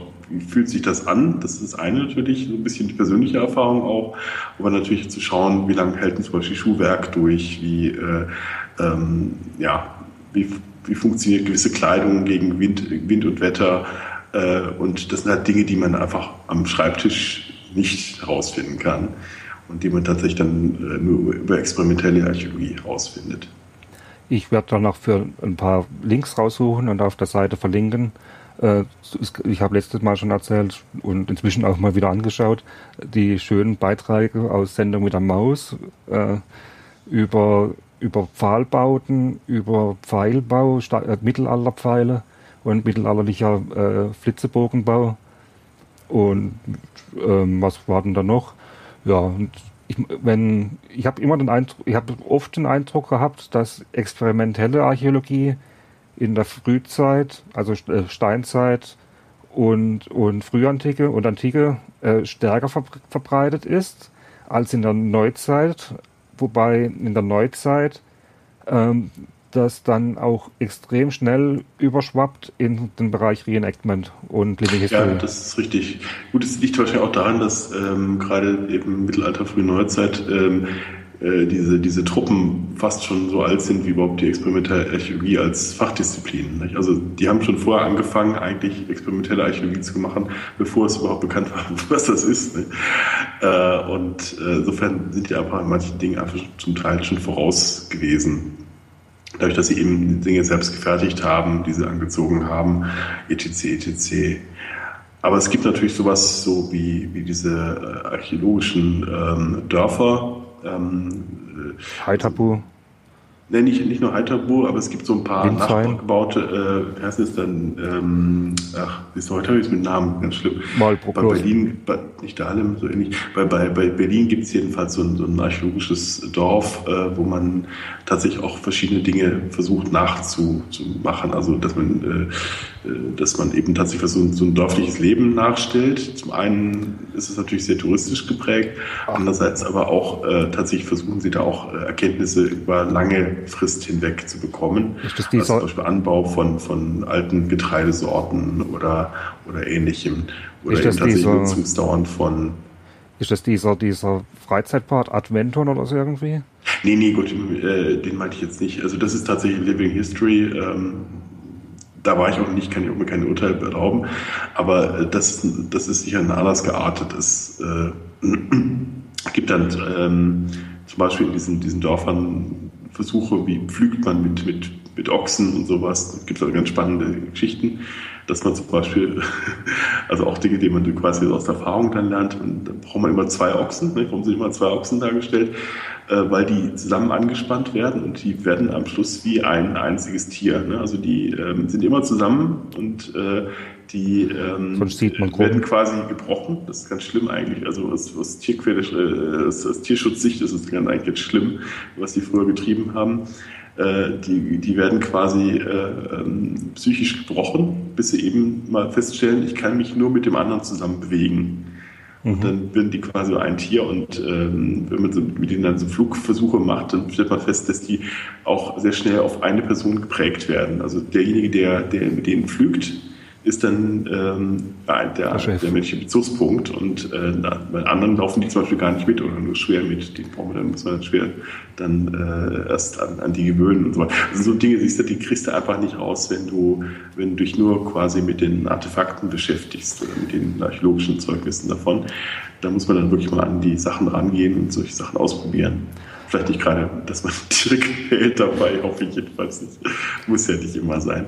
fühlt sich das an? Das ist eine natürlich, so ein bisschen die persönliche Erfahrung auch, aber natürlich zu schauen, wie lange hält zum Beispiel Schuhwerk durch, wie, äh, ähm, ja, wie, wie funktioniert gewisse Kleidung gegen Wind, Wind und Wetter. Äh, und das sind halt Dinge, die man einfach am Schreibtisch nicht herausfinden kann und die man tatsächlich dann äh, nur über experimentelle Archäologie herausfindet. Ich werde dann noch für ein paar Links raussuchen und auf der Seite verlinken, ich habe letztes Mal schon erzählt und inzwischen auch mal wieder angeschaut, die schönen Beiträge aus Sendung mit der Maus äh, über, über Pfahlbauten, über Pfeilbau, äh, Mittelalterpfeile und mittelalterlicher äh, Flitzebogenbau. Und ähm, was war denn da noch? Ja, und ich, wenn ich habe immer den Eindruck, ich habe oft den Eindruck gehabt, dass experimentelle Archäologie in der Frühzeit, also äh, Steinzeit und, und Frühantike und Antike äh, stärker verbreitet ist als in der Neuzeit, wobei in der Neuzeit ähm, das dann auch extrem schnell überschwappt in den Bereich Reenactment und Living History. Ja, das ist richtig. Gut, es liegt wahrscheinlich auch daran, dass ähm, gerade eben Mittelalter, frühe Neuzeit ähm, äh, diese, diese Truppen fast schon so alt sind wie überhaupt die experimentelle Archäologie als Fachdisziplin. Nicht? Also die haben schon vorher angefangen, eigentlich experimentelle Archäologie zu machen, bevor es überhaupt bekannt war, was das ist. Äh, und äh, insofern sind die einfach in manchen Dingen einfach zum Teil schon voraus gewesen. Dadurch, dass sie eben Dinge selbst gefertigt haben, diese angezogen haben, etc., etc. Aber es gibt natürlich sowas so wie, wie diese archäologischen ähm, Dörfer, ähm, Heiterbu. Ne, nicht, nicht nur Heiterbu, aber es gibt so ein paar nachgebaute, äh, wie heißt es dann, ähm, ach, wie ist heute jetzt mit Namen, ganz schlimm. Marlboro bei Berlin, bei, nicht Dahlem, so ähnlich. Bei, bei, bei Berlin gibt es jedenfalls so ein, so ein archäologisches Dorf, äh, wo man tatsächlich auch verschiedene Dinge versucht nachzumachen. Also, dass man, äh, äh, dass man eben tatsächlich so ein, so ein dörfliches Leben nachstellt. Zum einen ist es natürlich sehr touristisch geprägt, andererseits aber auch äh, tatsächlich versuchen sie da auch äh, Erkenntnisse über lange Frist hinweg zu bekommen. Ist das dieser, also zum Beispiel Anbau von, von alten Getreidesorten oder, oder ähnlichem. Oder eben tatsächlich dieser, Nutzungsdauern von. Ist das dieser, dieser Freizeitpart Adventon oder so irgendwie? Nee, nee, gut, äh, den meinte ich jetzt nicht. Also das ist tatsächlich Living History. Ähm, da war ich auch nicht, kann ich auch mir kein Urteil erlauben. Aber äh, das, das ist sicher ein anders geartetes äh, gibt dann ähm, zum Beispiel in diesen, diesen Dörfern Versuche, wie pflügt man mit, mit, mit Ochsen und sowas. Es gibt also ganz spannende Geschichten, dass man zum Beispiel, also auch Dinge, die man quasi aus Erfahrung dann lernt, und dann braucht man immer zwei Ochsen, ne? warum sind immer zwei Ochsen dargestellt? Äh, weil die zusammen angespannt werden und die werden am Schluss wie ein einziges Tier. Ne? Also die ähm, sind immer zusammen und äh, die ähm, werden quasi gebrochen. Das ist ganz schlimm eigentlich. Also aus, aus, Tierquälisch, äh, aus, aus Tierschutzsicht ist es ganz eigentlich schlimm, was die früher getrieben haben. Äh, die, die werden quasi äh, ähm, psychisch gebrochen, bis sie eben mal feststellen, ich kann mich nur mit dem anderen zusammen bewegen. Und mhm. dann werden die quasi ein Tier und ähm, wenn man so, mit denen dann so Flugversuche macht, dann stellt man fest, dass die auch sehr schnell auf eine Person geprägt werden. Also derjenige, der, der mit denen pflügt, ist dann ähm, der, der, der menschliche Bezugspunkt und äh, bei anderen laufen die zum Beispiel gar nicht mit oder nur schwer mit. Die brauchen dann muss man dann schwer dann äh, erst an, an die gewöhnen und so weiter. Das sind so Dinge, die kriegst du einfach nicht raus, wenn du, wenn du dich nur quasi mit den Artefakten beschäftigst oder mit den archäologischen Zeugnissen davon. Da muss man dann wirklich mal an die Sachen rangehen und solche Sachen ausprobieren. Vielleicht nicht gerade, dass man direkt hält dabei, hoffe ich jedenfalls nicht. Muss ja nicht immer sein.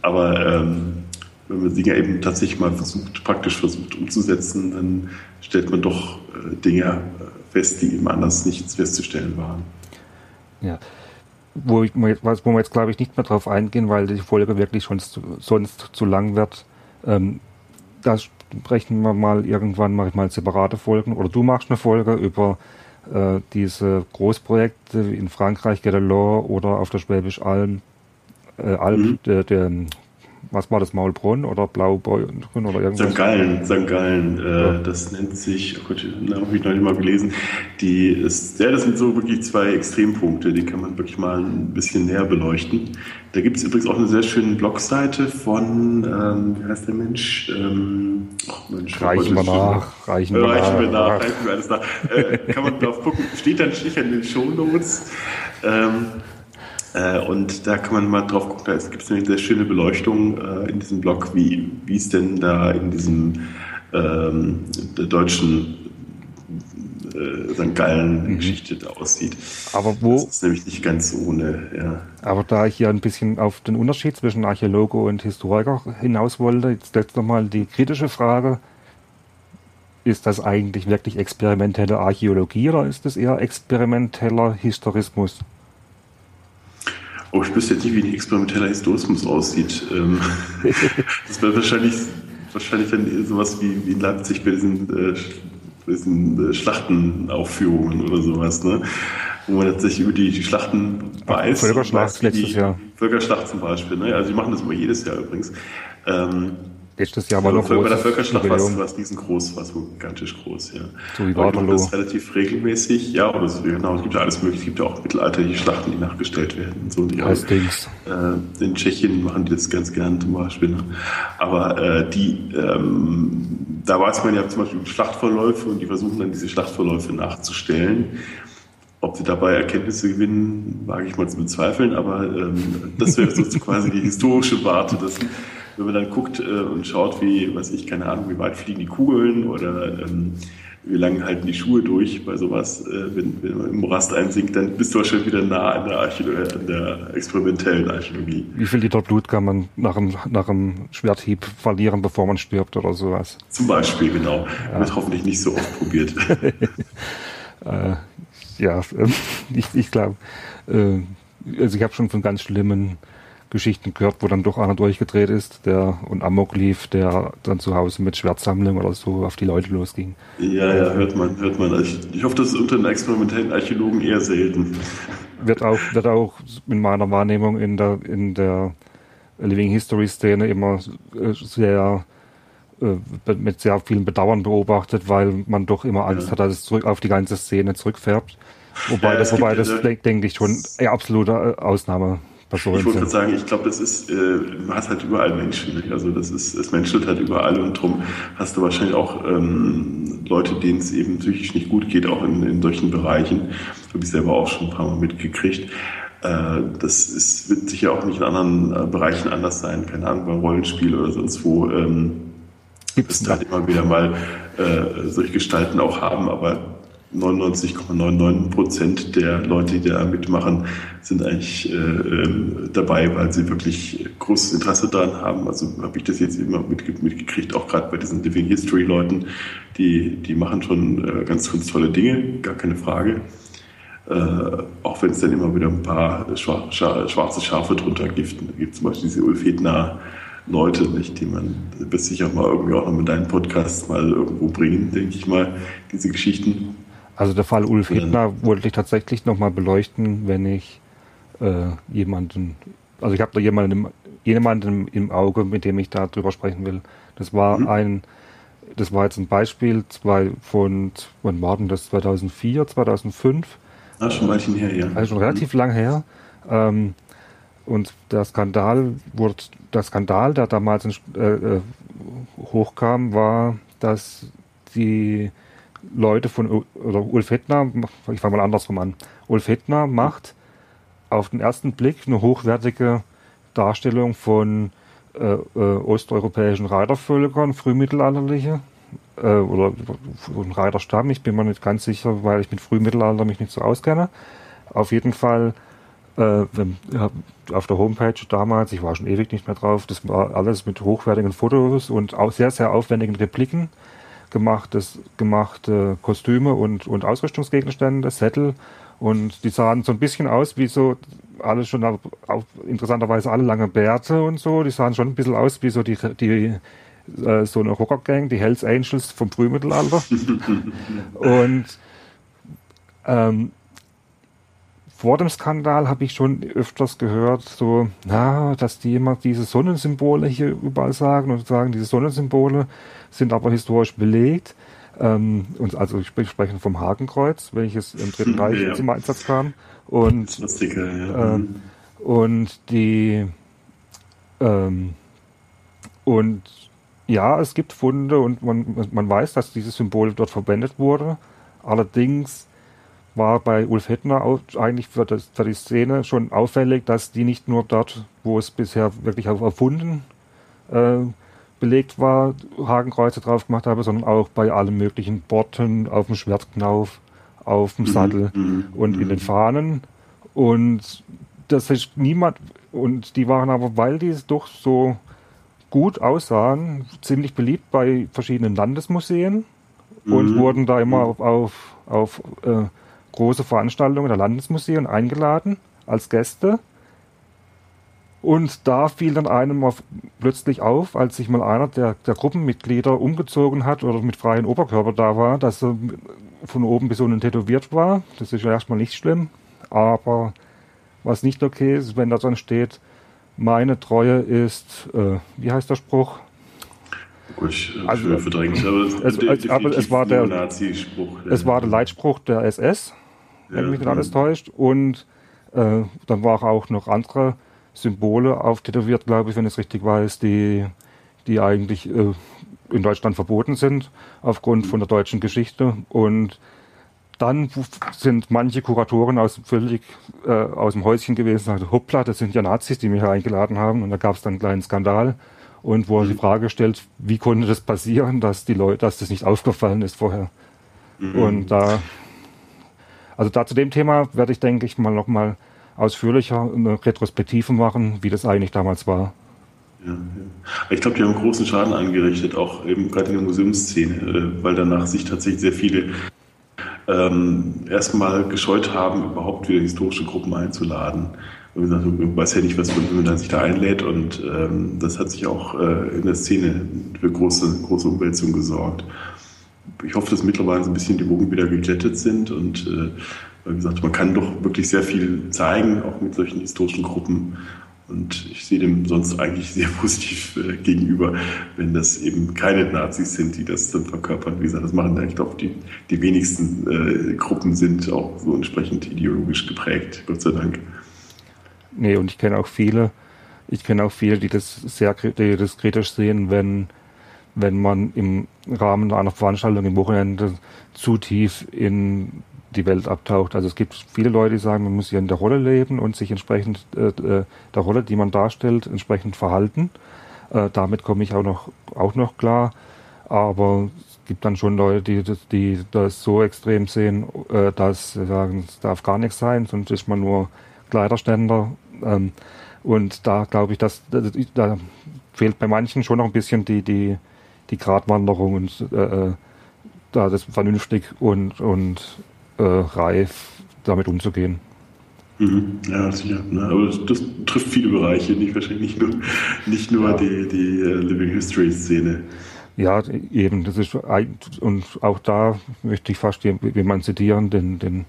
Aber ähm, wenn man Dinge eben tatsächlich mal versucht, praktisch versucht umzusetzen, dann stellt man doch äh, Dinge äh, fest, die eben anders nicht festzustellen waren. Ja. Wo, ich, wo wir jetzt, glaube ich, nicht mehr drauf eingehen, weil die Folge wirklich schon zu, sonst zu lang wird. Ähm, da sprechen wir mal irgendwann, mache ich mal separate Folgen oder du machst eine Folge über äh, diese Großprojekte in Frankreich, Guédelor oder auf der Schwäbisch Alm, äh, Alp, mhm. der, der was war das, Maulbronn oder Blaubeuren oder irgendwas? St. Gallen, St. Gallen, äh, ja. das nennt sich, oh Gott, den habe ich noch nicht mal gelesen. Die ist, ja, das sind so wirklich zwei Extrempunkte, die kann man wirklich mal ein bisschen näher beleuchten. Da gibt es übrigens auch eine sehr schöne Blogseite von, ähm, wie heißt der Mensch? Ähm, oh Mensch reichen wir nach, reichen wir nach. Reichen wir nach, reichen wir alles nach. Äh, kann man drauf gucken, steht dann nicht in den Shownotes. Ähm, äh, und da kann man mal drauf gucken, da gibt es eine sehr schöne Beleuchtung äh, in diesem Blog, wie, es denn da in diesem ähm, der deutschen äh, St. Gallen-Geschichte mhm. aussieht. Aber wo? Das ist nämlich nicht ganz ohne, ja. Aber da ich hier ein bisschen auf den Unterschied zwischen Archäologe und Historiker hinaus wollte, jetzt letzte nochmal die kritische Frage. Ist das eigentlich wirklich experimentelle Archäologie oder ist es eher experimenteller Historismus? Oh, ich wüsste jetzt nicht, wie ein experimenteller Historismus aussieht. Ähm, das wäre wahrscheinlich, wahrscheinlich dann sowas wie, wie in Leipzig bei diesen, äh, diesen äh, Schlachtenaufführungen oder sowas, ne? Wo man tatsächlich über die, die Schlachten weiß. Völkerschlacht letztes Jahr. Völkerschlacht zum Beispiel, ne? Also die machen das immer jedes Jahr übrigens. Ähm, Letztes Jahr war noch Bei der Völkerschlacht war es riesengroß, war es gigantisch groß, ja. So wie Waterloo. Das relativ regelmäßig, ja, oder so, genau, es gibt ja alles mögliche, es gibt ja auch mittelalterliche Schlachten, die nachgestellt werden. So, die auch, äh, in Tschechien machen die das ganz gern zum Beispiel. Ne? Aber äh, die, ähm, da weiß man ja zum Beispiel Schlachtverläufe und die versuchen dann diese Schlachtverläufe nachzustellen. Ob sie dabei Erkenntnisse gewinnen, wage ich mal zu bezweifeln, aber ähm, das wäre so quasi die historische Warte dessen wenn man dann guckt äh, und schaut, wie, weiß ich, keine Ahnung, wie weit fliegen die Kugeln oder ähm, wie lange halten die Schuhe durch bei sowas, äh, wenn, wenn man im Morast einsinkt, dann bist du wahrscheinlich wieder nah an der, Archäologie, an der experimentellen Archäologie. Wie viel Liter Blut kann man nach einem, nach einem Schwerthieb verlieren, bevor man stirbt oder sowas? Zum Beispiel, genau. Ja. Wird hoffentlich nicht so oft probiert. äh, ja, ich, ich glaube, äh, also ich habe schon von ganz schlimmen Geschichten gehört, wo dann doch einer durchgedreht ist, der und Amok lief, der dann zu Hause mit Schwertsammlung oder so auf die Leute losging. Ja, ja, hört man, hört man. Ich, ich hoffe, das ist unter den experimentellen Archäologen eher selten. Wird auch, wird auch in meiner Wahrnehmung in der, in der Living History Szene immer äh, sehr äh, mit sehr vielen Bedauern beobachtet, weil man doch immer Angst ja. hat, dass es zurück auf die ganze Szene zurückfärbt. Wobei ja, das, wobei das denke ich schon eine absolute Ausnahme ich wollte sagen, ich glaube, das ist, äh, du hast halt überall Menschen. Nicht? Also das ist, es menschelt halt überall und darum hast du wahrscheinlich auch ähm, Leute, denen es eben psychisch nicht gut geht, auch in, in solchen Bereichen. Habe ich selber auch schon ein paar Mal mitgekriegt. Äh, das ist, wird sicher auch nicht in anderen äh, Bereichen anders sein. Keine Ahnung, beim Rollenspiel oder sonst wo. Ähm, Gibt es halt immer wieder mal äh, solche Gestalten auch haben, aber 99,99 Prozent der Leute, die da mitmachen, sind eigentlich äh, ähm, dabei, weil sie wirklich großes Interesse daran haben. Also habe ich das jetzt immer mitgekriegt, auch gerade bei diesen Living History Leuten, die, die machen schon äh, ganz, ganz tolle Dinge, gar keine Frage. Äh, auch wenn es dann immer wieder ein paar schwarze Schafe drunter gibt. Da gibt zum Beispiel diese Ulfetner Leute, nicht, die man wird sicher mal irgendwie auch noch mit deinem Podcast mal irgendwo bringen, denke ich mal, diese Geschichten. Also der Fall Ulf Hittner wollte ich tatsächlich nochmal beleuchten, wenn ich äh, jemanden, also ich habe da jemanden im, jemanden im Auge, mit dem ich da drüber sprechen will. Das war mhm. ein, das war jetzt ein Beispiel zwei von, wann war denn das, 2004, 2005? Ah, schon ein Weilchen her, ja. Also schon relativ mhm. lang her. Ähm, und der Skandal wurde, der Skandal, der damals äh, äh, hochkam, war, dass die Leute von oder Ulf Hettner, ich fange mal andersrum an. Ulf Hettner macht auf den ersten Blick eine hochwertige Darstellung von äh, äh, osteuropäischen Reitervölkern, frühmittelalterliche äh, oder von Reiterstamm. Ich bin mir nicht ganz sicher, weil ich mit Frühmittelalter mich nicht so auskenne. Auf jeden Fall äh, wenn, auf der Homepage damals, ich war schon ewig nicht mehr drauf, das war alles mit hochwertigen Fotos und auch sehr, sehr aufwendigen Repliken gemachtes, gemachte Kostüme und, und Ausrüstungsgegenstände, Sättel. Und die sahen so ein bisschen aus wie so, alle schon auf, auf, interessanterweise alle lange Bärte und so. Die sahen schon ein bisschen aus wie so die, die äh, so eine Rockergang, die Hells Angels vom Frühmittelalter. und ähm, vor dem Skandal habe ich schon öfters gehört, so, na, dass die immer diese Sonnensymbole hier überall sagen und sagen, diese Sonnensymbole sind aber historisch belegt. Ähm, und also ich spreche vom Hakenkreuz, welches im Dritten Reich ja. zum Einsatz kam. Und, Lustiger, ja. ähm, und die ähm, und ja, es gibt Funde und man, man weiß, dass dieses Symbol dort verwendet wurde. Allerdings war bei Ulf Hettner auch eigentlich für, das, für, die Szene schon auffällig, dass die nicht nur dort, wo es bisher wirklich auf erfunden äh, belegt war, Hakenkreuze drauf gemacht habe, sondern auch bei allen möglichen Borten, auf dem Schwertknauf, auf dem mhm. Sattel mhm. und in den mhm. Fahnen. Und das ist niemand, und die waren aber, weil die doch so gut aussahen, ziemlich beliebt bei verschiedenen Landesmuseen und mhm. wurden da immer auf, auf, auf äh, große Veranstaltungen der Landesmuseen eingeladen als Gäste. Und da fiel dann einem auf, plötzlich auf, als sich mal einer der, der Gruppenmitglieder umgezogen hat oder mit freiem Oberkörper da war, dass er von oben bis unten tätowiert war. Das ist ja erstmal nicht schlimm. Aber was nicht okay ist, wenn da dann steht, meine Treue ist, äh, wie heißt der Spruch? Gut, ich also, verdrängt, aber, es, aber es war der, es war der Leitspruch der SS wenn mich nicht alles täuscht. Und äh, dann waren auch noch andere Symbole auftätowiert, glaube ich, wenn ich es richtig weiß, die, die eigentlich äh, in Deutschland verboten sind, aufgrund von der deutschen Geschichte. Und dann sind manche Kuratoren aus, völlig äh, aus dem Häuschen gewesen und sagten, hoppla, das sind ja Nazis, die mich hier eingeladen haben. Und da gab es dann einen kleinen Skandal. Und wo er die mhm. Frage stellt, wie konnte das passieren, dass die Leute, dass das nicht aufgefallen ist vorher. Mhm. Und da also da zu dem Thema werde ich, denke ich, mal nochmal ausführlicher eine Retrospektive machen, wie das eigentlich damals war. Ja, ja. Ich glaube, die haben großen Schaden angerichtet, auch eben gerade in der Museumsszene, äh, weil danach sich tatsächlich sehr viele ähm, erstmal gescheut haben, überhaupt wieder historische Gruppen einzuladen. Und du weißt ja nicht, was man dann sich da einlädt und ähm, das hat sich auch äh, in der Szene für große, große Umwälzungen gesorgt ich hoffe, dass mittlerweile so ein bisschen die Wogen wieder geglättet sind und äh, wie gesagt, man kann doch wirklich sehr viel zeigen, auch mit solchen historischen Gruppen. Und ich sehe dem sonst eigentlich sehr positiv äh, gegenüber, wenn das eben keine Nazis sind, die das dann verkörpern. Wie gesagt, das machen eigentlich doch die, die wenigsten äh, Gruppen sind auch so entsprechend ideologisch geprägt, Gott sei Dank. Nee, und ich kenne auch viele, ich kenne auch viele, die das sehr die das kritisch sehen, wenn wenn man im Rahmen einer Veranstaltung im Wochenende zu tief in die Welt abtaucht. Also es gibt viele Leute, die sagen, man muss hier in der Rolle leben und sich entsprechend äh, äh, der Rolle, die man darstellt, entsprechend verhalten. Äh, damit komme ich auch noch, auch noch klar. Aber gibt dann schon Leute, die das, die das so extrem sehen, äh, dass sie sagen, es darf gar nichts sein, sonst ist man nur Kleiderständer. Ähm, und da glaube ich, dass da fehlt bei manchen schon noch ein bisschen die, die, die Gratwanderung und äh, äh, da das vernünftig und, und äh, reif damit umzugehen. Mhm. Ja, sicher. Ne? Aber das, das, trifft viele Bereiche, nicht wahrscheinlich nicht nur, nicht nur ja. die, die uh, Living History Szene. Ja, eben, das ist und auch da möchte ich fast jemanden zitieren, den, den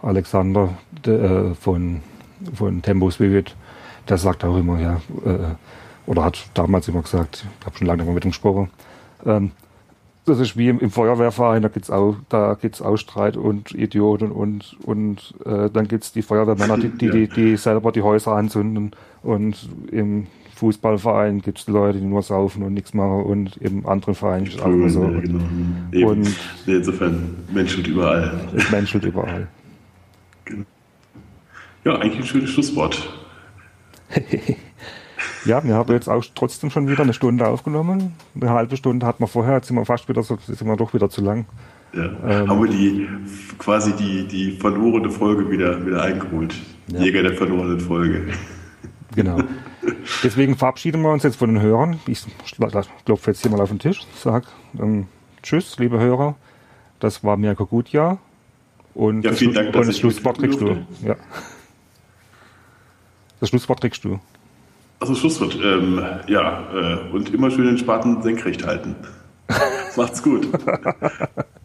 Alexander de, äh, von, von Tempus Vivid, der sagt auch immer, ja, äh, oder hat damals immer gesagt, ich habe schon lange nicht mehr mit ihm gesprochen, ähm, das ist wie im, im Feuerwehrverein, da gibt's auch, da gibt's auch Streit und Idioten und, und äh, dann gibt's die Feuerwehrmänner, die, die, die, die selber die Häuser anzünden und im Fußballverein gibt's Leute, die nur saufen und nichts machen und im anderen Verein ist auch so. Ja, genau. Eben. Und insofern menschelt überall. Es menschelt überall. Genau. Ja, eigentlich ein schönes Schlusswort. Ja, wir haben jetzt auch trotzdem schon wieder eine Stunde aufgenommen. Eine halbe Stunde hatten wir vorher, jetzt sind wir fast wieder so, sind wir doch wieder zu lang. Ja. Ähm, haben wir die quasi die, die verlorene Folge wieder, wieder eingeholt. Ja. Jäger der verlorenen Folge. Genau. Deswegen verabschieden wir uns jetzt von den Hörern. Ich klopfe jetzt hier mal auf den Tisch, sag ähm, Tschüss, liebe Hörer. Das war Mirko Gutjahr. Und, ja, vielen Dank, und das Schlusswort kriegst du. Ja. Das Schlusswort kriegst du. Also Schlusswort. Ähm, ja, äh, und immer schön den Spaten senkrecht halten. Macht's gut.